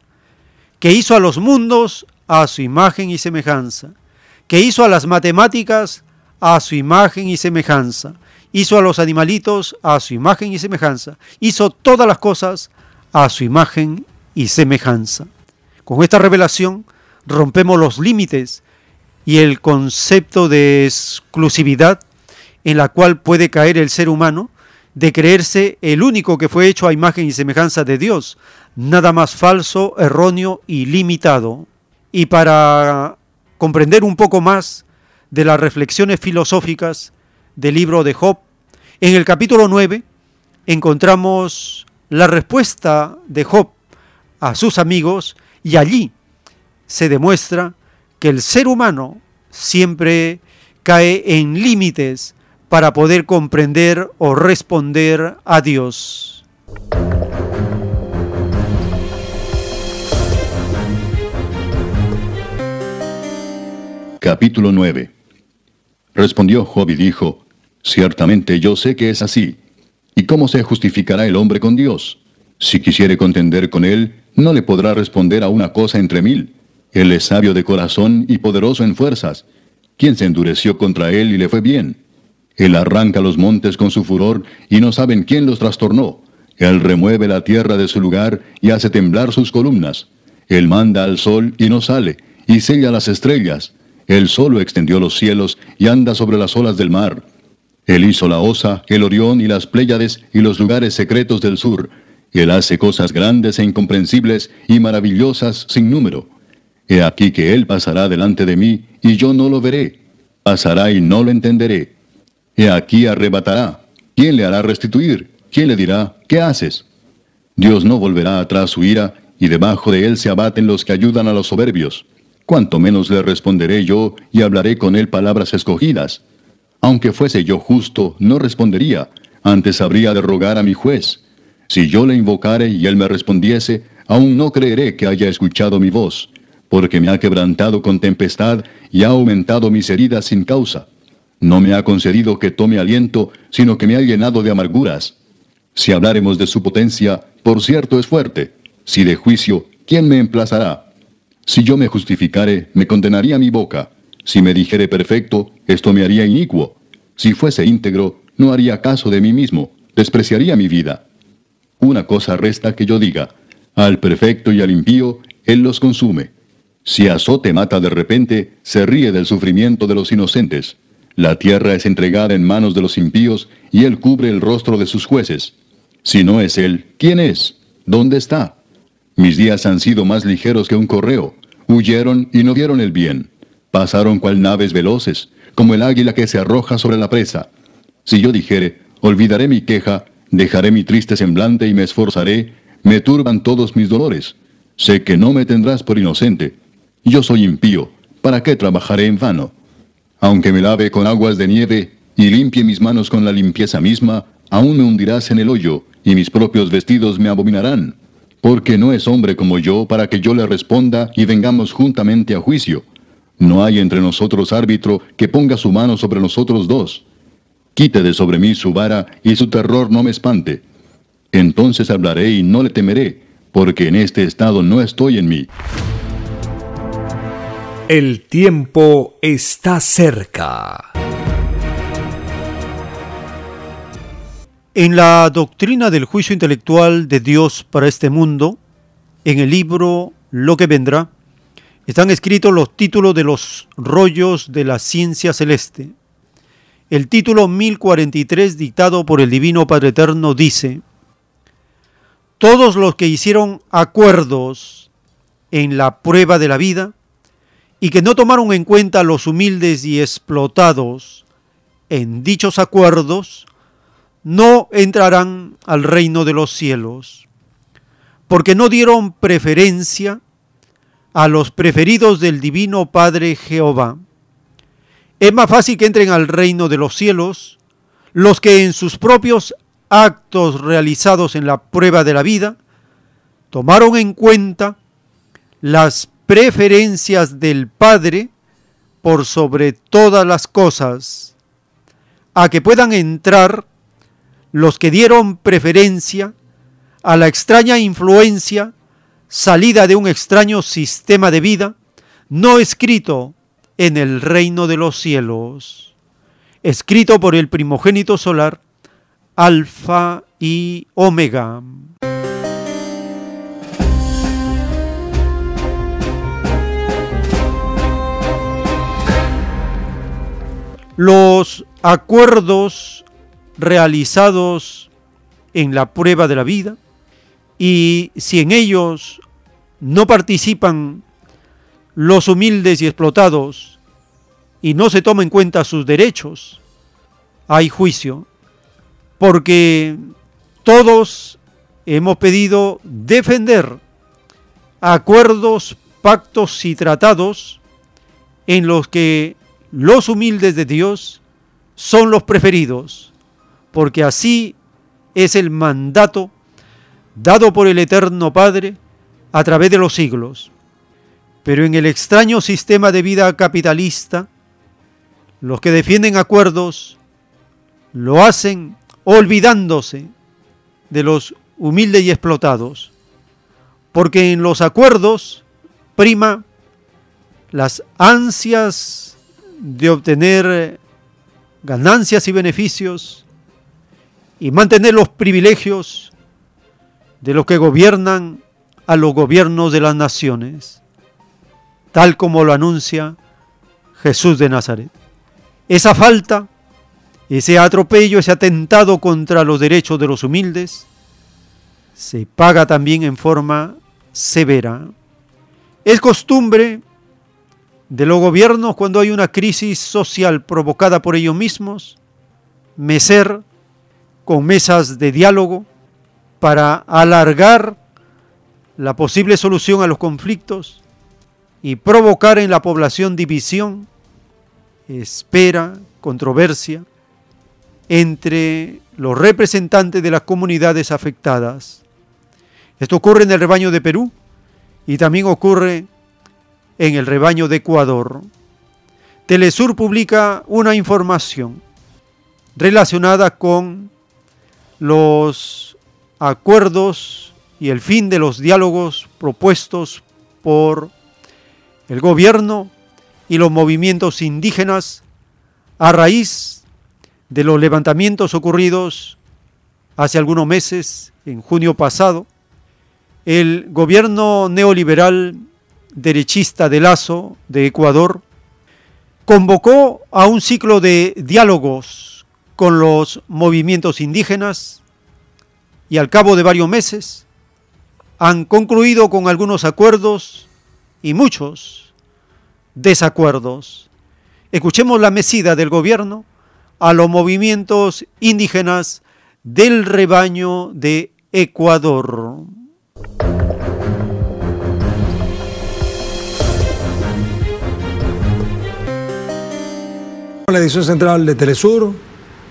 que hizo a los mundos a su imagen y semejanza, que hizo a las matemáticas a su imagen y semejanza, hizo a los animalitos a su imagen y semejanza, hizo todas las cosas a su imagen y semejanza. Con esta revelación rompemos los límites y el concepto de exclusividad en la cual puede caer el ser humano de creerse el único que fue hecho a imagen y semejanza de Dios, nada más falso, erróneo y limitado. Y para comprender un poco más de las reflexiones filosóficas del libro de Job, en el capítulo 9 encontramos la respuesta de Job a sus amigos y allí se demuestra que el ser humano siempre cae en límites para poder comprender o responder a Dios. Capítulo 9 Respondió Job y dijo, Ciertamente yo sé que es así. ¿Y cómo se justificará el hombre con Dios? Si quisiere contender con él, no le podrá responder a una cosa entre mil. Él es sabio de corazón y poderoso en fuerzas. ¿Quién se endureció contra él y le fue bien? Él arranca los montes con su furor y no saben quién los trastornó. Él remueve la tierra de su lugar y hace temblar sus columnas. Él manda al sol y no sale, y sella las estrellas. Él solo extendió los cielos y anda sobre las olas del mar. Él hizo la osa, el Orión y las Pléyades y los lugares secretos del sur. Él hace cosas grandes e incomprensibles y maravillosas sin número. He aquí que Él pasará delante de mí, y yo no lo veré. Pasará y no lo entenderé. He aquí arrebatará. ¿Quién le hará restituir? ¿Quién le dirá, ¿qué haces? Dios no volverá atrás su ira, y debajo de Él se abaten los que ayudan a los soberbios. Cuanto menos le responderé yo, y hablaré con Él palabras escogidas. Aunque fuese yo justo, no respondería, antes habría de rogar a mi juez. Si yo le invocare y Él me respondiese, aún no creeré que haya escuchado mi voz porque me ha quebrantado con tempestad y ha aumentado mis heridas sin causa. No me ha concedido que tome aliento, sino que me ha llenado de amarguras. Si habláremos de su potencia, por cierto es fuerte. Si de juicio, ¿quién me emplazará? Si yo me justificare, me condenaría mi boca. Si me dijere perfecto, esto me haría inicuo. Si fuese íntegro, no haría caso de mí mismo, despreciaría mi vida. Una cosa resta que yo diga, al perfecto y al impío, Él los consume. Si azote mata de repente, se ríe del sufrimiento de los inocentes. La tierra es entregada en manos de los impíos, y Él cubre el rostro de sus jueces. Si no es Él, ¿quién es? ¿Dónde está? Mis días han sido más ligeros que un correo. Huyeron y no vieron el bien. Pasaron cual naves veloces, como el águila que se arroja sobre la presa. Si yo dijere, olvidaré mi queja, dejaré mi triste semblante y me esforzaré, me turban todos mis dolores. Sé que no me tendrás por inocente. Yo soy impío, ¿para qué trabajaré en vano? Aunque me lave con aguas de nieve y limpie mis manos con la limpieza misma, aún me hundirás en el hoyo, y mis propios vestidos me abominarán. Porque no es hombre como yo para que yo le responda y vengamos juntamente a juicio. No hay entre nosotros árbitro que ponga su mano sobre nosotros dos. Quite de sobre mí su vara y su terror no me espante. Entonces hablaré y no le temeré, porque en este estado no estoy en mí. El tiempo está cerca. En la doctrina del juicio intelectual de Dios para este mundo, en el libro Lo que vendrá, están escritos los títulos de los rollos de la ciencia celeste. El título 1043 dictado por el Divino Padre Eterno dice, Todos los que hicieron acuerdos en la prueba de la vida y que no tomaron en cuenta a los humildes y explotados en dichos acuerdos, no entrarán al reino de los cielos, porque no dieron preferencia a los preferidos del Divino Padre Jehová. Es más fácil que entren al reino de los cielos los que en sus propios actos realizados en la prueba de la vida tomaron en cuenta las preferencias del Padre por sobre todas las cosas, a que puedan entrar los que dieron preferencia a la extraña influencia salida de un extraño sistema de vida no escrito en el reino de los cielos, escrito por el primogénito solar, Alfa y Omega. Los acuerdos realizados en la prueba de la vida y si en ellos no participan los humildes y explotados y no se toma en cuenta sus derechos, hay juicio, porque todos hemos pedido defender acuerdos, pactos y tratados en los que los humildes de Dios son los preferidos, porque así es el mandato dado por el Eterno Padre a través de los siglos. Pero en el extraño sistema de vida capitalista, los que defienden acuerdos lo hacen olvidándose de los humildes y explotados, porque en los acuerdos prima las ansias de obtener ganancias y beneficios y mantener los privilegios de los que gobiernan a los gobiernos de las naciones, tal como lo anuncia Jesús de Nazaret. Esa falta, ese atropello, ese atentado contra los derechos de los humildes, se paga también en forma severa. Es costumbre de los gobiernos cuando hay una crisis social provocada por ellos mismos, mecer con mesas de diálogo, para alargar la posible solución a los conflictos y provocar en la población división, espera, controversia entre los representantes de las comunidades afectadas. Esto ocurre en el rebaño de Perú y también ocurre en el rebaño de Ecuador. Telesur publica una información relacionada con los acuerdos y el fin de los diálogos propuestos por el gobierno y los movimientos indígenas a raíz de los levantamientos ocurridos hace algunos meses, en junio pasado, el gobierno neoliberal derechista de Lazo de Ecuador convocó a un ciclo de diálogos con los movimientos indígenas y al cabo de varios meses han concluido con algunos acuerdos y muchos desacuerdos. Escuchemos la mesida del gobierno a los movimientos indígenas del rebaño de Ecuador. La edición central de Telesur,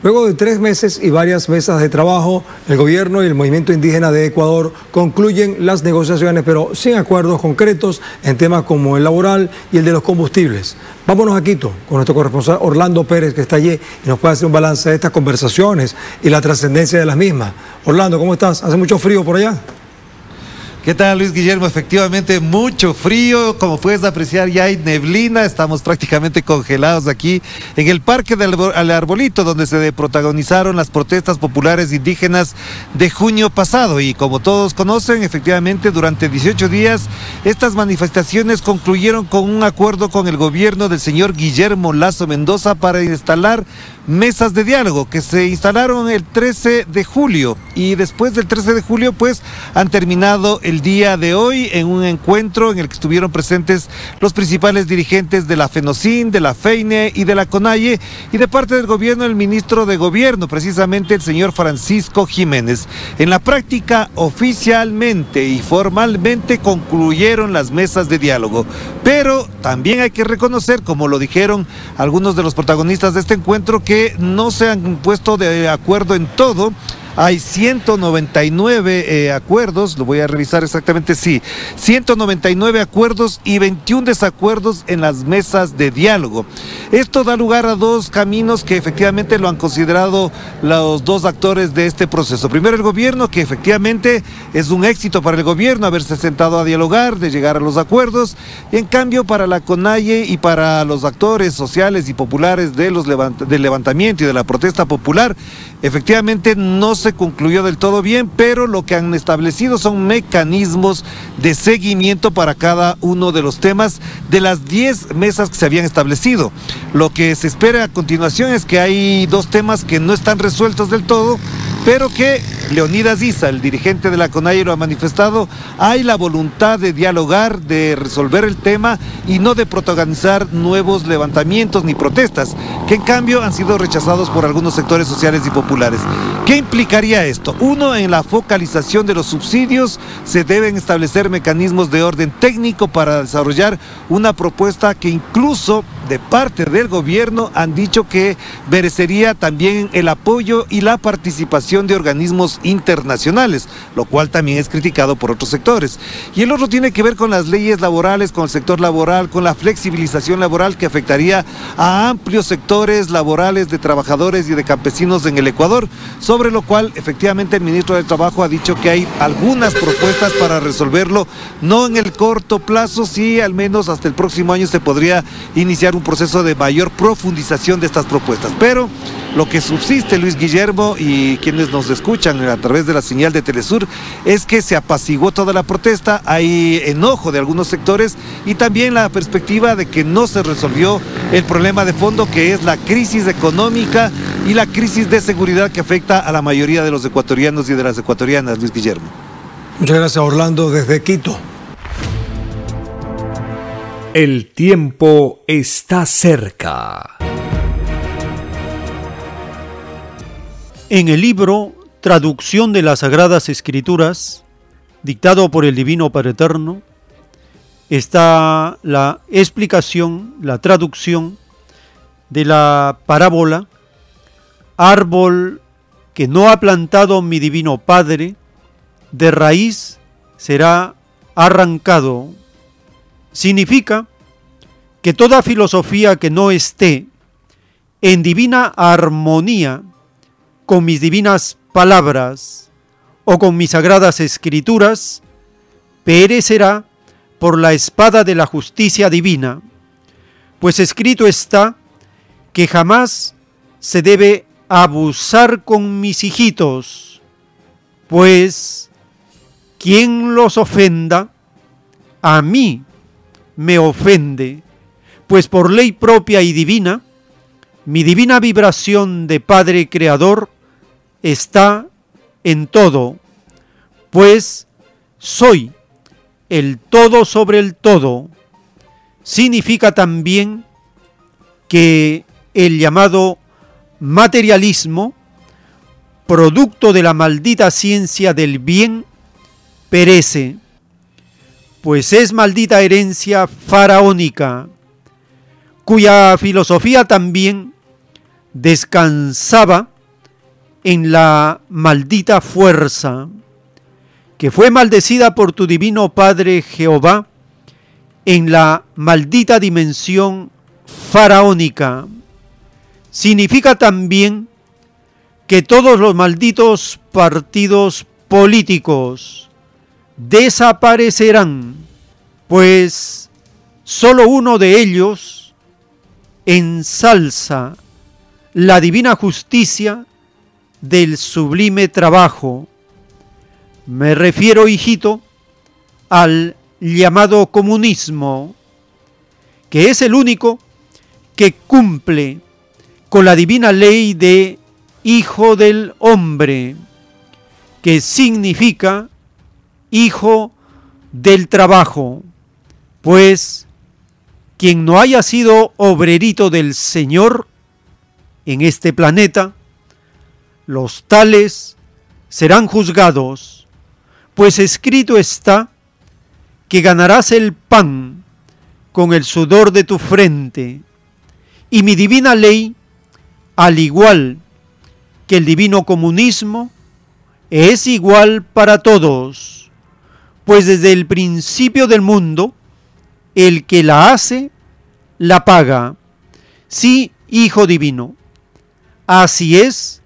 luego de tres meses y varias mesas de trabajo, el gobierno y el movimiento indígena de Ecuador concluyen las negociaciones, pero sin acuerdos concretos en temas como el laboral y el de los combustibles. Vámonos a Quito con nuestro corresponsal Orlando Pérez, que está allí y nos puede hacer un balance de estas conversaciones y la trascendencia de las mismas. Orlando, ¿cómo estás? ¿Hace mucho frío por allá? ¿Qué tal Luis Guillermo? Efectivamente, mucho frío, como puedes apreciar ya hay neblina, estamos prácticamente congelados aquí en el Parque del Arbolito, donde se protagonizaron las protestas populares indígenas de junio pasado. Y como todos conocen, efectivamente, durante 18 días, estas manifestaciones concluyeron con un acuerdo con el gobierno del señor Guillermo Lazo Mendoza para instalar mesas de diálogo que se instalaron el 13 de julio. Y después del 13 de julio pues han terminado el día de hoy en un encuentro en el que estuvieron presentes los principales dirigentes de la FENOCIN, de la FEINE y de la CONAIE y de parte del gobierno el ministro de gobierno, precisamente el señor Francisco Jiménez. En la práctica oficialmente y formalmente concluyeron las mesas de diálogo, pero también hay que reconocer, como lo dijeron algunos de los protagonistas de este encuentro, que no se han puesto de acuerdo en todo hay 199 eh, acuerdos, lo voy a revisar exactamente, sí, 199 acuerdos y 21 desacuerdos en las mesas de diálogo. Esto da lugar a dos caminos que efectivamente lo han considerado los dos actores de este proceso. Primero el gobierno, que efectivamente es un éxito para el gobierno haberse sentado a dialogar, de llegar a los acuerdos, y en cambio para la CONAIE y para los actores sociales y populares de los del levantamiento y de la protesta popular, efectivamente no se concluyó del todo bien, pero lo que han establecido son mecanismos de seguimiento para cada uno de los temas de las 10 mesas que se habían establecido. Lo que se espera a continuación es que hay dos temas que no están resueltos del todo, pero que Leonidas Isa, el dirigente de la CONAI, lo ha manifestado, hay la voluntad de dialogar, de resolver el tema y no de protagonizar nuevos levantamientos ni protestas, que en cambio han sido rechazados por algunos sectores sociales y populares. ¿Qué implicaría esto? Uno, en la focalización de los subsidios se deben establecer mecanismos de orden técnico para desarrollar una propuesta que incluso de parte del gobierno han dicho que merecería también el apoyo y la participación de organismos internacionales, lo cual también es criticado por otros sectores. Y el otro tiene que ver con las leyes laborales, con el sector laboral, con la flexibilización laboral que afectaría a amplios sectores laborales de trabajadores y de campesinos en el Ecuador, sobre lo cual efectivamente el ministro del Trabajo ha dicho que hay algunas propuestas para resolverlo, no en el corto plazo, sí al menos hasta el próximo año se podría iniciar un proceso de mayor profundización de estas propuestas. Pero lo que subsiste, Luis Guillermo, y quienes nos escuchan a través de la señal de Telesur, es que se apaciguó toda la protesta, hay enojo de algunos sectores y también la perspectiva de que no se resolvió el problema de fondo que es la crisis económica y la crisis de seguridad que afecta a la mayoría de los ecuatorianos y de las ecuatorianas, Luis Guillermo. Muchas gracias, Orlando, desde Quito. El tiempo está cerca. En el libro Traducción de las Sagradas Escrituras, dictado por el Divino Padre Eterno, está la explicación, la traducción de la parábola Árbol que no ha plantado mi Divino Padre, de raíz será arrancado significa que toda filosofía que no esté en divina armonía con mis divinas palabras o con mis sagradas escrituras, perecerá por la espada de la justicia divina, pues escrito está que jamás se debe abusar con mis hijitos, pues quien los ofenda, a mí me ofende, pues por ley propia y divina, mi divina vibración de Padre Creador está en todo, pues soy el todo sobre el todo. Significa también que el llamado materialismo, producto de la maldita ciencia del bien, perece, pues es maldita herencia faraónica, cuya filosofía también descansaba en la maldita fuerza, que fue maldecida por tu divino Padre Jehová en la maldita dimensión faraónica. Significa también que todos los malditos partidos políticos desaparecerán, pues solo uno de ellos ensalza la divina justicia del sublime trabajo. Me refiero, hijito, al llamado comunismo, que es el único que cumple con la divina ley de hijo del hombre, que significa hijo del trabajo, pues quien no haya sido obrerito del Señor en este planeta, los tales serán juzgados, pues escrito está que ganarás el pan con el sudor de tu frente, y mi divina ley, al igual que el divino comunismo, es igual para todos, pues desde el principio del mundo, el que la hace, la paga. Sí, Hijo Divino, así es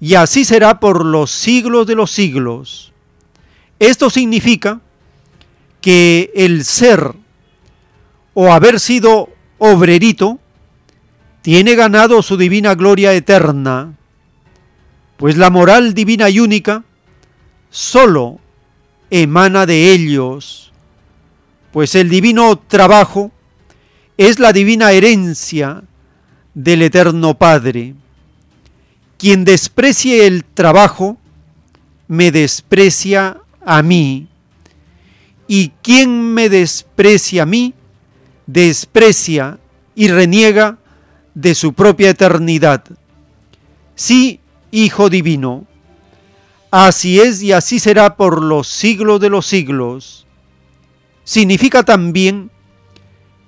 y así será por los siglos de los siglos. Esto significa que el ser o haber sido obrerito tiene ganado su divina gloria eterna, pues la moral divina y única solo emana de ellos, pues el divino trabajo es la divina herencia del eterno Padre. Quien desprecie el trabajo, me desprecia a mí. Y quien me desprecia a mí, desprecia y reniega de su propia eternidad. Sí, Hijo Divino, así es y así será por los siglos de los siglos. Significa también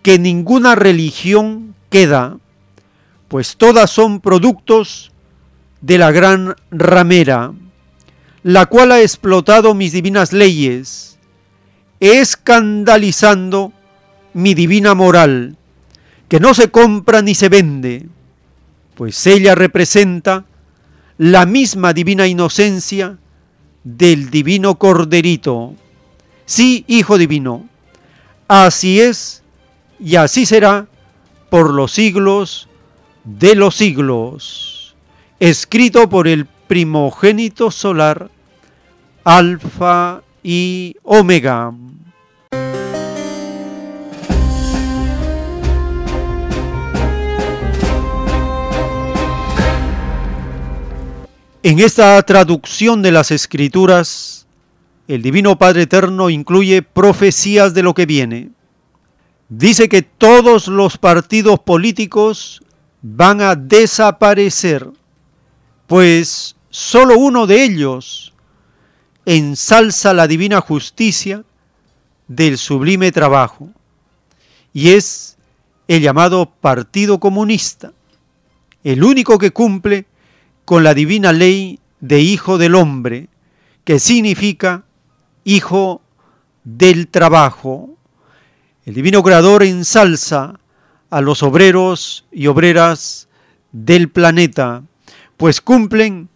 que ninguna religión queda, pues todas son productos de la gran ramera, la cual ha explotado mis divinas leyes, escandalizando mi divina moral, que no se compra ni se vende, pues ella representa la misma divina inocencia del divino corderito. Sí, Hijo Divino, así es y así será por los siglos de los siglos escrito por el primogénito solar, Alfa y Omega. En esta traducción de las escrituras, el Divino Padre Eterno incluye profecías de lo que viene. Dice que todos los partidos políticos van a desaparecer pues solo uno de ellos ensalza la divina justicia del sublime trabajo, y es el llamado Partido Comunista, el único que cumple con la divina ley de Hijo del Hombre, que significa Hijo del Trabajo. El Divino Creador ensalza a los obreros y obreras del planeta, pues cumplen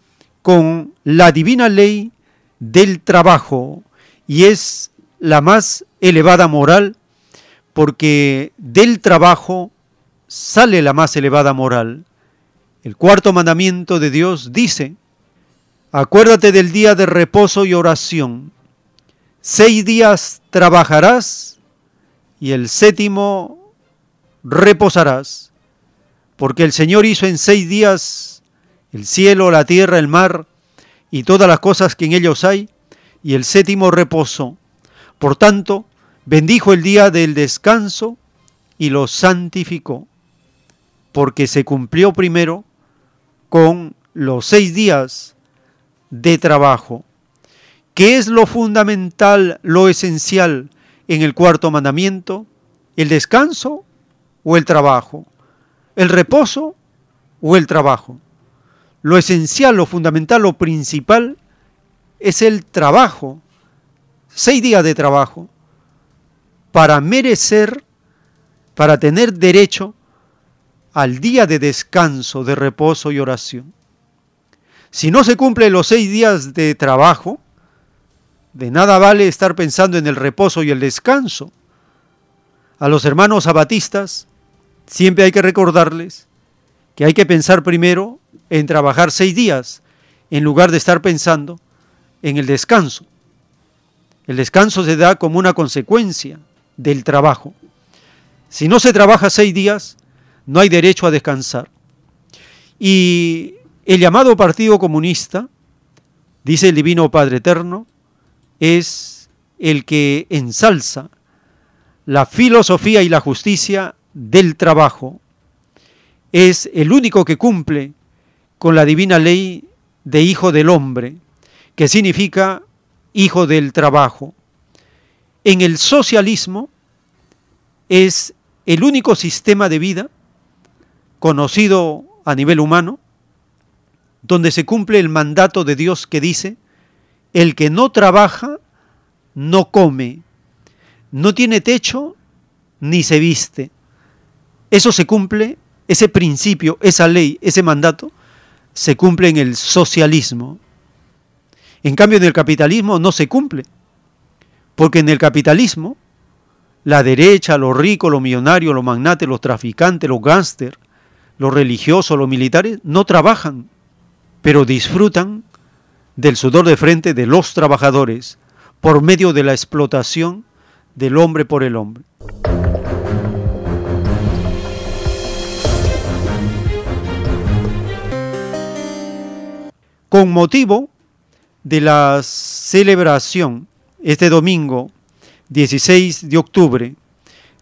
con la divina ley del trabajo y es la más elevada moral porque del trabajo sale la más elevada moral. El cuarto mandamiento de Dios dice, acuérdate del día de reposo y oración. Seis días trabajarás y el séptimo reposarás, porque el Señor hizo en seis días el cielo, la tierra, el mar y todas las cosas que en ellos hay, y el séptimo reposó. Por tanto, bendijo el día del descanso y lo santificó, porque se cumplió primero con los seis días de trabajo. ¿Qué es lo fundamental, lo esencial en el cuarto mandamiento? ¿El descanso o el trabajo? ¿El reposo o el trabajo? Lo esencial, lo fundamental, lo principal es el trabajo. Seis días de trabajo para merecer, para tener derecho al día de descanso, de reposo y oración. Si no se cumplen los seis días de trabajo, de nada vale estar pensando en el reposo y el descanso. A los hermanos abatistas siempre hay que recordarles que hay que pensar primero en trabajar seis días en lugar de estar pensando en el descanso. El descanso se da como una consecuencia del trabajo. Si no se trabaja seis días, no hay derecho a descansar. Y el llamado Partido Comunista, dice el Divino Padre Eterno, es el que ensalza la filosofía y la justicia del trabajo. Es el único que cumple con la divina ley de hijo del hombre, que significa hijo del trabajo. En el socialismo es el único sistema de vida conocido a nivel humano donde se cumple el mandato de Dios que dice, el que no trabaja, no come, no tiene techo, ni se viste. Eso se cumple, ese principio, esa ley, ese mandato, se cumple en el socialismo. En cambio, en el capitalismo no se cumple, porque en el capitalismo la derecha, los ricos, los millonarios, los magnates, los traficantes, los gángsters, los religiosos, los militares, no trabajan, pero disfrutan del sudor de frente de los trabajadores por medio de la explotación del hombre por el hombre. con motivo de la celebración este domingo 16 de octubre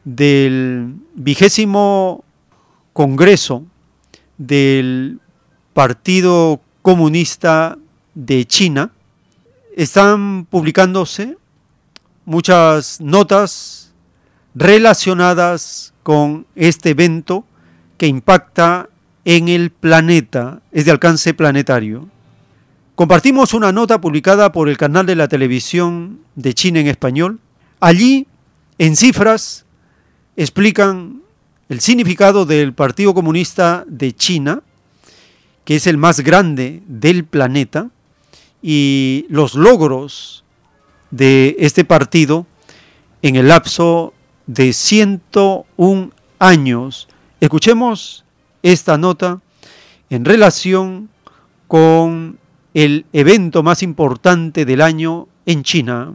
del vigésimo Congreso del Partido Comunista de China, están publicándose muchas notas relacionadas con este evento que impacta en el planeta, es de alcance planetario. Compartimos una nota publicada por el canal de la televisión de China en español. Allí, en cifras, explican el significado del Partido Comunista de China, que es el más grande del planeta, y los logros de este partido en el lapso de 101 años. Escuchemos esta nota en relación con el evento más importante del año en China.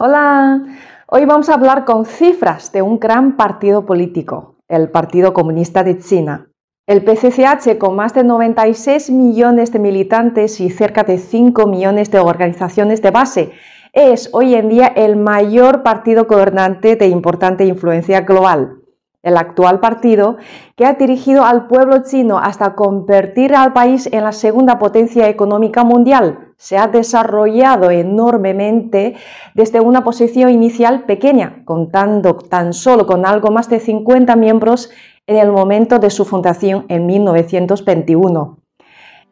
Hola, hoy vamos a hablar con cifras de un gran partido político, el Partido Comunista de China. El PCCH, con más de 96 millones de militantes y cerca de 5 millones de organizaciones de base, es hoy en día el mayor partido gobernante de importante influencia global. El actual partido, que ha dirigido al pueblo chino hasta convertir al país en la segunda potencia económica mundial, se ha desarrollado enormemente desde una posición inicial pequeña, contando tan solo con algo más de 50 miembros en el momento de su fundación en 1921.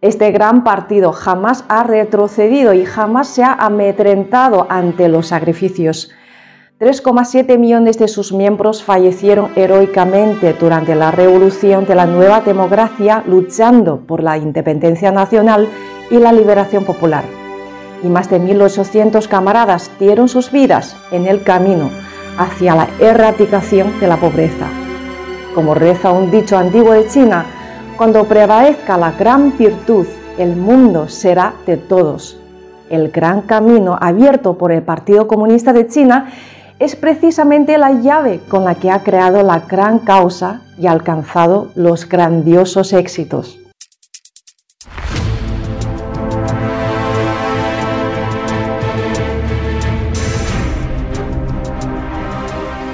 Este gran partido jamás ha retrocedido y jamás se ha amedrentado ante los sacrificios. 3,7 millones de sus miembros fallecieron heroicamente durante la revolución de la nueva democracia luchando por la independencia nacional y la liberación popular. Y más de 1.800 camaradas dieron sus vidas en el camino hacia la erradicación de la pobreza. Como reza un dicho antiguo de China, cuando prevalezca la gran virtud, el mundo será de todos. El gran camino abierto por el Partido Comunista de China es precisamente la llave con la que ha creado la gran causa y alcanzado los grandiosos éxitos.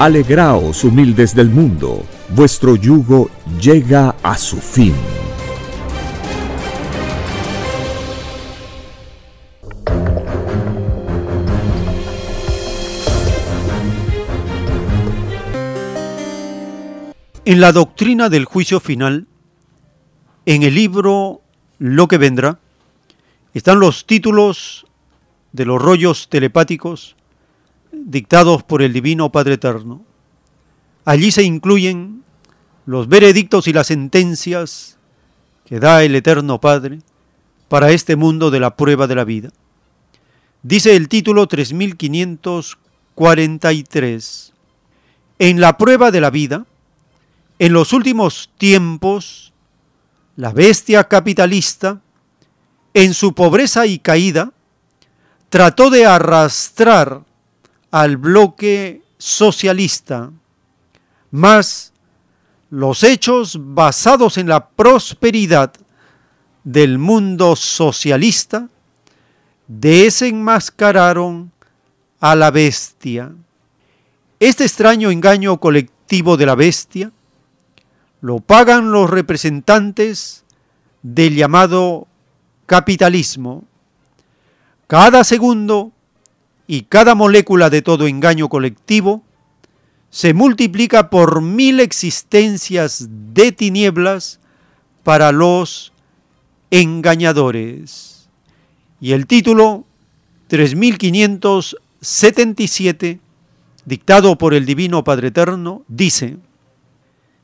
Alegraos, humildes del mundo, vuestro yugo llega a su fin. En la doctrina del juicio final, en el libro Lo que vendrá están los títulos de los rollos telepáticos dictados por el Divino Padre Eterno. Allí se incluyen los veredictos y las sentencias que da el Eterno Padre para este mundo de la prueba de la vida. Dice el título 3543. En la prueba de la vida, en los últimos tiempos, la bestia capitalista, en su pobreza y caída, trató de arrastrar al bloque socialista, mas los hechos basados en la prosperidad del mundo socialista desenmascararon a la bestia. Este extraño engaño colectivo de la bestia lo pagan los representantes del llamado capitalismo. Cada segundo y cada molécula de todo engaño colectivo se multiplica por mil existencias de tinieblas para los engañadores. Y el título 3577, dictado por el Divino Padre Eterno, dice,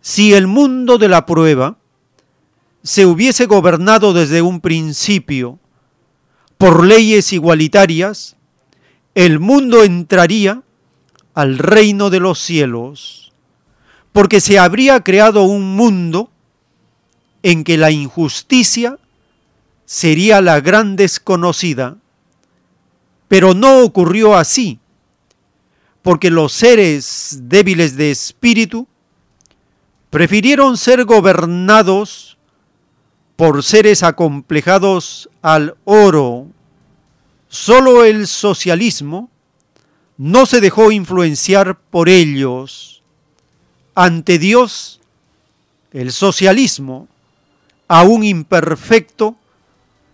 si el mundo de la prueba se hubiese gobernado desde un principio por leyes igualitarias, el mundo entraría al reino de los cielos, porque se habría creado un mundo en que la injusticia sería la gran desconocida. Pero no ocurrió así, porque los seres débiles de espíritu prefirieron ser gobernados por seres acomplejados al oro. Solo el socialismo no se dejó influenciar por ellos. Ante Dios, el socialismo, aún imperfecto,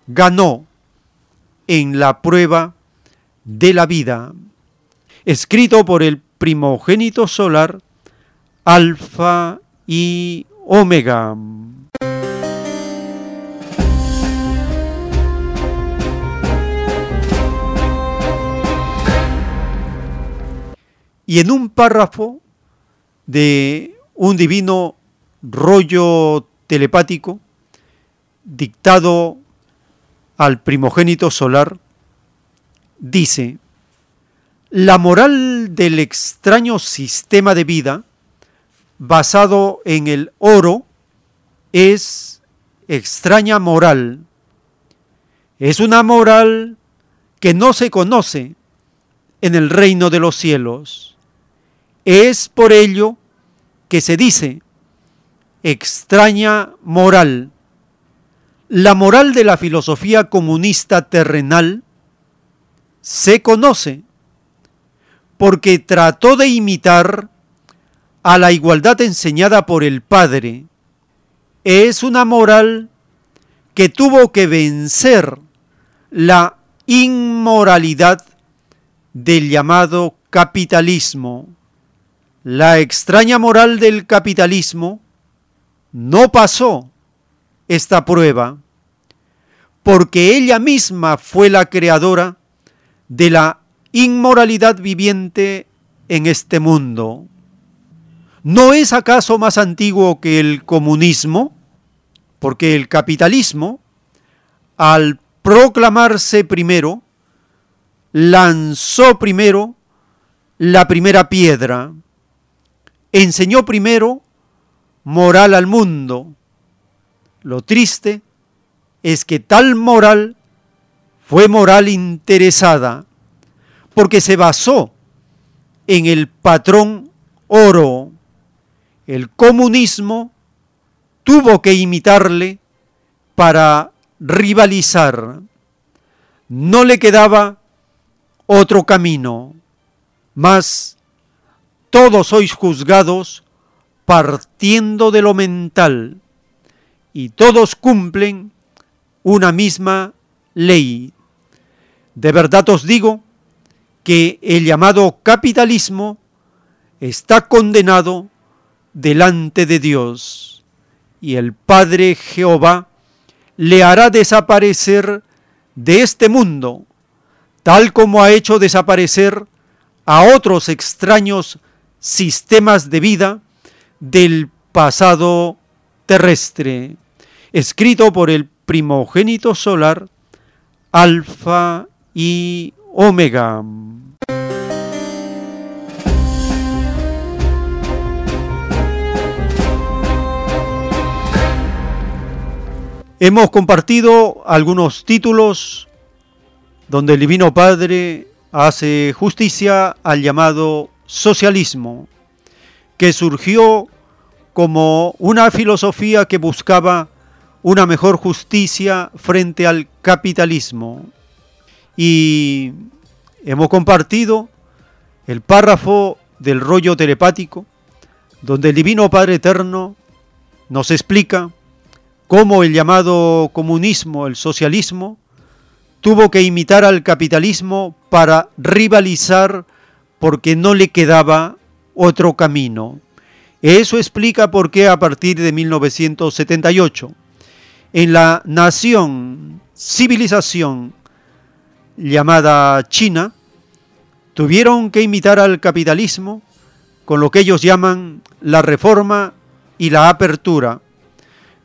ganó en la prueba de la vida. Escrito por el primogénito solar, Alfa y Omega. Y en un párrafo de un divino rollo telepático dictado al primogénito solar, dice, la moral del extraño sistema de vida basado en el oro es extraña moral. Es una moral que no se conoce en el reino de los cielos. Es por ello que se dice extraña moral. La moral de la filosofía comunista terrenal se conoce porque trató de imitar a la igualdad enseñada por el Padre. Es una moral que tuvo que vencer la inmoralidad del llamado capitalismo. La extraña moral del capitalismo no pasó esta prueba porque ella misma fue la creadora de la inmoralidad viviente en este mundo. ¿No es acaso más antiguo que el comunismo? Porque el capitalismo, al proclamarse primero, lanzó primero la primera piedra, enseñó primero moral al mundo. Lo triste es que tal moral fue moral interesada, porque se basó en el patrón oro. El comunismo tuvo que imitarle para rivalizar. No le quedaba otro camino, mas todos sois juzgados partiendo de lo mental y todos cumplen una misma ley. De verdad os digo que el llamado capitalismo está condenado delante de Dios y el Padre Jehová le hará desaparecer de este mundo, tal como ha hecho desaparecer a otros extraños sistemas de vida del pasado terrestre, escrito por el primogénito solar, Alfa y Omega. Hemos compartido algunos títulos donde el Divino Padre hace justicia al llamado socialismo, que surgió como una filosofía que buscaba una mejor justicia frente al capitalismo. Y hemos compartido el párrafo del rollo telepático, donde el Divino Padre Eterno nos explica cómo el llamado comunismo, el socialismo, tuvo que imitar al capitalismo para rivalizar porque no le quedaba otro camino. Eso explica por qué a partir de 1978, en la nación, civilización llamada China, tuvieron que imitar al capitalismo con lo que ellos llaman la reforma y la apertura,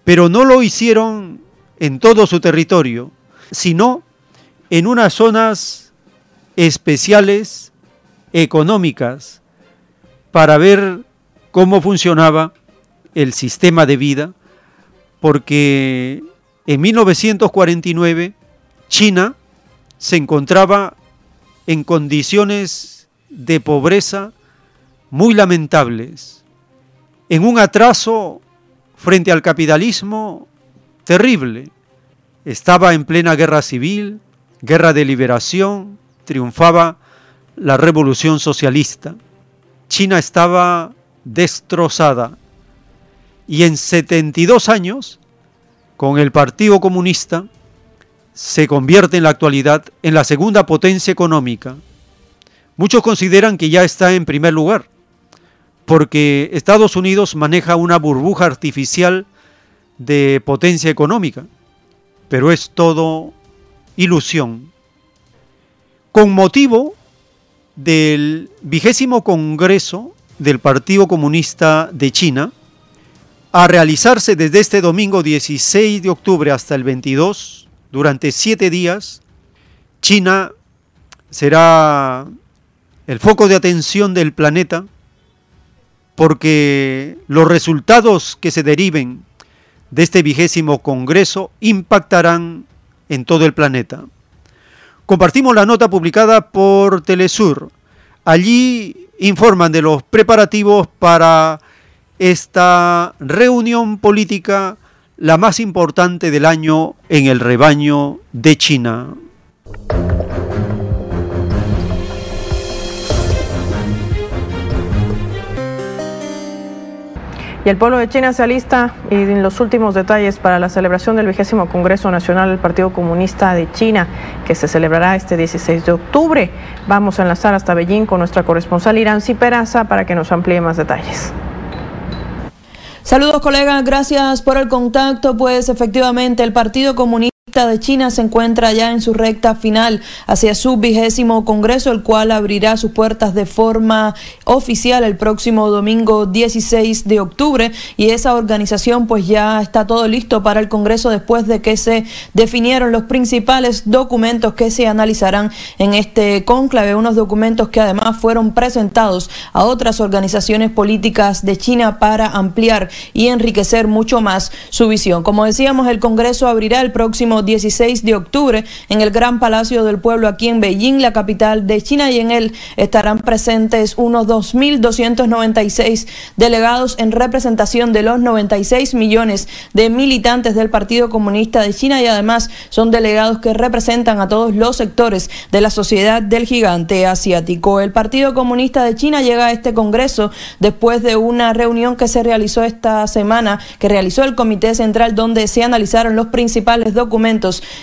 pero no lo hicieron en todo su territorio, sino en unas zonas especiales económicas para ver cómo funcionaba el sistema de vida, porque en 1949 China se encontraba en condiciones de pobreza muy lamentables, en un atraso frente al capitalismo terrible. Estaba en plena guerra civil, guerra de liberación, triunfaba la revolución socialista. China estaba destrozada y en 72 años, con el Partido Comunista, se convierte en la actualidad en la segunda potencia económica. Muchos consideran que ya está en primer lugar, porque Estados Unidos maneja una burbuja artificial de potencia económica, pero es todo ilusión. Con motivo del vigésimo Congreso del Partido Comunista de China, a realizarse desde este domingo 16 de octubre hasta el 22, durante siete días, China será el foco de atención del planeta porque los resultados que se deriven de este vigésimo Congreso impactarán en todo el planeta. Compartimos la nota publicada por Telesur. Allí informan de los preparativos para esta reunión política, la más importante del año en el rebaño de China. Y el pueblo de China se alista y en los últimos detalles para la celebración del vigésimo Congreso Nacional del Partido Comunista de China, que se celebrará este 16 de octubre. Vamos a enlazar hasta Beijing con nuestra corresponsal Irán Peraza para que nos amplíe más detalles. Saludos colegas, gracias por el contacto. Pues efectivamente el Partido Comunista de China se encuentra ya en su recta final hacia su vigésimo congreso, el cual abrirá sus puertas de forma oficial el próximo domingo 16 de octubre y esa organización pues ya está todo listo para el congreso después de que se definieron los principales documentos que se analizarán en este cónclave, unos documentos que además fueron presentados a otras organizaciones políticas de China para ampliar y enriquecer mucho más su visión. Como decíamos, el congreso abrirá el próximo 16 de octubre en el Gran Palacio del Pueblo aquí en Beijing, la capital de China, y en él estarán presentes unos 2.296 delegados en representación de los 96 millones de militantes del Partido Comunista de China y además son delegados que representan a todos los sectores de la sociedad del gigante asiático. El Partido Comunista de China llega a este Congreso después de una reunión que se realizó esta semana, que realizó el Comité Central, donde se analizaron los principales documentos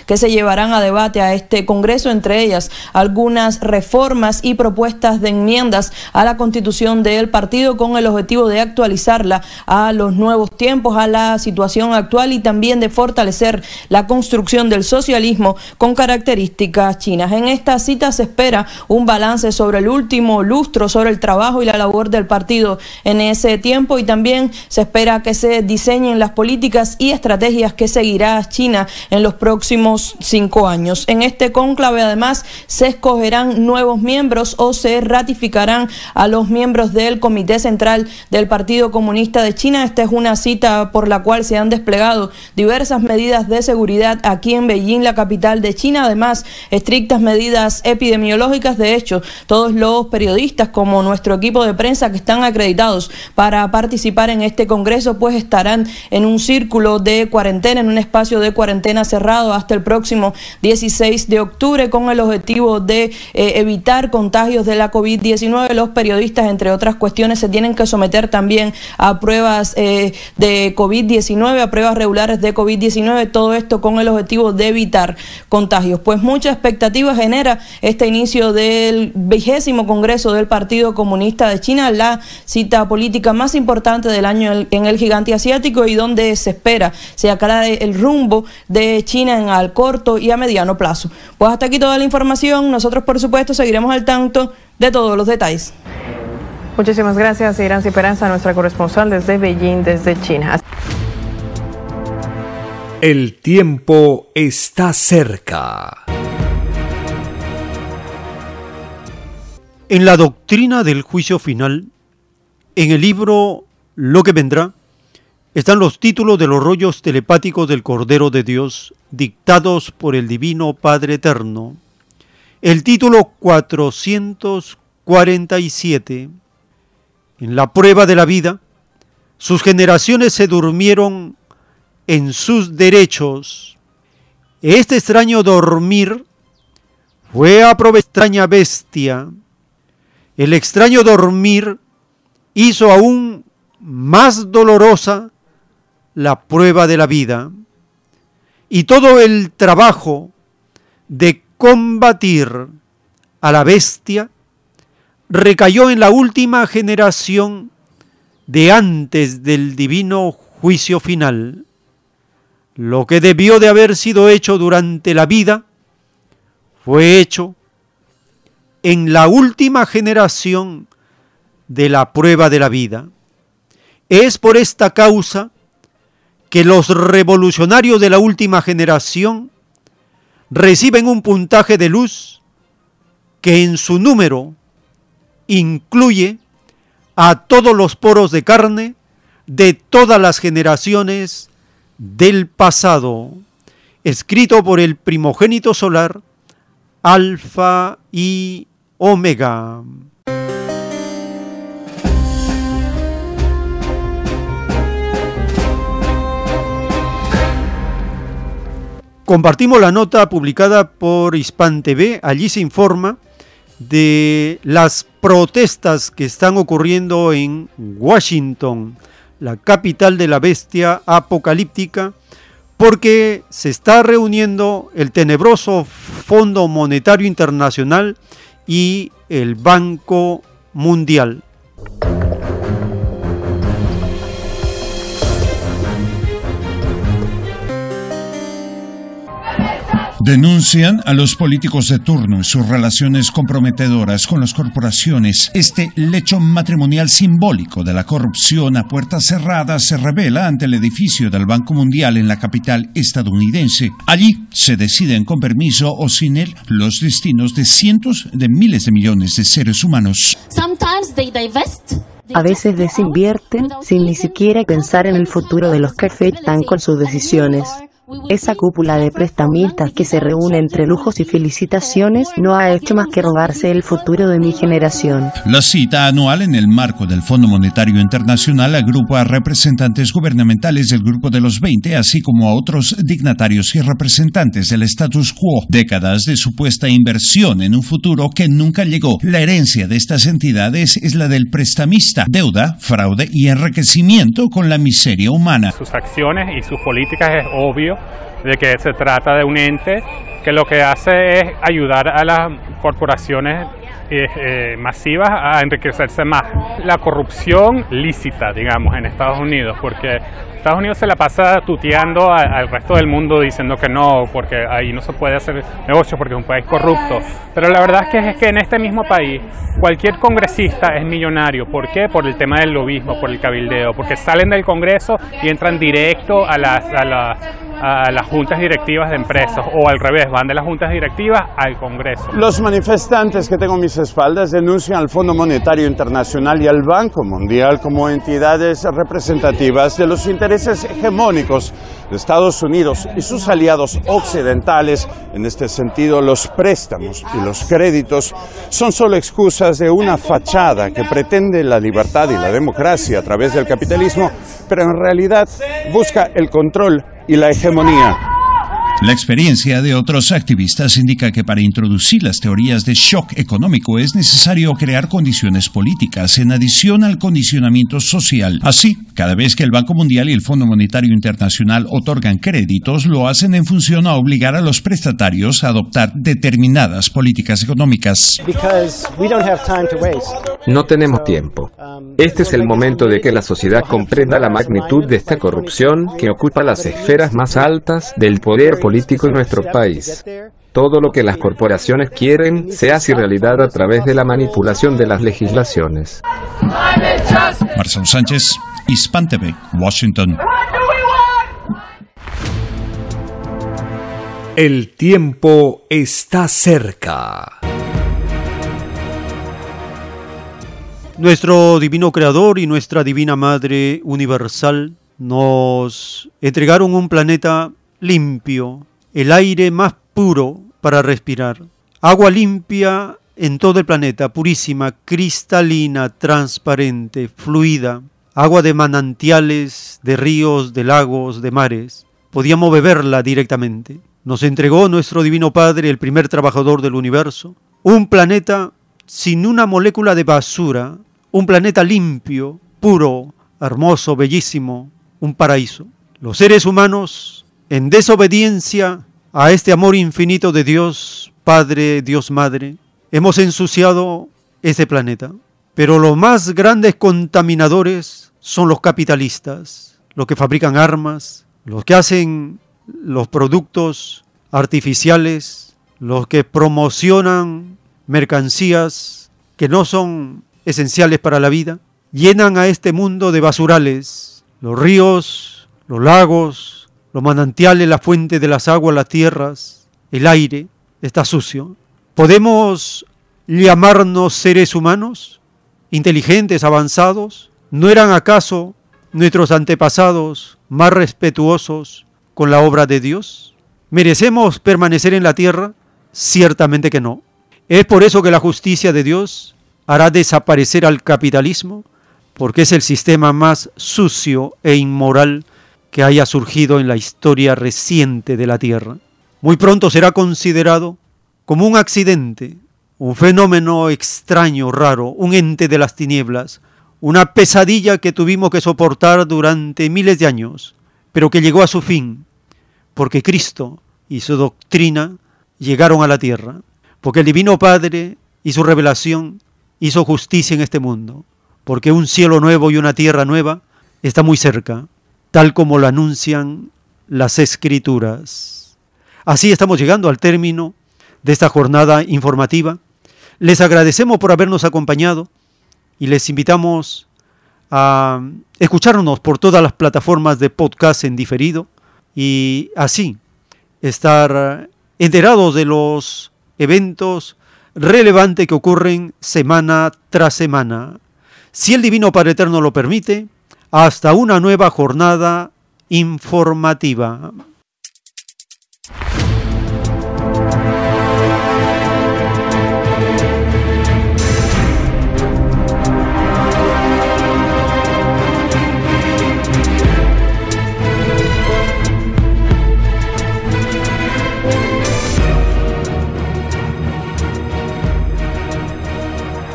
que se llevarán a debate a este Congreso, entre ellas algunas reformas y propuestas de enmiendas a la constitución del partido con el objetivo de actualizarla a los nuevos tiempos, a la situación actual y también de fortalecer la construcción del socialismo con características chinas. En esta cita se espera un balance sobre el último lustro, sobre el trabajo y la labor del partido en ese tiempo y también se espera que se diseñen las políticas y estrategias que seguirá China en los próximos cinco años. En este cónclave, además, se escogerán nuevos miembros o se ratificarán a los miembros del Comité Central del Partido Comunista de China. Esta es una cita por la cual se han desplegado diversas medidas de seguridad aquí en Beijing, la capital de China. Además, estrictas medidas epidemiológicas. De hecho, todos los periodistas, como nuestro equipo de prensa que están acreditados para participar en este congreso, pues estarán en un círculo de cuarentena, en un espacio de cuarentena cerrado hasta el próximo 16 de octubre con el objetivo de eh, evitar contagios de la COVID-19. Los periodistas, entre otras cuestiones, se tienen que someter también a pruebas eh, de COVID-19, a pruebas regulares de COVID-19, todo esto con el objetivo de evitar contagios. Pues mucha expectativa genera este inicio del vigésimo Congreso del Partido Comunista de China, la cita política más importante del año en el gigante asiático y donde se espera se aclare el rumbo de China en al corto y a mediano plazo. Pues hasta aquí toda la información. Nosotros, por supuesto, seguiremos al tanto de todos los detalles. Muchísimas gracias, Irán Esperanza, nuestra corresponsal desde Beijing, desde China. El tiempo está cerca. En la doctrina del juicio final, en el libro Lo que vendrá, están los títulos de los rollos telepáticos del Cordero de Dios dictados por el Divino Padre Eterno. El título 447. En la prueba de la vida, sus generaciones se durmieron en sus derechos. Este extraño dormir fue a extraña bestia. El extraño dormir hizo aún más dolorosa la prueba de la vida y todo el trabajo de combatir a la bestia recayó en la última generación de antes del divino juicio final. Lo que debió de haber sido hecho durante la vida fue hecho en la última generación de la prueba de la vida. Es por esta causa que los revolucionarios de la última generación reciben un puntaje de luz que en su número incluye a todos los poros de carne de todas las generaciones del pasado, escrito por el primogénito solar, Alfa y Omega. Compartimos la nota publicada por Hispan TV. Allí se informa de las protestas que están ocurriendo en Washington, la capital de la bestia apocalíptica, porque se está reuniendo el tenebroso Fondo Monetario Internacional y el Banco Mundial. Denuncian a los políticos de turno y sus relaciones comprometedoras con las corporaciones. Este lecho matrimonial simbólico de la corrupción a puertas cerradas se revela ante el edificio del Banco Mundial en la capital estadounidense. Allí se deciden con permiso o sin él los destinos de cientos de miles de millones de seres humanos. A veces desinvierten sin ni siquiera pensar en el futuro de los que afectan con sus decisiones. Esa cúpula de prestamistas que se reúne entre lujos y felicitaciones no ha hecho más que robarse el futuro de mi generación. La cita anual en el marco del Fondo Monetario Internacional agrupa a representantes gubernamentales del Grupo de los 20, así como a otros dignatarios y representantes del status quo. Décadas de supuesta inversión en un futuro que nunca llegó. La herencia de estas entidades es la del prestamista, deuda, fraude y enriquecimiento con la miseria humana. Sus acciones y sus políticas es obvio de que se trata de un ente que lo que hace es ayudar a las corporaciones eh, eh, masivas a enriquecerse más. La corrupción lícita, digamos, en Estados Unidos, porque Estados Unidos se la pasa tuteando al resto del mundo diciendo que no, porque ahí no se puede hacer negocio porque es un país corrupto. Pero la verdad es que, es que en este mismo país cualquier congresista es millonario. ¿Por qué? Por el tema del lobismo, por el cabildeo, porque salen del Congreso y entran directo a las, a las, a las juntas directivas de empresas o al revés, van de las juntas directivas al Congreso. Los manifestantes que tengo a mis espaldas denuncian al Fondo Monetario Internacional y al Banco Mundial como entidades representativas de los intereses hegemónicos de Estados Unidos y sus aliados occidentales. En este sentido, los préstamos y los créditos son solo excusas de una fachada que pretende la libertad y la democracia a través del capitalismo, pero en realidad busca el control y la hegemonía. La experiencia de otros activistas indica que para introducir las teorías de shock económico es necesario crear condiciones políticas en adición al condicionamiento social. Así, cada vez que el Banco Mundial y el Fondo Monetario Internacional otorgan créditos, lo hacen en función a obligar a los prestatarios a adoptar determinadas políticas económicas. No tenemos tiempo. Este es el momento de que la sociedad comprenda la magnitud de esta corrupción que ocupa las esferas más altas del poder político en nuestro país. Todo lo que las corporaciones quieren se hace realidad a través de la manipulación de las legislaciones. Marcelo Sánchez, Hispan TV, Washington. El tiempo está cerca. Nuestro divino creador y nuestra divina madre universal nos entregaron un planeta limpio, el aire más puro para respirar, agua limpia en todo el planeta, purísima, cristalina, transparente, fluida, agua de manantiales, de ríos, de lagos, de mares. Podíamos beberla directamente. Nos entregó nuestro Divino Padre, el primer trabajador del universo, un planeta sin una molécula de basura, un planeta limpio, puro, hermoso, bellísimo, un paraíso. Los seres humanos, en desobediencia a este amor infinito de Dios, Padre, Dios Madre, hemos ensuciado ese planeta. Pero los más grandes contaminadores son los capitalistas, los que fabrican armas, los que hacen los productos artificiales, los que promocionan mercancías que no son esenciales para la vida, llenan a este mundo de basurales, los ríos, los lagos, los manantiales, la fuente de las aguas, las tierras, el aire, está sucio. ¿Podemos llamarnos seres humanos, inteligentes, avanzados? ¿No eran acaso nuestros antepasados más respetuosos con la obra de Dios? ¿Merecemos permanecer en la tierra? Ciertamente que no. Es por eso que la justicia de Dios hará desaparecer al capitalismo, porque es el sistema más sucio e inmoral que haya surgido en la historia reciente de la tierra. Muy pronto será considerado como un accidente, un fenómeno extraño, raro, un ente de las tinieblas, una pesadilla que tuvimos que soportar durante miles de años, pero que llegó a su fin, porque Cristo y su doctrina llegaron a la tierra, porque el Divino Padre y su revelación hizo justicia en este mundo, porque un cielo nuevo y una tierra nueva está muy cerca, tal como lo anuncian las escrituras. Así estamos llegando al término de esta jornada informativa. Les agradecemos por habernos acompañado y les invitamos a escucharnos por todas las plataformas de podcast en diferido y así estar enterados de los eventos relevantes que ocurren semana tras semana. Si el Divino Padre Eterno lo permite, hasta una nueva jornada informativa.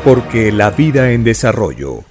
Porque la vida en desarrollo